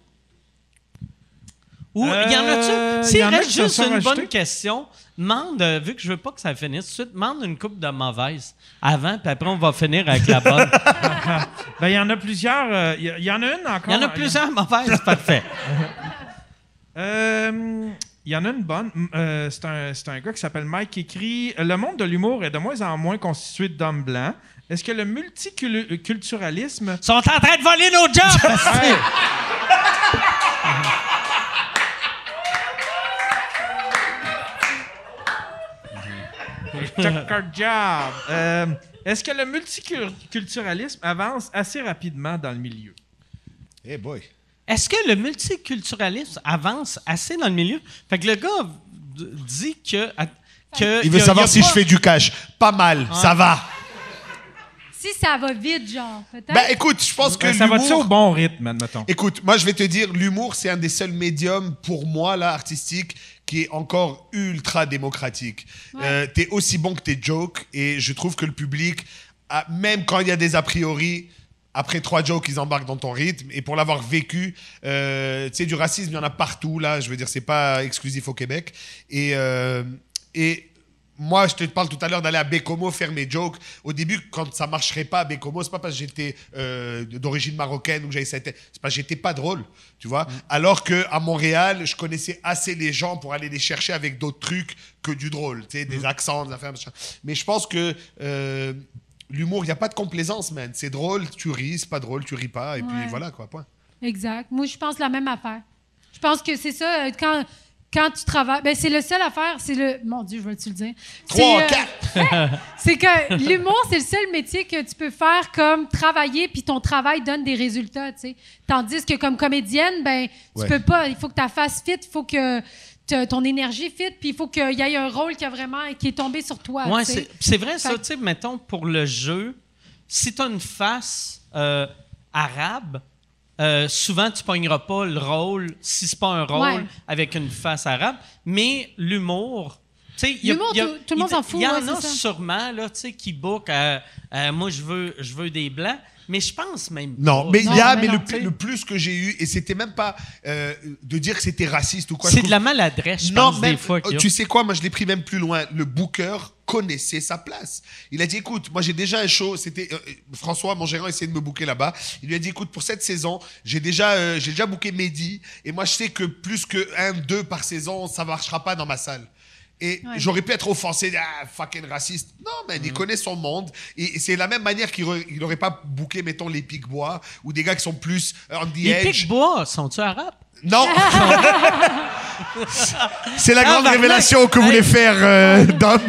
Ou il y en Euh, a-tu? y S'il reste juste une bonne question, demande, euh, vu que je veux pas que ça finisse tout de suite, demande une coupe de mauvaise avant, puis après on va finir avec la bonne. [LAUGHS] Ben, il y en a plusieurs. euh, Il y, il y en a une encore. Il y en a plusieurs mauvaises, parfait. Euh, Il y en a une bonne. Euh, c'est un, c'est un gars qui s'appelle Mike qui écrit Le monde de l'humour est de moins en moins constitué d'hommes blancs. Est-ce que le multiculturalisme. Ils sont en train de voler nos jobs! [LAUGHS] Hey! [LAUGHS] Check our job. Euh, Est-ce que le multiculturalisme avance assez rapidement dans le milieu? Eh boy. Est-ce que le multiculturalisme avance assez dans le milieu? Fait que le gars dit que. que Il veut y a- savoir y a si pas- je fais du cash. Pas mal, ça va. Si ça va vite, genre, peut-être. Ben écoute, je pense que Ben, ça va-tu l'humour- au bon rythme, admettons? Écoute, moi je vais te dire, l'humour c'est un des seuls médiums pour moi là artistique qui est encore ultra démocratique. Euh, t'es aussi bon que tes jokes et je trouve que le public, a- même quand il y a des a priori, après trois jokes, ils embarquent dans ton rythme. Et pour l'avoir vécu, euh, tu sais, du racisme, il y en a partout là. Je veux dire, c'est pas exclusif au Québec. Et, euh, et moi, je te parle tout à l'heure d'aller à Bécomo faire mes jokes. Au début, quand ça marcherait pas à Bécomo, c'est pas parce que j'étais euh, d'origine marocaine ou que j'avais cette... C'est parce que j'étais pas drôle, tu vois. Alors que à Montréal, je connaissais assez les gens pour aller les chercher avec d'autres trucs que du drôle, tu sais, des accents, des affaires, machin. Mais je pense que l'humour, il n'y a pas de complaisance, man. C'est drôle, tu ris, c'est pas drôle, tu ris pas, et puis voilà, quoi, point. Exact. Moi, je pense la même affaire. Je pense que c'est ça, euh, quand, quand tu travailles. Ben, c'est le seul affaire, c'est le. Mon Dieu, je vais-tu le dire? Trois, C'est, euh, quatre! [LAUGHS] C'est que l'humour, c'est le seul métier que tu peux faire comme travailler, puis ton travail donne des résultats, tu sais. Tandis que comme comédienne, ben, tu Ouais. peux pas. Il faut que ta face fit, il faut que ton énergie fit, puis il faut qu'il y ait un rôle qui a vraiment qui est tombé sur toi. C'est c'est vrai, ça, tu sais, mettons, pour le jeu, si tu as une face euh, arabe, euh, souvent tu pogneras pas le rôle si c'est pas un rôle Ouais. avec une face arabe. Mais l'humour. L'humour, tout- tout le monde s'en fout, Il y en ouais, a ça. sûrement là, tu sais, qui book. euh, euh, moi, je veux, je veux des blancs, mais je pense même. Non, pas. mais il y Non, a, mais mais non, le, plus, le plus que j'ai eu, et c'était même pas euh, de dire que c'était raciste ou quoi. c'est de la maladresse, je non, pense, même, des fois. tu sais quoi, moi je l'ai pris même plus loin. Le booker connaissait sa place. Il a dit, écoute, moi j'ai déjà un show, c'était euh, François, mon gérant, essayait de me booker là-bas. Il lui a dit, écoute, pour cette saison, j'ai déjà, euh, j'ai déjà booké Mehdi, et moi je sais que plus que un, deux par saison, ça marchera pas dans ma salle. Et Ouais. j'aurais pu être offensé, ah, fucking raciste. Non, mais Mm. il connaît son monde. Et c'est la même manière qu'il n'aurait pas booké, mettons, les Pic-Bois, ou des gars qui sont plus euh, on the Les edge. pics-bois, sont-tu arabes? Non [LAUGHS] C'est la grande Ah, révélation que voulait faire euh, Dom.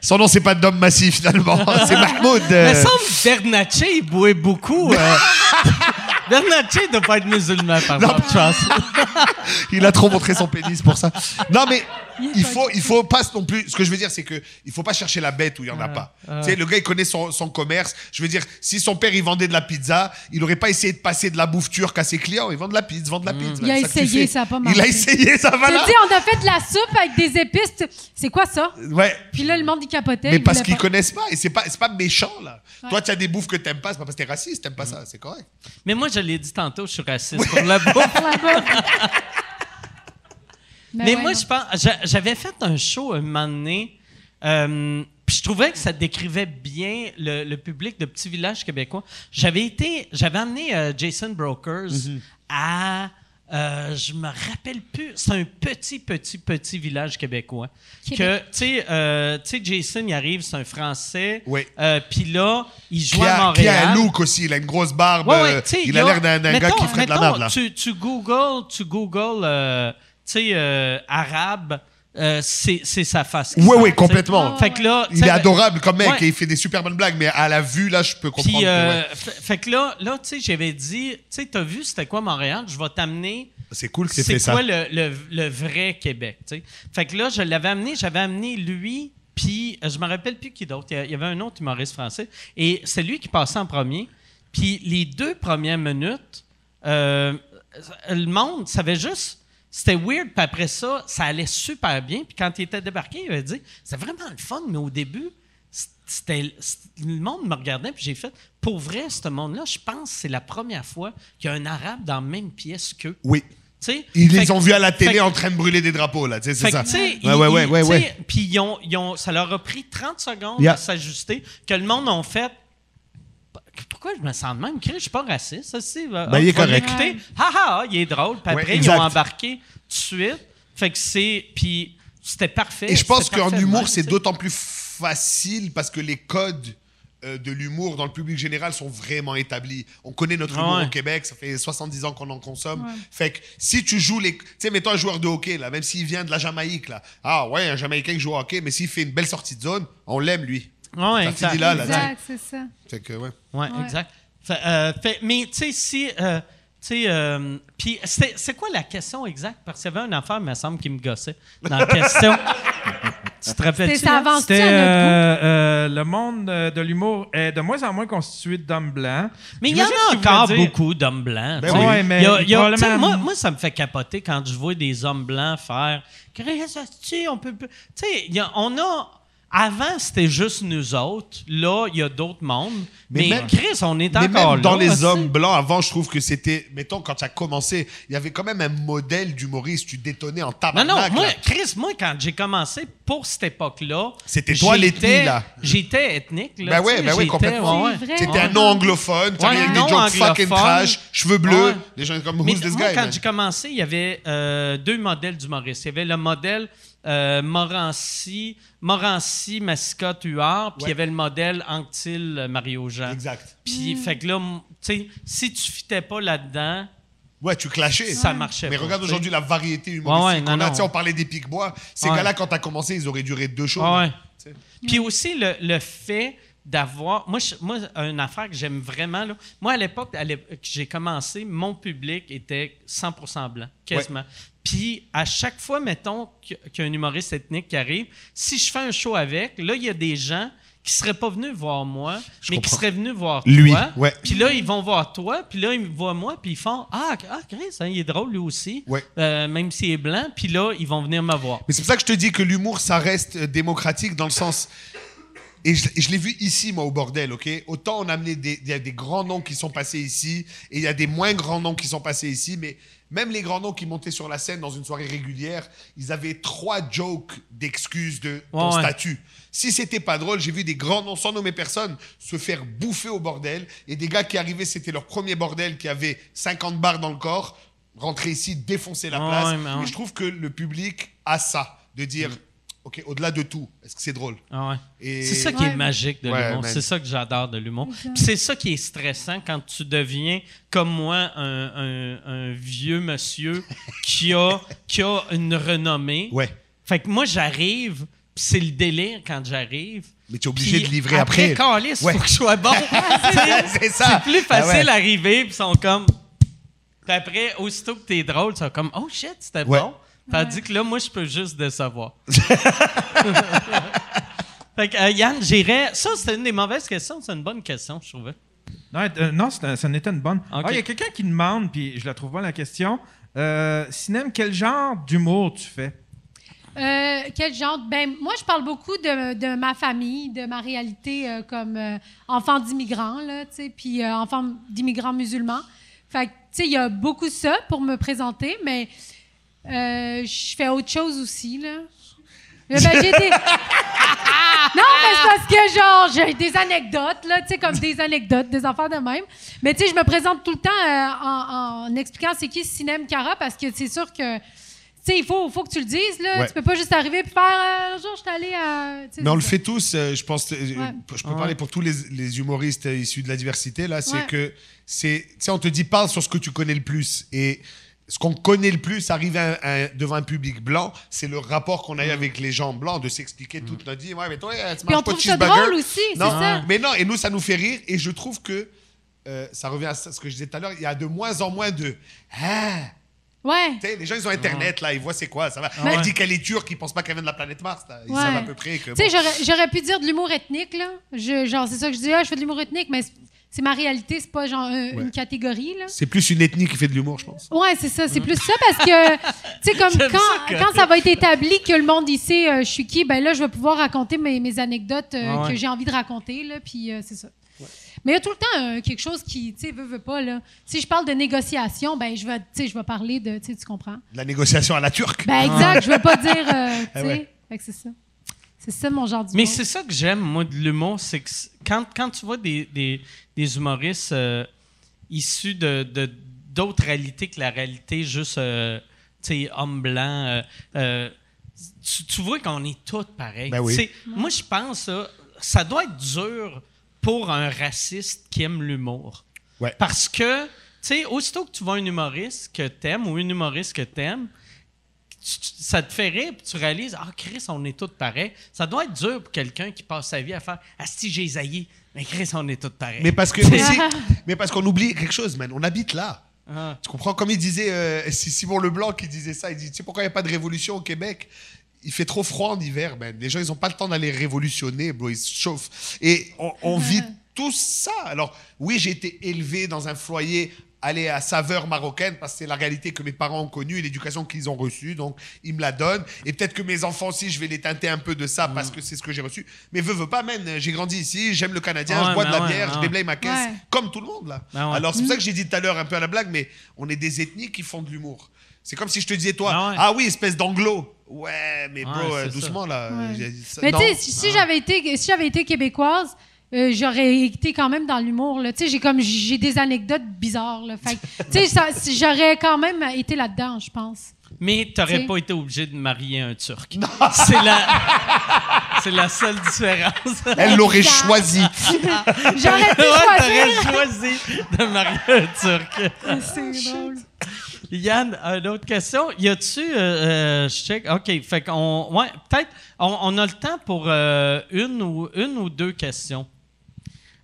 Son nom, c'est pas Dom Massif, finalement. [LAUGHS] C'est Mahmoud. Euh. me semble que Bernatchez, il boit beaucoup. euh. [LAUGHS] Bernatchez ne doit pas être musulman, par contre. Il a trop montré son pénis pour ça. Non, mais il faut, il faut pas non plus. Ce que je veux dire, c'est que il faut pas chercher la bête où il y en a pas. Tu sais, le gars, il connaît son, son commerce. Je veux dire, si son père, il vendait de la pizza, il aurait pas essayé de passer de la bouffe turque à ses clients. Il vend de la pizza, vend de la pizza. Il a essayé, ça a pas Il a essayé, ça va Tu on a fait de la soupe avec des épices. C'est quoi ça? Ouais. Puis là, le monde, il capotait. Mais il parce qu'ils pas. connaissent pas. Et c'est pas, c'est pas méchant, là. Ouais. Toi, tu as des bouffes que t'aimes pas, c'est pas parce que t'es raciste, t'aimes pas ça. C'est correct. Mais moi, je l'ai dit tantôt, je suis raciste pour la bouffe. [LAUGHS] Ben Mais ouais, moi, non. je pense. j'a- J'avais fait un show un moment donné, euh, puis je trouvais que ça décrivait bien le, le public de petits villages québécois. J'avais été. J'avais amené euh, Jason Brokers Mm-hmm. à. euh, je me rappelle plus. C'est un petit, petit, petit village québécois. Québec. Que, tu sais, euh, tu sais, Jason, il arrive, c'est un Français. Oui. Euh, Puis là, il joue Qui à a, qui Montréal. a un look aussi. Il a une grosse barbe. Ouais, ouais, il a l'air d'un d'un gars qui ferait de la merde, là. Tu, tu googles, tu googles, euh, tu sais, euh, arabe, euh, c'est sa face. tu sais. complètement. Fait que là, tu Il est adorable comme mec Ouais. et il fait des super bonnes blagues, mais à la vue, là, je peux comprendre. Puis, que, euh, ouais. fait, que là, là tu sais, j'avais dit, tu sais, t'as vu c'était quoi Montréal? Je vais t'amener. C'est cool que c'est C'est fait ça. quoi le, le, le vrai Québec, tu sais? Fait que là, je l'avais amené, j'avais amené lui, puis je me rappelle plus qui d'autre. Il y a- il y avait un autre humoriste français, et c'est lui qui passait en premier. Puis les deux premières minutes, euh, le monde savait juste. C'était weird, puis après ça, ça allait super bien. Puis quand il était débarqué, il avait dit c'est vraiment le fun, mais au début, c'était le monde me regardait, puis j'ai fait pour vrai, ce monde-là, je pense que c'est la première fois qu'il y a un arabe dans la même pièce qu'eux. Oui. Ils les ont vus à la télé que- en train de brûler des drapeaux, là. tu sais, C'est ça. sais, Ouais, ouais, ouais, ils-. Puis ont, ils ont- ça leur a pris 30 secondes Yeah. de s'ajuster, que le monde ont fait. Pourquoi je me sens de même? Chris, Je suis pas raciste, ça, c'est. Ben, il est correct. Ha ha, il est drôle. Puis Ouais, après, ils exact. ont embarqué tout de suite. Fait que c'est. Puis c'était parfait. Et je pense qu'en humour, c'est d'autant plus facile parce que les codes euh, de l'humour dans le public général sont vraiment établis. On connaît notre humour ouais. au Québec, ça fait 70 ans qu'on en consomme. Fait que si tu joues les. Tu sais, mettons un joueur de hockey, là, même s'il vient de la Jamaïque, là. Ah ouais, un Jamaïcain qui joue au hockey, mais s'il fait une belle sortie de zone, on l'aime, lui. Ouais, Ça exact. finit là, tu. Exact, c'est ça. Fait que, ouais. Ouais, Ouais. exact. Fait, euh, fait- mais tu sais, si. euh, tu sais, euh, puis c'était- c'est quoi la question exacte? Parce qu'il y avait une affaire, il me semble, qui me gossait dans la question. [LAUGHS] tu te rappelles? C'était euh, euh, le monde euh, de l'humour est de moins en moins constitué d'hommes blancs. Mais il y en a encore dire- beaucoup d'hommes blancs. Ben tu sais. oui. Ouais, mais Il y a- il y a- probablement- tu sais, moi, moi, ça me fait capoter quand je vois des hommes blancs faire. Chris, asti, on peut. Tu sais, il y a- on a. Avant, c'était juste nous autres. Là, il y a d'autres mondes. Mais Mais, même- Chris, on est Mais encore même dans là, les hommes blancs, avant, je trouve que c'était. Mettons, quand tu as commencé, il y avait quand même un modèle d'humoriste. Tu détonnais en Non, tabarnak. non, moi, là. Chris, moi, quand j'ai commencé pour cette époque-là. C'était toi l'ethnie, là. J'étais ethnique, là. Ben tu ouais, ben ouais, complètement. ouais. C'était Ouais. un nom anglophone, tu Ouais, avec des non jokes fucking trash, cheveux bleus. Ouais. Les gens comme Mais Who's this moi, guy? quand j'ai commencé, il y avait euh, deux modèles d'humoristes. Il y avait le modèle euh, Morancy, Morancy, Mascotte, Huard, puis il y avait le modèle Anctil, Mario Jean. Exact. Puis, fait que là, tu sais, si tu fitais pas là-dedans, Ouais, tu clashais. ça marchait Mais pas. regarde aujourd'hui la variété humoristique Ouais, ouais, non, qu'on a. non. Tu sais, on parlait des Pic-Bois. Ces Ouais. gars-là, quand t'as commencé, ils auraient duré deux shows. Puis aussi le, le fait d'avoir. Moi, je- moi, une affaire que j'aime vraiment, là, moi, à l'époque que j'ai commencé, mon public était 100% blanc, quasiment. Puis à chaque fois, mettons, qu'il y a- qu'il y a un humoriste ethnique qui arrive, si je fais un show avec, là, il y a des gens qui seraient pas venus voir moi, Je mais qui seraient venus voir Lui, toi. ouais. Puis là, ils vont voir toi, puis là, ils me voient moi, puis ils font Ah, ah Chris, hein, il est drôle lui aussi, Ouais. Euh, même s'il est blanc, puis là, ils vont venir me voir. Mais c'est pour ça que je te dis que l'humour, ça reste euh, démocratique dans le sens. Et je, l'ai vu ici, moi, au bordel, ok? Autant on a amené des, y a des grands noms qui sont passés ici, et il y a des moins grands noms qui sont passés ici, mais même les grands noms qui montaient sur la scène dans une soirée régulière, ils avaient trois jokes d'excuses de ton Ouais, ouais. statut. Si c'était pas drôle, j'ai vu des grands noms, sans nommer personne, se faire bouffer au bordel, et des gars qui arrivaient, c'était leur premier bordel, qui avaient 50 bars dans le corps, rentrer ici, défoncer la place. ouais, mais. Et je trouve que le public a ça, de dire, OK, au-delà de tout, est-ce que c'est drôle? Ah ouais. Et- C'est ça qui Ouais. est magique de Ouais, l'humour. C'est ça que j'adore de l'humour. C'est ça qui est stressant quand tu deviens, comme moi, un, un- un vieux monsieur [LAUGHS] qui a, qui a une renommée. Ouais. Fait que moi, j'arrive, c'est le délire quand j'arrive. Mais tu es obligé Puis de livrer après. Après, calice, Ouais. faut que je sois bon. [LAUGHS] c'est ça. c'est plus Ah facile ouais. à arriver, puis ils sont comme. Puis après, aussitôt que t'es drôle, ils sont comme Oh shit, c'était Ouais. bon. Tandis que là, moi, je peux juste décevoir. [LAUGHS] [LAUGHS] fait que, euh, Yann, j'irais. Ça, c'était une des mauvaises questions. C'est une bonne question, je trouvais. Non, euh, non c'est ça n'était une bonne. Ok. Ah, Il y a quelqu'un qui demande, puis je la trouve bonne la question. Euh, Sinem, quel genre d'humour tu fais? Euh, quel genre? Ben, moi, je parle beaucoup de, de ma famille, de ma réalité euh, comme euh, enfant d'immigrants, là, tu sais, puis euh, enfant d'immigrants musulmans. Fait que, tu sais, il y a beaucoup de ça pour me présenter, mais euh, je fais autre chose aussi, là. Ben, j'ai des... [LAUGHS] non, mais c'est parce que, genre, j'ai des anecdotes, là, tu sais, comme des anecdotes, des affaires de même. Mais, tu sais, je me présente tout le temps euh, en, en expliquant c'est qui Cinem Cara, parce que c'est sûr que, tu sais, il faut, faut que tu le dises, là. Ouais. Tu peux pas juste arriver et faire, euh, un jour, je suis allé à... Mais on le fait tous, euh, je pense. euh, Ouais. Je peux parler pour tous les, les humoristes euh, issus de la diversité, là. C'est Ouais. que, c'est, tu sais, on te dit parle sur ce que tu connais le plus. Et ce qu'on connaît le plus, arrive à un- à un- devant un public blanc, c'est le rapport qu'on a eu avec les gens blancs, de s'expliquer toute notre vie. Ouais, mais toi, tu Puis on pas de trouve ça drôle aussi, c'est Non, ça. mais non, et nous, ça nous fait rire. Et je trouve que, euh, ça revient à ce que je disais tout à l'heure, il y a de moins en moins de. Ah! Ouais. Les gens, ils ont Internet, là, ils voient c'est quoi, ça va. Ouais. Elle dit qu'elle est turque, ils pensent pas qu'elle vient de la planète Mars, là. Ils Ouais. savent à peu près que. Tu sais, j'aurais- j'aurais pu dire de l'humour ethnique, là. Je, genre, c'est ça que je dis, ah, je fais de l'humour ethnique, mais c'est- ma réalité, c'est pas genre un- Ouais. une catégorie, là. C'est plus une ethnie qui fait de l'humour, je pense. Ouais, c'est ça. C'est plus ça parce que, tu sais, comme [LAUGHS] quand, ça quand ça va être établi que le monde ici, euh, je suis qui, ben là, je vais pouvoir raconter mes, mes anecdotes euh, Ah ouais. que j'ai envie de raconter, là, puis euh, c'est ça. Mais il y a tout le temps euh, quelque chose qui, tu sais, veut, veut pas, là. Si je parle de négociation, ben je vais, tu sais, je vais parler de, tu sais, tu comprends? De la négociation à la turque. Ben exact, je vais pas dire, euh, [LAUGHS] tu Ah sais. ouais. Fait que c'est ça. C'est ça mon genre Mais d'humour. c'est ça que j'aime, moi, de l'humour, c'est que quand, quand tu vois des, des, des humoristes euh, issus de de- d'autres réalités que la réalité juste, euh, tu sais, homme blanc, euh, euh, tu, tu vois qu'on est tous pareils. Ben oui. Moi, je pense, ça, ça doit être dur pour un raciste qui aime l'humour. Ouais. Parce que, tu sais, aussitôt que tu vois un humoriste que t'aimes ou une humoriste que t'aimes, ça te fait rire, puis tu réalises, ah, Chris, on est tous pareils. Ça doit être dur pour quelqu'un qui passe sa vie à faire, ah, si j'ai zaillé, mais Chris, on est tous pareils. Mais parce que aussi- [LAUGHS] mais parce qu'on oublie quelque chose, man. On habite là. Ah. Tu comprends? Comme il disait, euh, c'est Simon Leblanc qui disait ça. Il dit, tu sais pourquoi il n'y a pas de révolution au Québec Il fait trop froid en hiver, man. Les gens, ils n'ont pas le temps d'aller révolutionner, bro. Ils se chauffent. Et on, on vit tous ça. Alors, oui, j'ai été élevé dans un foyer aller à saveur marocaine parce que c'est la réalité que mes parents ont connue et l'éducation qu'ils ont reçue. Donc, ils me la donnent. Et peut-être que mes enfants aussi, je vais les teinter un peu de ça parce que c'est ce que j'ai reçu. Mais veux, veux pas, man. J'ai grandi ici, j'aime le Canadien, Ouais, je bois de la ouais, bière, je déblaye ma caisse, Ouais. comme tout le monde, là. Ouais. Alors, c'est pour ça que j'ai dit tout à l'heure un peu à la blague, mais on est des ethnies qui font de l'humour. C'est comme si je te disais, toi, Ah ouais. ah oui, espèce d'anglo. Ouais, mais bro, Ouais, euh, doucement, là. Mais tu sais, si, si j'avais été, si j'avais été québécoise, euh, j'aurais été quand même dans l'humour. là. Tu sais, j'ai comme j'ai des anecdotes bizarres. Là. Fait [LAUGHS] tu sais, j'aurais quand même été là-dedans, je pense. Mais t'aurais pas été obligé de marier un Turc. [LAUGHS] C'est la, c'est la seule différence. Elle l'aurait choisi. [LAUGHS] J'aurais pu choisir. choisi de marier un Turc. C'est drôle. Yann, une autre question. Y a-tu. euh, euh, je check. OK. Fait qu'on. Ouais, peut-être. On, on a le temps pour euh, une, ou, une ou deux questions.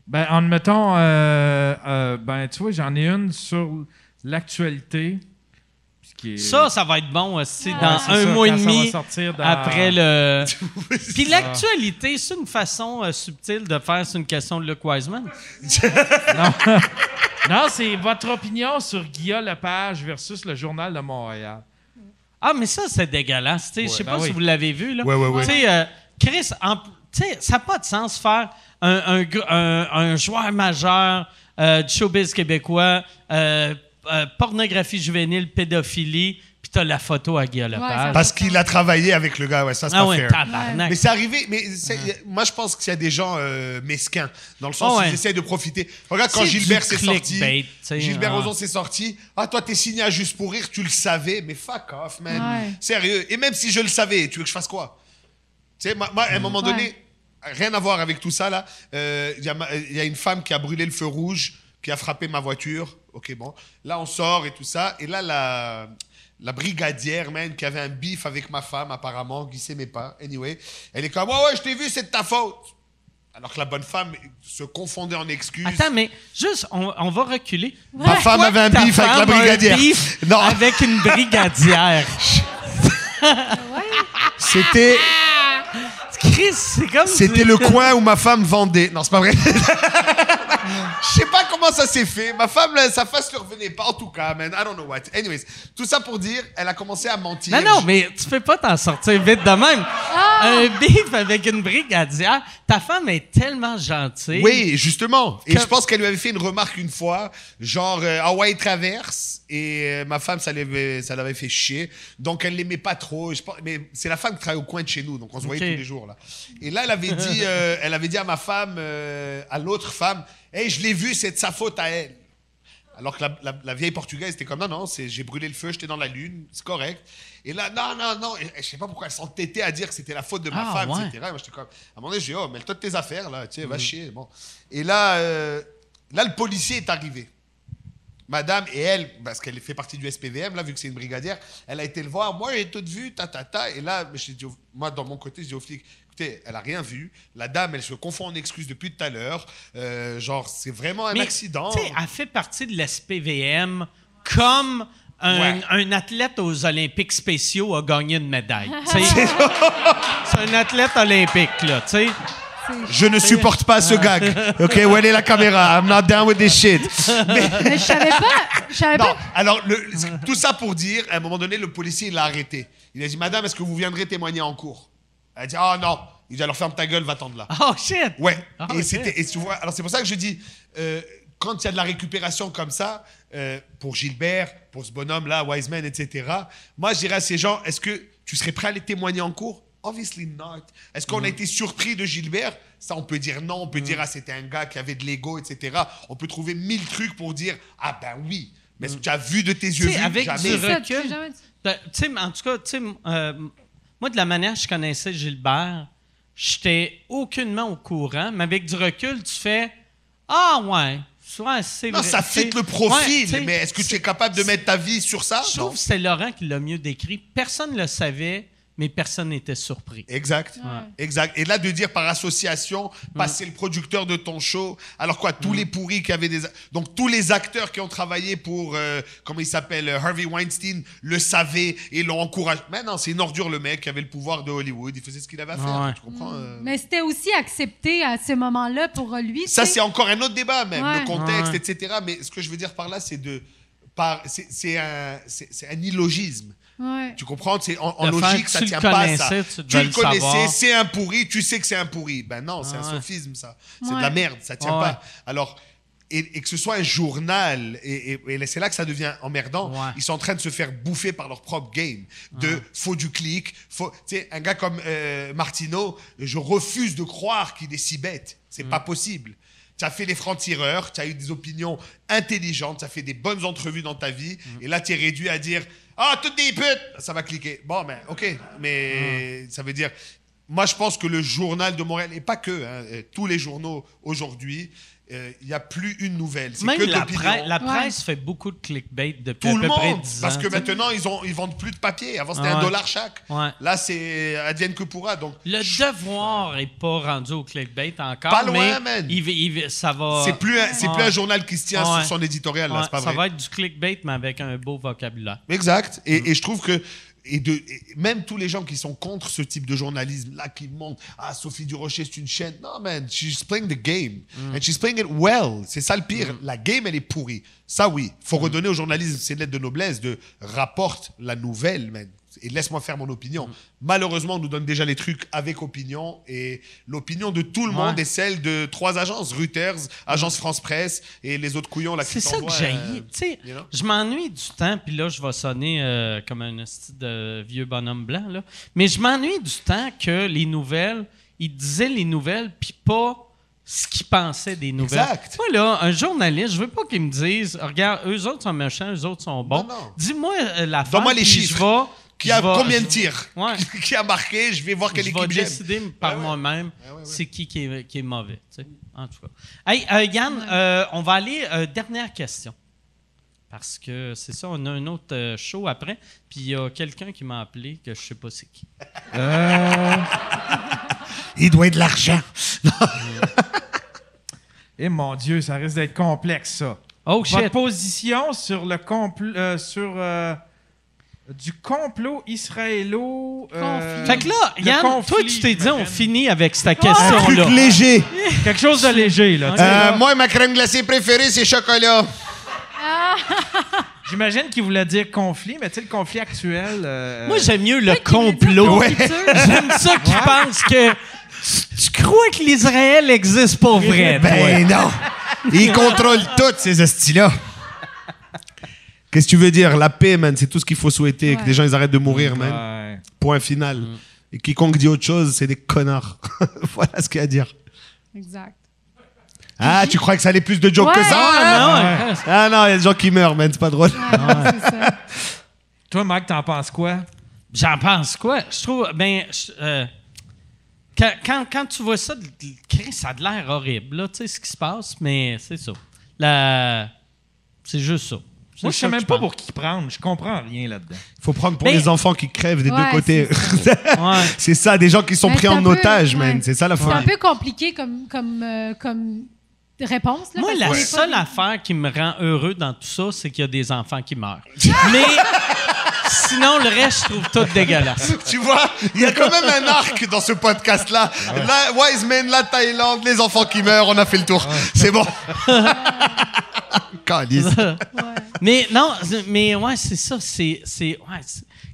Ben, en admettons, euh, euh, ben, tu vois, j'en ai une sur l'actualité. Puis qui est- Ça, ça va être bon aussi Ouais, dans c'est un ça, mois et quand ça va demi sortir dans- après le. [LAUGHS] Puis l'actualité, c'est une façon euh, subtile de faire, c'est une question de Luke Wiseman. [LAUGHS] Non, c'est votre opinion sur Guillaume Lepage versus le Journal de Montréal. Ah, mais ça, c'est dégueulasse. tu sais. Je sais ben pas oui. si vous l'avez vu. Là. Ouais, ouais, ouais. Tu sais, euh, Chris, en- tu sais, ça n'a pas de sens faire un, un gr- un- un joueur majeur euh, du showbiz québécois, euh, euh, pornographie juvénile, pédophilie, puis t'as la photo à Guillaume Lepage. ça- Parce qu'il a travaillé avec le gars, ouais, ça c'est ah pas ouais, fair. Mais c'est arrivé, mais moi je pense qu'il y a des gens euh, mesquins, dans le sens Oh où ouais. ils essayent de profiter. Regarde quand Gilbert s'est sorti, Gilbert ah. Rozon s'est sorti, ah toi t'es signé à Juste pour rire, tu le savais, mais fuck off man, Ouais. sérieux. Et même si je le savais, tu veux que je fasse quoi? Tu sais, moi, moi, à un moment donné, Ouais. Rien à voir avec tout ça là, euh, il y, a ma- il y a une femme qui a brûlé le feu rouge, qui a frappé ma voiture, ok bon, là on sort et tout ça, et là la... La brigadière, man, qui avait un bif avec ma femme, apparemment, qui s'aimait pas. Anyway, elle est comme, ouais, ouais, je t'ai vu, c'est de ta faute. Alors que la bonne femme se confondait en excuses. Attends, mais juste, on, on va reculer. Ma femme avait un bif avec la brigadière. Non. Avec une brigadière? [LAUGHS] C'était, Chris, c'est comme. c'était le coin où ma femme vendait. Non, c'est pas vrai. Je sais pas comment ça s'est fait. Ma femme, là, sa face ne revenait pas. En tout cas, man, I don't know what. Anyways, tout ça pour dire, elle a commencé à mentir. Non, non, mais tu peux pas t'en sortir vite de même. Un bif avec une brigadière. Ta femme est tellement gentille. Oui, justement. Et je pense qu'elle lui avait fait une remarque une fois, genre euh, Hawaii traverse, et euh, ma femme, ça l'avait, ça l'avait fait chier. Donc elle l'aimait pas trop. Je pense, mais c'est la femme qui travaille au coin de chez nous, donc on se voyait tous les jours là. Et là, elle avait dit, [LAUGHS] euh, elle avait dit à ma femme, euh, à l'autre femme, hey, je l'ai vu, c'est de sa faute à elle. Alors que la, la- la vieille portugaise était comme non, non, j'ai brûlé le feu, j'étais dans la lune, c'est correct. Et là, non, non, non, et, et je sais pas pourquoi elle s'entêtait à dire que c'était la faute de ma Ah, femme, ouais. etc. Et moi, j'étais comme, à un moment donné, j'ai dit, oh, mêle-toi de tes affaires, là, tu sais, va chier. Bon. Et là, euh, là, le policier est arrivé. Madame et elle, parce qu'elle fait partie du SPVM, là, vu que c'est une brigadière, elle a été le voir. Moi, j'ai tout vu, ta, ta, ta. Et là, moi, dans mon côté, je dis au flic, écoutez, elle a rien vu. La dame, elle se confond en excuses depuis tout à l'heure. Euh, genre, c'est vraiment un Mais, accident. Tu sais, elle fait partie de l'SPVM comme un, Ouais. un athlète aux Olympiques spéciaux a gagné une médaille. [LAUGHS] c'est un athlète olympique, là, tu sais. Je ne supporte pas ce gag. [LAUGHS] OK, où est la caméra? I'm not down with this shit. Mais, Mais je savais pas. Je savais non, pas. alors, le- tout ça pour dire, à un moment donné, le policier, il l'a arrêté. Il a dit, Madame, est-ce que vous viendrez témoigner en cours? Elle dit, oh non. Il dit, alors ferme ta gueule, va-t'en de là. Oh, shit! Ouais. Ah, et ok. c'était, et tu vois, alors c'est pour ça que je dis, euh, quand il y a de la récupération comme ça, euh, pour Gilbert, pour ce bonhomme-là, Wiseman, etc., moi je dirais à ces gens, est-ce que tu serais prêt à les témoigner en cours? Obviously not. Est-ce qu'on a été surpris de Gilbert? Ça, on peut dire non. On peut dire, ah, c'était un gars qui avait de l'ego, etc. On peut trouver mille trucs pour dire, ah ben oui. Mais est-ce que tu as vu de tes yeux vus? avec Jamais. du recul. Tu sais, en tout cas, tu sais, euh, moi, de la manière que je connaissais Gilbert, j'étais aucunement au courant, mais avec du recul, tu fais Ah, ouais, ouais c'est vrai. ça fit le profil, mais est-ce que tu es capable de mettre ta vie sur ça? Je trouve que c'est Laurent qui l'a mieux décrit. Personne ne le savait, mais personne n'était surpris. Exact. Exact. Et là, de dire par association, passer le producteur de ton show. Alors quoi, tous les pourris qui avaient des. Donc, tous les acteurs qui ont travaillé pour, euh, comment il s'appelle, euh, Harvey Weinstein, le savaient et l'ont encouragé. Mais non, c'est une ordure, le mec qui avait le pouvoir de Hollywood. Il faisait ce qu'il avait à faire. Ouais. Tu comprends? euh? Mais c'était aussi accepté à ce moment-là pour lui. Ça, c'est encore un autre débat, même, Ouais. le contexte, Ouais. etc. Mais ce que je veux dire par là, c'est de. par- C'est un, un illogisme. Ouais. Tu comprends? C'est en, en Le fait logique, que ça tient pas à ça. tu le connaissais, c'est un pourri, tu sais que c'est un pourri. Ben non, c'est un Ah ouais. sophisme, ça. C'est Ouais. de la merde, ça tient Ah pas. Alors, et, et que ce soit un journal, et, et- et c'est là que ça devient emmerdant, Ouais. ils sont en train de se faire bouffer par leur propre game. De faut du clic, faut. Tu sais, un gars comme euh, Martineau, je refuse de croire qu'il est si bête. C'est Mm. pas possible. Tu as fait les francs-tireurs, tu as eu des opinions intelligentes, tu as fait des bonnes entrevues dans ta vie, Mm. et là, tu es réduit à dire Ah, toutes des putes Ça va cliquer. Bon, ben, ok, mais ça veut dire moi, je pense que le journal de Montréal, et pas que, hein, euh, tous les journaux aujourd'hui, euh, il n'y a plus une nouvelle. C'est Même que la, presse- la Ouais. presse fait beaucoup de clickbait depuis Tout à le peu près monde. 10 ans. Parce que maintenant, ils, ont, ils vendent plus de papier. Avant, c'était Ah un dollar chaque. Ouais. Là, c'est advienne que pourra. Donc, Le devoir est pas rendu au clickbait encore. Pas loin, mais man. il va- il va- ça va. c'est plus, un- c'est plus un journal qui se tient Ouais. sur son éditorial. là, Ouais, c'est pas ça vrai. va être du clickbait, mais avec un beau vocabulaire. Exact. Et, Mm. et je trouve que et de, et même tous les gens qui sont contre ce type de journalisme là qui montrent ah Sophie Durocher c'est une chaîne. Non man she's playing the game. Mm. and she's playing it well. C'est ça le pire. La game elle est pourrie. Ça oui. Mm. faut redonner au journalisme ses lettres de noblesse de rapporte la nouvelle man et laisse-moi faire mon opinion. Malheureusement, on nous donne déjà les trucs avec opinion et l'opinion de tout le Ouais. monde est celle de trois agences, Reuters, Agence France Presse et les autres couillons C'est ça que j'ai. euh, Tu sais, you know? je m'ennuie du temps, puis là, je vais sonner euh, comme un de vieux bonhomme blanc, là. Mais je m'ennuie du temps que les nouvelles, ils disaient les nouvelles, puis pas ce qu'ils pensaient des nouvelles. Exact. Moi, là, un journaliste, je veux pas qu'ils me disent, regarde, eux autres sont méchants, eux autres sont bons. Non, non. Dis-moi euh, la Donne-moi les chiffres. Qui a combien de tirs? Ouais. [LAUGHS] Qui a marqué? Je vais voir quelle je vais équipe j'aime. décider par Ouais, ouais. moi-même Ouais, ouais, ouais. c'est qui qui est, qui est mauvais. tu sais. En tout cas. Hey, euh, Yann, euh, on va aller. euh, dernière question. Parce que c'est ça, on a un autre show après. Puis il y a quelqu'un qui m'a appelé que je sais pas c'est qui. Il doit être de l'argent. [LAUGHS] Et mon Dieu, ça risque d'être complexe, ça. Oh Votre shit! position sur le euh, sur euh, du complot israélo. euh. Fait que là, Yann, conflit, toi, tu t'es dit, on finit avec cette Truc question-là. léger. quelque chose de léger là. tu sais, Euh, là. moi, ma crème glacée préférée, c'est chocolat. [LAUGHS] J'imagine qu'il voulait dire conflit, mais tu sais le conflit actuel. euh, Moi, j'aime mieux le complot. [LAUGHS] J'aime ça qu'ils pensent que. Tu, tu crois que l'Israël existe pour vrai, toi? Ben non. Il contrôle tout, ces hosties-là. Qu'est-ce que tu veux dire? La paix, man, c'est tout ce qu'il faut souhaiter. Que les gens, ils arrêtent de mourir, man. ouais. Point final. Et quiconque dit autre chose, c'est des connards. [LAUGHS] voilà ce qu'il y a à dire. Exact. Ah, tu crois que ça allait plus de jokes que ça? Ah, non, ouais. Ah non, il y a des gens qui meurent, man, c'est pas drôle. Ça. [LAUGHS] Toi, Mike, t'en penses quoi? J'en pense quoi? Je trouve. Ben. je- euh, quand, quand, quand tu vois ça, ça a de l'air horrible, là, tu sais, ce qui se passe, mais c'est ça. La... C'est juste ça. Moi, je sais même pas pense. pour qui prendre. Je comprends rien là-dedans. faut prendre pour Mais- les enfants qui crèvent des Ouais, deux côtés. [LAUGHS] C'est ça, des gens qui sont pris en peu- otage, man. ouais. C'est ça la C'est un folie. peu compliqué comme, comme, euh, comme réponse. Là, Moi, la seule des- affaire qui me rend heureux dans tout ça, c'est qu'il y a des enfants qui meurent. Mais sinon, le reste, je trouve tout dégueulasse. Tu vois, il y a quand même un arc dans ce podcast-là. La Wise Men, la Thaïlande, les enfants qui meurent, on a fait le tour. C'est bon. [LAUGHS] Calice. Mais non, mais ouais, c'est ça. C'est. c'est- ouais,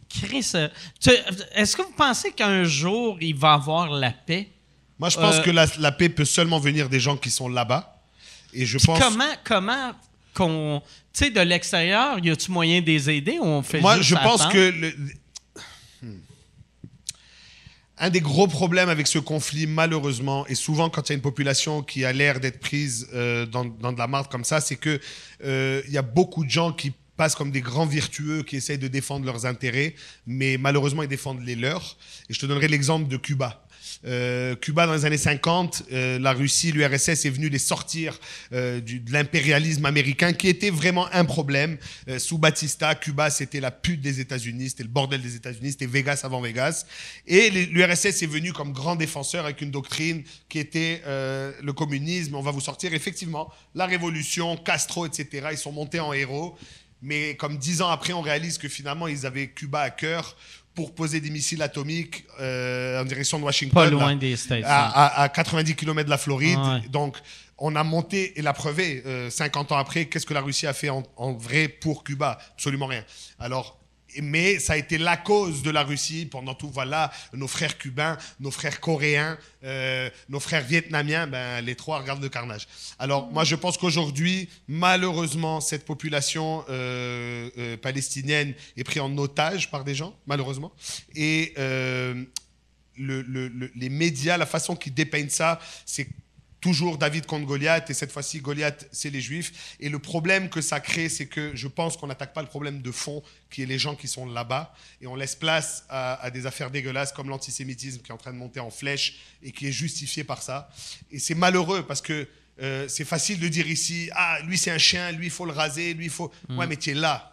Chris, euh, tu- est-ce que vous pensez qu'un jour, il va avoir la paix? Moi, je pense Euh, que la, la paix peut seulement venir des gens qui sont là-bas. Et je pense. comment, comment qu'on. Tu sais, de l'extérieur, y a-tu moyen de les aider ou on fait Moi, juste je pense attendre? que. le- Hmm. Un des gros problèmes avec ce conflit, malheureusement, et souvent quand il y a une population qui a l'air d'être prise euh, dans, dans de la marde comme ça, c'est que euh, y a beaucoup de gens qui passent comme des grands vertueux qui essayent de défendre leurs intérêts, mais malheureusement ils défendent les leurs. Et je te donnerai l'exemple de Cuba. Euh, Cuba, dans les années 50, euh, la Russie, l'URSS est venu les sortir euh, de l'impérialisme américain, qui était vraiment un problème. Sous Batista, Cuba, c'était la pute des États-Unis, c'était le bordel des États-Unis, c'était Vegas avant Vegas. Et l'URSS est venu comme grand défenseur avec une doctrine qui était le communisme. On va vous sortir effectivement la révolution, Castro, etc. Ils sont montés en héros. Mais comme dix ans après, on réalise que finalement, ils avaient Cuba à cœur pour poser des missiles atomiques euh, en direction de Washington. Pas là, loin des States. à, à- à 90 km de la Floride. Ah ouais. Donc, on a monté, et la preuve est, euh, 50 ans après, qu'est-ce que la Russie a fait en, en vrai pour Cuba? Absolument rien. Alors, mais ça a été la cause de la Russie pendant tout. Voilà, nos frères cubains, nos frères coréens, euh, nos frères vietnamiens, ben, les trois regardent le carnage. Alors, moi, je pense qu'aujourd'hui, malheureusement, cette population euh, euh, palestinienne est prise en otage par des gens, malheureusement. Et le- le- le- les médias, la façon qu'ils dépeignent ça, c'est toujours David contre Goliath, et cette fois-ci, Goliath, c'est les Juifs. Et le problème que ça crée, c'est que je pense qu'on n'attaque pas le problème de fond, qui est les gens qui sont là-bas, et on laisse place à, à des affaires dégueulasses comme l'antisémitisme qui est en train de monter en flèche et qui est justifié par ça. Et c'est malheureux parce que euh, c'est facile de dire ici, ah, lui c'est un chien, lui il faut le raser, lui il faut... Ouais, mais tu es là.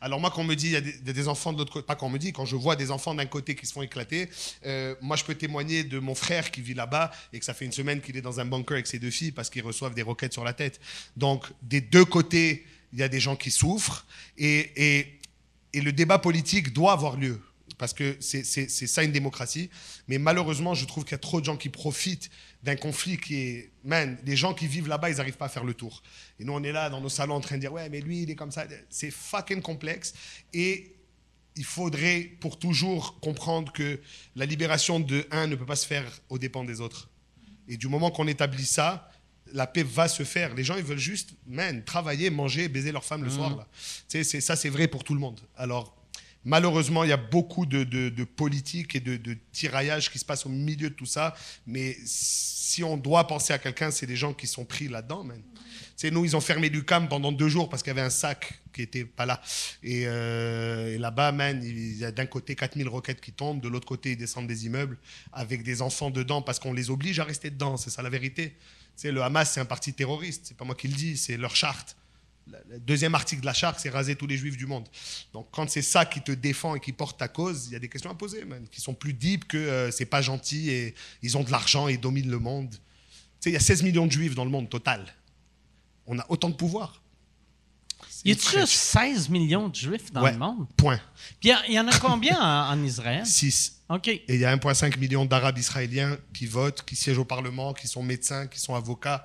Alors moi, quand on me dit, il y a des, enfants de l'autre côté, pas quand on me dit, quand je vois des enfants d'un côté qui se font éclater, euh, moi je peux témoigner de mon frère qui vit là-bas et que ça fait une semaine qu'il est dans un bunker avec ses deux filles parce qu'ils reçoivent des roquettes sur la tête. Donc des deux côtés, il y a des gens qui souffrent et, le débat politique doit avoir lieu. Parce que c'est ça une démocratie. Mais malheureusement, je trouve qu'il y a trop de gens qui profitent d'un conflit qui est. Man, les gens qui vivent là-bas, ils n'arrivent pas à faire le tour. Et nous, on est là dans nos salons en train de dire Ouais, mais lui, il est comme ça. C'est fucking complexe. Et il faudrait pour toujours comprendre que la libération de un ne peut pas se faire aux dépens des autres. Et du moment qu'on établit ça, la paix va se faire. Les gens, ils veulent juste, man, travailler, manger, baiser leur femme le soir. Là. Tu sais, c'est- ça, c'est vrai pour tout le monde. Alors, malheureusement, il y a beaucoup de, politique et de, de tiraillage qui se passe au milieu de tout ça. Mais si on doit penser à quelqu'un, c'est des gens qui sont pris là-dedans. Tu sais, nous, ils ont fermé l'UCAM pendant deux jours parce qu'il y avait un sac qui était pas là. Et, euh, et là-bas, man, il y a d'un côté 4000 roquettes qui tombent, de l'autre côté, ils descendent des immeubles avec des enfants dedans parce qu'on les oblige à rester dedans. C'est ça la vérité. Sais, le Hamas, c'est un parti terroriste. C'est pas moi qui le dis, c'est leur charte. Le deuxième article de la charte, c'est raser tous les juifs du monde. Donc, quand c'est ça qui te défend et qui porte ta cause, il y a des questions à poser, man, qui sont plus deep que euh, c'est pas gentil et ils ont de l'argent et ils dominent le monde. Tu sais, il y a 16 millions de juifs dans le monde total. On a autant de pouvoir. Y a-tu juste 16 millions de juifs dans Ouais. le monde? Point. Puis il y en a combien en, en Israël? 6. OK. Et il y a 1,5 million d'Arabes israéliens qui votent, qui siègent au Parlement, qui sont médecins, qui sont avocats.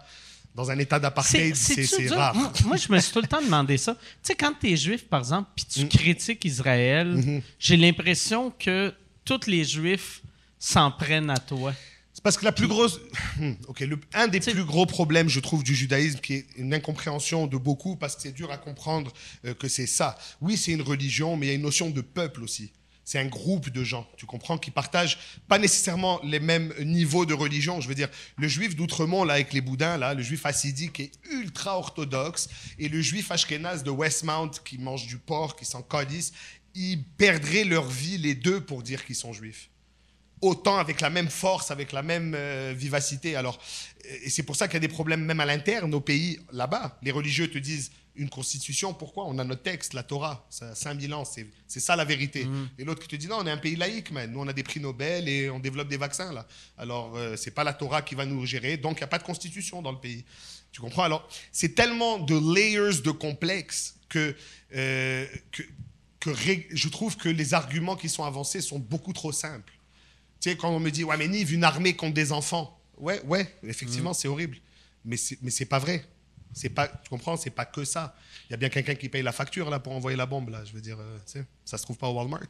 Dans un état d'apartheid, c'est rare. Moi, moi, je me suis tout le temps demandé ça. Tu sais, quand tu es juif, par exemple, puis Mm. tu critiques Israël, Mm-hmm. j'ai l'impression que tous les juifs s'en prennent à toi. C'est parce que la plus grosse. Hmm, ok, le- un des plus gros problèmes, je trouve, du judaïsme, qui est une incompréhension de beaucoup, parce que c'est dur à comprendre euh, que c'est ça. Oui, c'est une religion, mais il y a une notion de peuple aussi. C'est un groupe de gens, tu comprends, qui partagent pas nécessairement les mêmes niveaux de religion. Je veux dire, le juif d'Outremont, là, avec les boudins, là, le juif hassidique est ultra orthodoxe, et le juif ashkénaze de Westmount, qui mange du porc, qui s'en calisse, ils perdraient leur vie, les deux, pour dire qu'ils sont juifs autant avec la même force, avec la même euh, vivacité. Alors, euh, et c'est pour ça qu'il y a des problèmes même à l'interne, au pays, là-bas. Les religieux te disent une constitution, pourquoi On a notre texte, la Torah, ça a 5000 ans, c'est c'est ça la vérité. Et l'autre qui te dit non, on est un pays laïque, man. Nous, on a des prix Nobel et on développe des vaccins, là. Alors, euh, c'est pas la Torah qui va nous gérer, donc il n'y a pas de constitution dans le pays. Tu comprends? Alors, c'est tellement de layers de complexes que, euh, que, que ré- je trouve que les arguments qui sont avancés sont beaucoup trop simples. Tu sais, quand on me dit, ouais, mais Nive, une armée contre des enfants. Ouais, ouais, effectivement, c'est horrible. Mais c'est, mais c'est pas vrai. C'est pas, tu comprends, c'est pas que ça. Il y a bien quelqu'un qui paye la facture, là, pour envoyer la bombe, là. Je veux dire, euh, tu sais, ça se trouve pas au Walmart.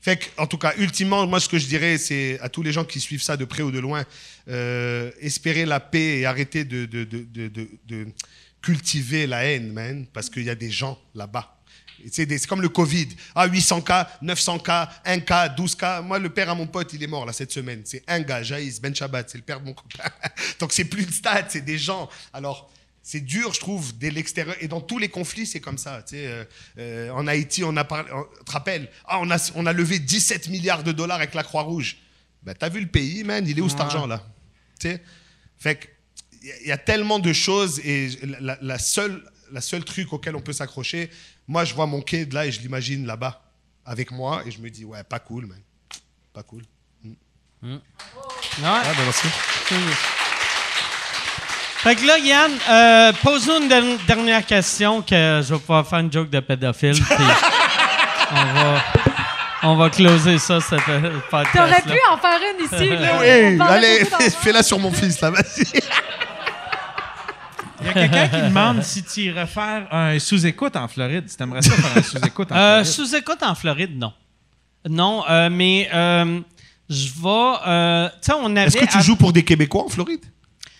Fait que, en tout cas, ultimement, moi, ce que je dirais, c'est à tous les gens qui suivent ça de près ou de loin, euh, espérer la paix et arrêter de, de, de, de, de- de cultiver la haine, man, parce qu'il y a des gens là-bas. C'est comme le Covid. Ah, 800 cas, 900 cas, 1 cas, 12 cas. Moi, le père à mon pote, il est mort là cette semaine. C'est un gars, Jaïs Ben Shabbat, c'est le père de mon copain. [LAUGHS] Donc, c'est plus une stat, c'est des gens. Alors, c'est dur, je trouve, dès l'extérieur. Et dans tous les conflits, c'est comme ça. Tu sais, euh, euh, en Haïti, on a parlé. on- Tu te rappelles? Ah, on a, on a levé 17 milliards de dollars avec la Croix-Rouge. Ben, t'as vu le pays, man Il est où cet argent là? Tu sais? Fait que, il y a- tellement de choses et la, la- la seule, la seule truc auquel on peut s'accrocher, moi, je vois mon kid là et je l'imagine là-bas avec moi et je me dis, ouais, pas cool, man. Pas cool. Ouais. Ah, ben merci. Fait que là, Yann, euh, pose-nous une der- dernière question que je vais pouvoir faire une joke de pédophile. [LAUGHS] puis on va, on va closer ça, ce podcast. T'aurais pu en faire une ici. là. Oui, allez, [LAUGHS] fais-la sur mon fils là, vas-y. Il y a quelqu'un qui demande si tu irais faire un sous-écoute en Floride. Si t'aimerais ça faire un sous-écoute en Euh, Floride. Sous-écoute en Floride, non. Non, euh, mais euh, je vais. euh, tu sais, on avait. Est-ce que tu à- joues pour des Québécois en Floride?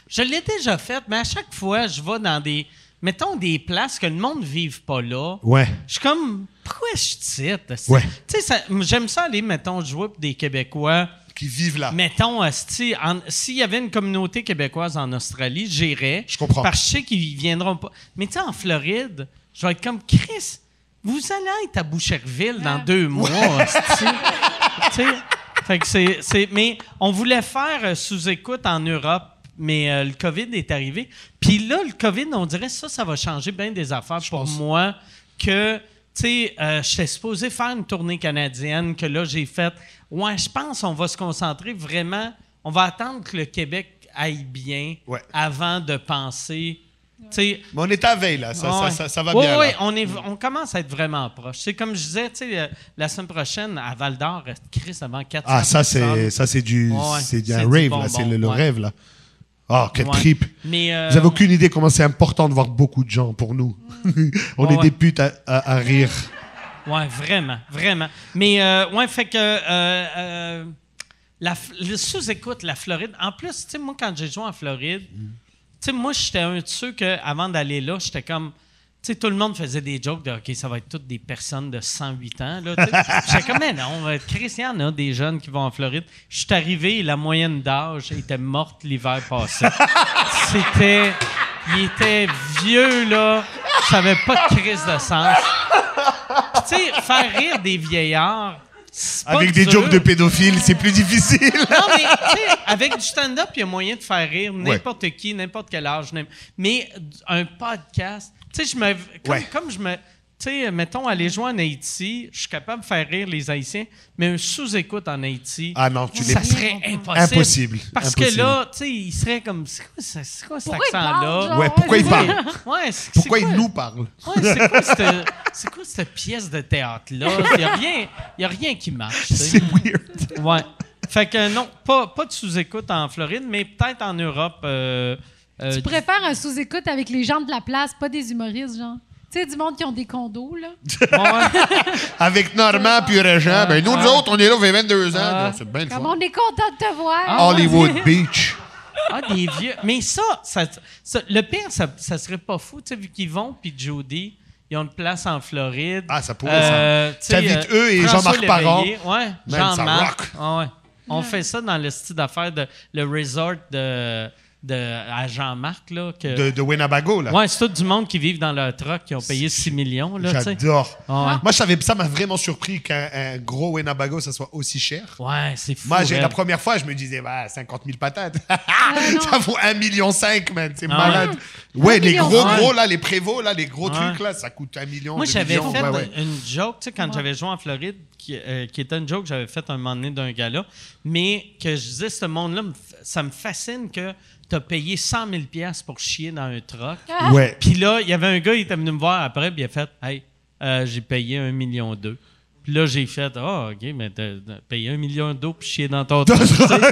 Je l'ai déjà fait, mais à chaque fois, je vais dans des. Mettons des places que le monde ne vive pas là. Ouais. Je suis comme, pourquoi je cite? Ouais. Tu sais, ça- j'aime ça aller, mettons, jouer pour des Québécois qui vivent là. Mettons, en- s'il y avait une communauté québécoise en Australie, j'irais. Je comprends. Parce que je sais qu'ils viendront pas. Mais tu sais, en Floride, je vais être comme Chris. Vous allez être à Boucherville dans Ouais. deux mois, [LAUGHS] fait que c'est, c'est- mais on voulait faire euh, sous-écoute en Europe, mais euh, le COVID est arrivé. Puis là, le COVID, on dirait ça, ça va changer bien des affaires pour moi. Que, tu sais, euh, j'étais supposé faire une tournée canadienne, que là, j'ai fait. Ouais, je pense qu'on va se concentrer vraiment. On va attendre que le Québec aille bien Ouais. avant de penser. Tu sais, Mais on est à veille, là. Ça, ça, Ouais. ça, ça va Ouais, bien. ouais, là. on, est, on commence à être vraiment proche. C'est comme je disais, tu sais, euh, la semaine prochaine, à Val d'Or, reste Chris avant 400 Ah, ça, c'est, ça, c'est du, Ouais, c'est du c'est un du rave, là. C'est le, le ouais. rêve, là. Oh, quel Ouais. trip. Mais, euh, Vous avez aucune idée comment c'est important de voir beaucoup de gens pour nous. [LAUGHS] on Ouais, est ouais. des putes à, à- à rire. Ouais, vraiment, vraiment. Mais, euh, ouais, fait que. euh, euh, la, le sous-écoute, la Floride. En plus, tu sais, moi, quand j'ai joué en Floride, tu sais, moi, j'étais un de ceux que, avant d'aller là, j'étais comme. Tu sais, tout le monde faisait des jokes de OK, ça va être toutes des personnes de 108 ans. [LAUGHS] J'étais comme, mais non, Chris, il y en a des jeunes qui vont en Floride. Je suis arrivé et la moyenne d'âge était morte l'hiver passé. [LAUGHS] C'était. Il était vieux, là. Ça avait pas de crise de sens. Tu sais, faire rire des vieillards. Avec des dur. jokes de pédophiles, c'est plus difficile. Non, mais tu sais, avec du stand-up, il y a moyen de faire rire n'importe qui, n'importe quel âge. Mais un podcast, tu sais, je me. Comme, Ouais. comme je me. Tu sais, mettons, aller jouer en Haïti, je suis capable de faire rire les Haïtiens, mais un sous-écoute en Haïti, Ah non, tu l'es ça serait impossible. Impossible. Parce Impossible. que là, tu sais, il serait comme. C'est quoi, ça- c'est quoi cet accent-là? Ouais, pourquoi il parle? Ouais, c'est- Pourquoi il nous parle? Ouais, c'est quoi cette, c'est quoi cette pièce de théâtre-là? Il n'y a, rien- y a rien qui marche. C'est weird. Ouais. Fait que non, pas, pas de sous-écoute en Floride, mais peut-être en Europe. euh, euh, Tu pourrais faire un sous-écoute avec les gens de la place, pas des humoristes, genre? Tu sais, du monde qui ont des condos, là. ouais. Avec Normand puis Régent, ben nous, nous autres, on est là, on fait 22 ans. Ah. Donc, C'est bien le Comme fun. on est content de te voir. Ah, Hollywood Beach. Ah, des vieux. Mais ça, ça, ça- le pire, ça, ça serait pas fou, tu sais, vu qu'ils vont, puis Jody, ils ont une place en Floride. Ah, ça pourrait, Euh, tu sais, T'invites eux et François Jean-Marc Parent. Léveillé, Ouais, Man, ça Jean-Marc. rock. Ah ouais. On fait ça dans le style d'affaires de le resort de, de à Jean-Marc là que De, de Winnebago, là. Ouais, c'est tout du monde qui vivent dans leur truck qui ont payé 6 millions là. J'adore. Ah ouais. Moi, je savais, ça m'a vraiment surpris qu'un un gros Winnebago, ça soit aussi cher. Ouais, c'est fou. Moi, j'ai, la première fois, je me disais, bah, 50 000 patates. [LAUGHS] non. ça vaut 1,5 million, man. C'est Ah malade. Ouais, les million gros, gros, là, les prévôts, là, les gros Ouais. trucs, là, ça coûte 1 million. Moi, j'avais millions. fait Ouais, ouais. une joke, tu sais, quand j'avais joué en Floride, qui, euh, qui était une joke que j'avais faite un moment donné d'un gala, mais que je disais, ce monde-là, ça me fascine que tu as payé 100 000 piastres pour chier dans un truck. Ouais. Puis là, il y avait un gars, il était venu me voir après, puis il a fait Hey, euh, j'ai payé un million d'eux. Puis là, j'ai fait Ah, OK, mais t'as t'as payé un million d'eux pour chier dans ton truck.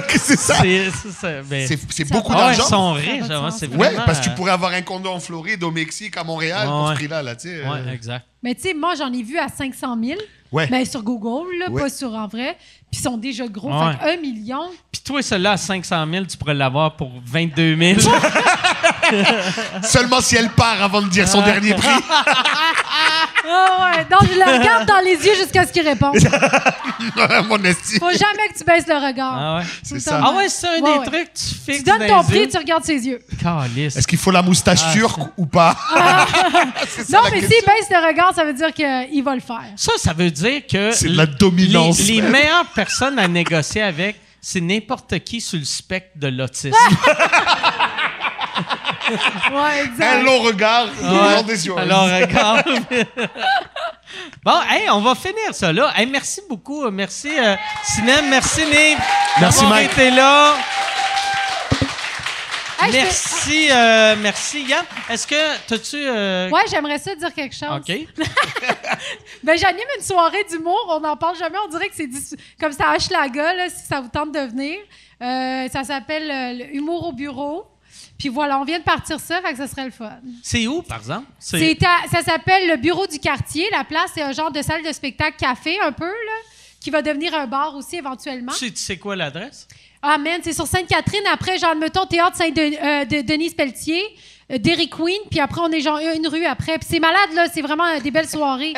c'est ça. C'est c'est ça. C'est, c'est Ça beaucoup va. Ah ouais, ils d'argent. sont riches. de ouais, c'est Ouais, vraiment, parce que tu euh, pourrais avoir un condo en Floride, au Mexique, à Montréal, pour Ouais. ce prix-là, là, tu sais. euh. Ouais, exact. Mais tu sais, moi, j'en ai vu à 500 000. Ouais. Ben, sur Google, là, Ouais. pas sur en vrai. Puis ils sont déjà gros. Ouais. Fait 1 million. Puis toi, celui-là à 500 000, tu pourrais l'avoir pour 22 000. [LAUGHS] Seulement si elle part avant de dire son dernier prix. [LAUGHS] Ah ouais. Donc, je le regarde dans les yeux jusqu'à ce qu'il réponde. [LAUGHS] Mon estime. Faut jamais que tu baisses le regard. ah ouais. Le ça. Ah ouais, c'est un Ouais, des ouais. trucs, tu fixes Tu donnes ton prix, tu regardes ses yeux. Calisse. Est-ce qu'il faut la moustache Ah, turque ou pas? [LAUGHS] C'est ça, Non, mais s'il baisse le regard, ça veut dire qu'il va le faire. Ça, ça veut dire que C'est de la dominance. Les, les meilleures personnes à négocier avec, c'est n'importe qui sur le spectre de l'autisme. [LAUGHS] [LAUGHS] Ouais, exact. Un long regard, Ouais. long des yeux. Alors, regarde. [LAUGHS] bon, hey, on va finir ça là. Hey, merci beaucoup. Merci, euh, Sinem. Merci, Nick. Merci, Mike. été là. Hey, Merci, euh, merci, Yann. Est-ce que, t'as-tu... euh, Ouais, j'aimerais ça dire quelque chose. OK. [LAUGHS] Ben, j'anime une soirée d'humour. On n'en parle jamais. On dirait que c'est dis- comme ça Hochelaga, là, si ça vous tente de venir. Euh, ça s'appelle euh, le Humour au bureau. Puis voilà, on vient de partir ça, fait que ça serait le fun. C'est où, par exemple? C'est à- ça s'appelle le bureau du quartier. La place, c'est un genre de salle de spectacle café, un peu, là, qui va devenir un bar aussi éventuellement. Tu sais, tu sais quoi l'adresse? Ah, man, c'est sur Sainte-Catherine, après Jean de Meton, théâtre Saint-Denis, Denise Pelletier. euh, Dairy Queen, puis après, on est genre une rue après. Puis c'est malade, là. C'est vraiment euh, des belles soirées.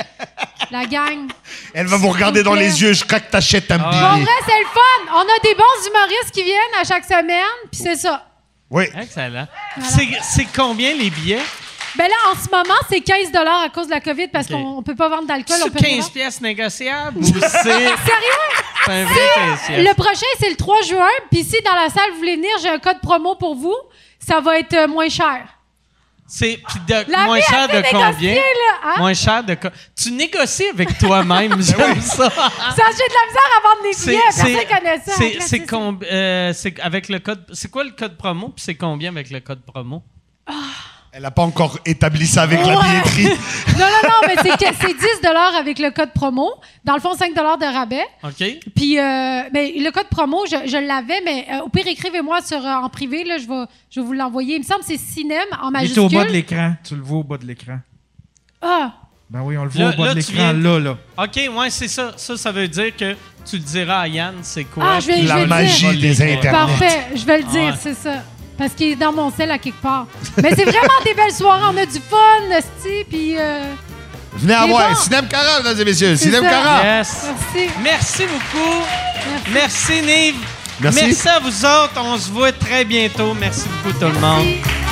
La gang. [LAUGHS] Elle va vous regarder dans les yeux, je crois que t'achètes un Pour billet. vrai, c'est le fun. On a des bons humoristes qui viennent à chaque semaine, puis c'est ça. Oui. Excellent. C'est c'est combien les billets? Ben là, en ce moment, c'est 15 à cause de la COVID parce qu'on peut pas vendre d'alcool. on C'est peut pas 15 vendre. pièces négociables [LAUGHS] ou c'est Sérieux? c'est un vrai 15 pièces? Le prochain, c'est le 3 juin. Puis si dans la salle, vous voulez venir, j'ai un code promo pour vous. Ça va être euh, moins cher. C'est de moins cher de combien? hein? Moins cher de Tu négocies avec toi-même, [LAUGHS] j'aime ça. Ça, j'ai de la misère à vendre les billets. Personne connaît ça. c'est- com- euh, c'est avec le code c'est quoi le code promo puis c'est combien avec le code promo? Elle n'a pas encore établi ça avec la Ouais. billetterie. [LAUGHS] Non, non, non, mais c'est que c'est 10 avec le code promo. Dans le fond, 5 de rabais. OK? Puis, euh, ben, le code promo, je, je l'avais, mais euh, au pire, écrivez-moi sur, euh, en privé. Là, je, vais, je vais vous l'envoyer. Il me semble que c'est Cinem en Il est majuscule. au bas de l'écran. Tu le vois au bas de l'écran. Ah, Ben oui, on le voit Là- au bas là, de l'écran, viens- là, là. OK, ouais, c'est ça. Ça, ça veut dire que tu le diras à Yann, c'est quoi? Ah, je vais- puis je vais La le magie dire. des internets. parfait. Je vais le dire, Ouais. c'est ça. Parce qu'il est dans mon sel à quelque part. Mais c'est vraiment des belles soirées. On a du fun, sti, puis... euh, Venez à voir. bon. Cinem Cara, mesdames et messieurs. Cinem. Yes. merci. Merci beaucoup. Merci, Nive. Merci. Merci à vous autres. On se voit très bientôt. Merci beaucoup, tout le monde. Merci.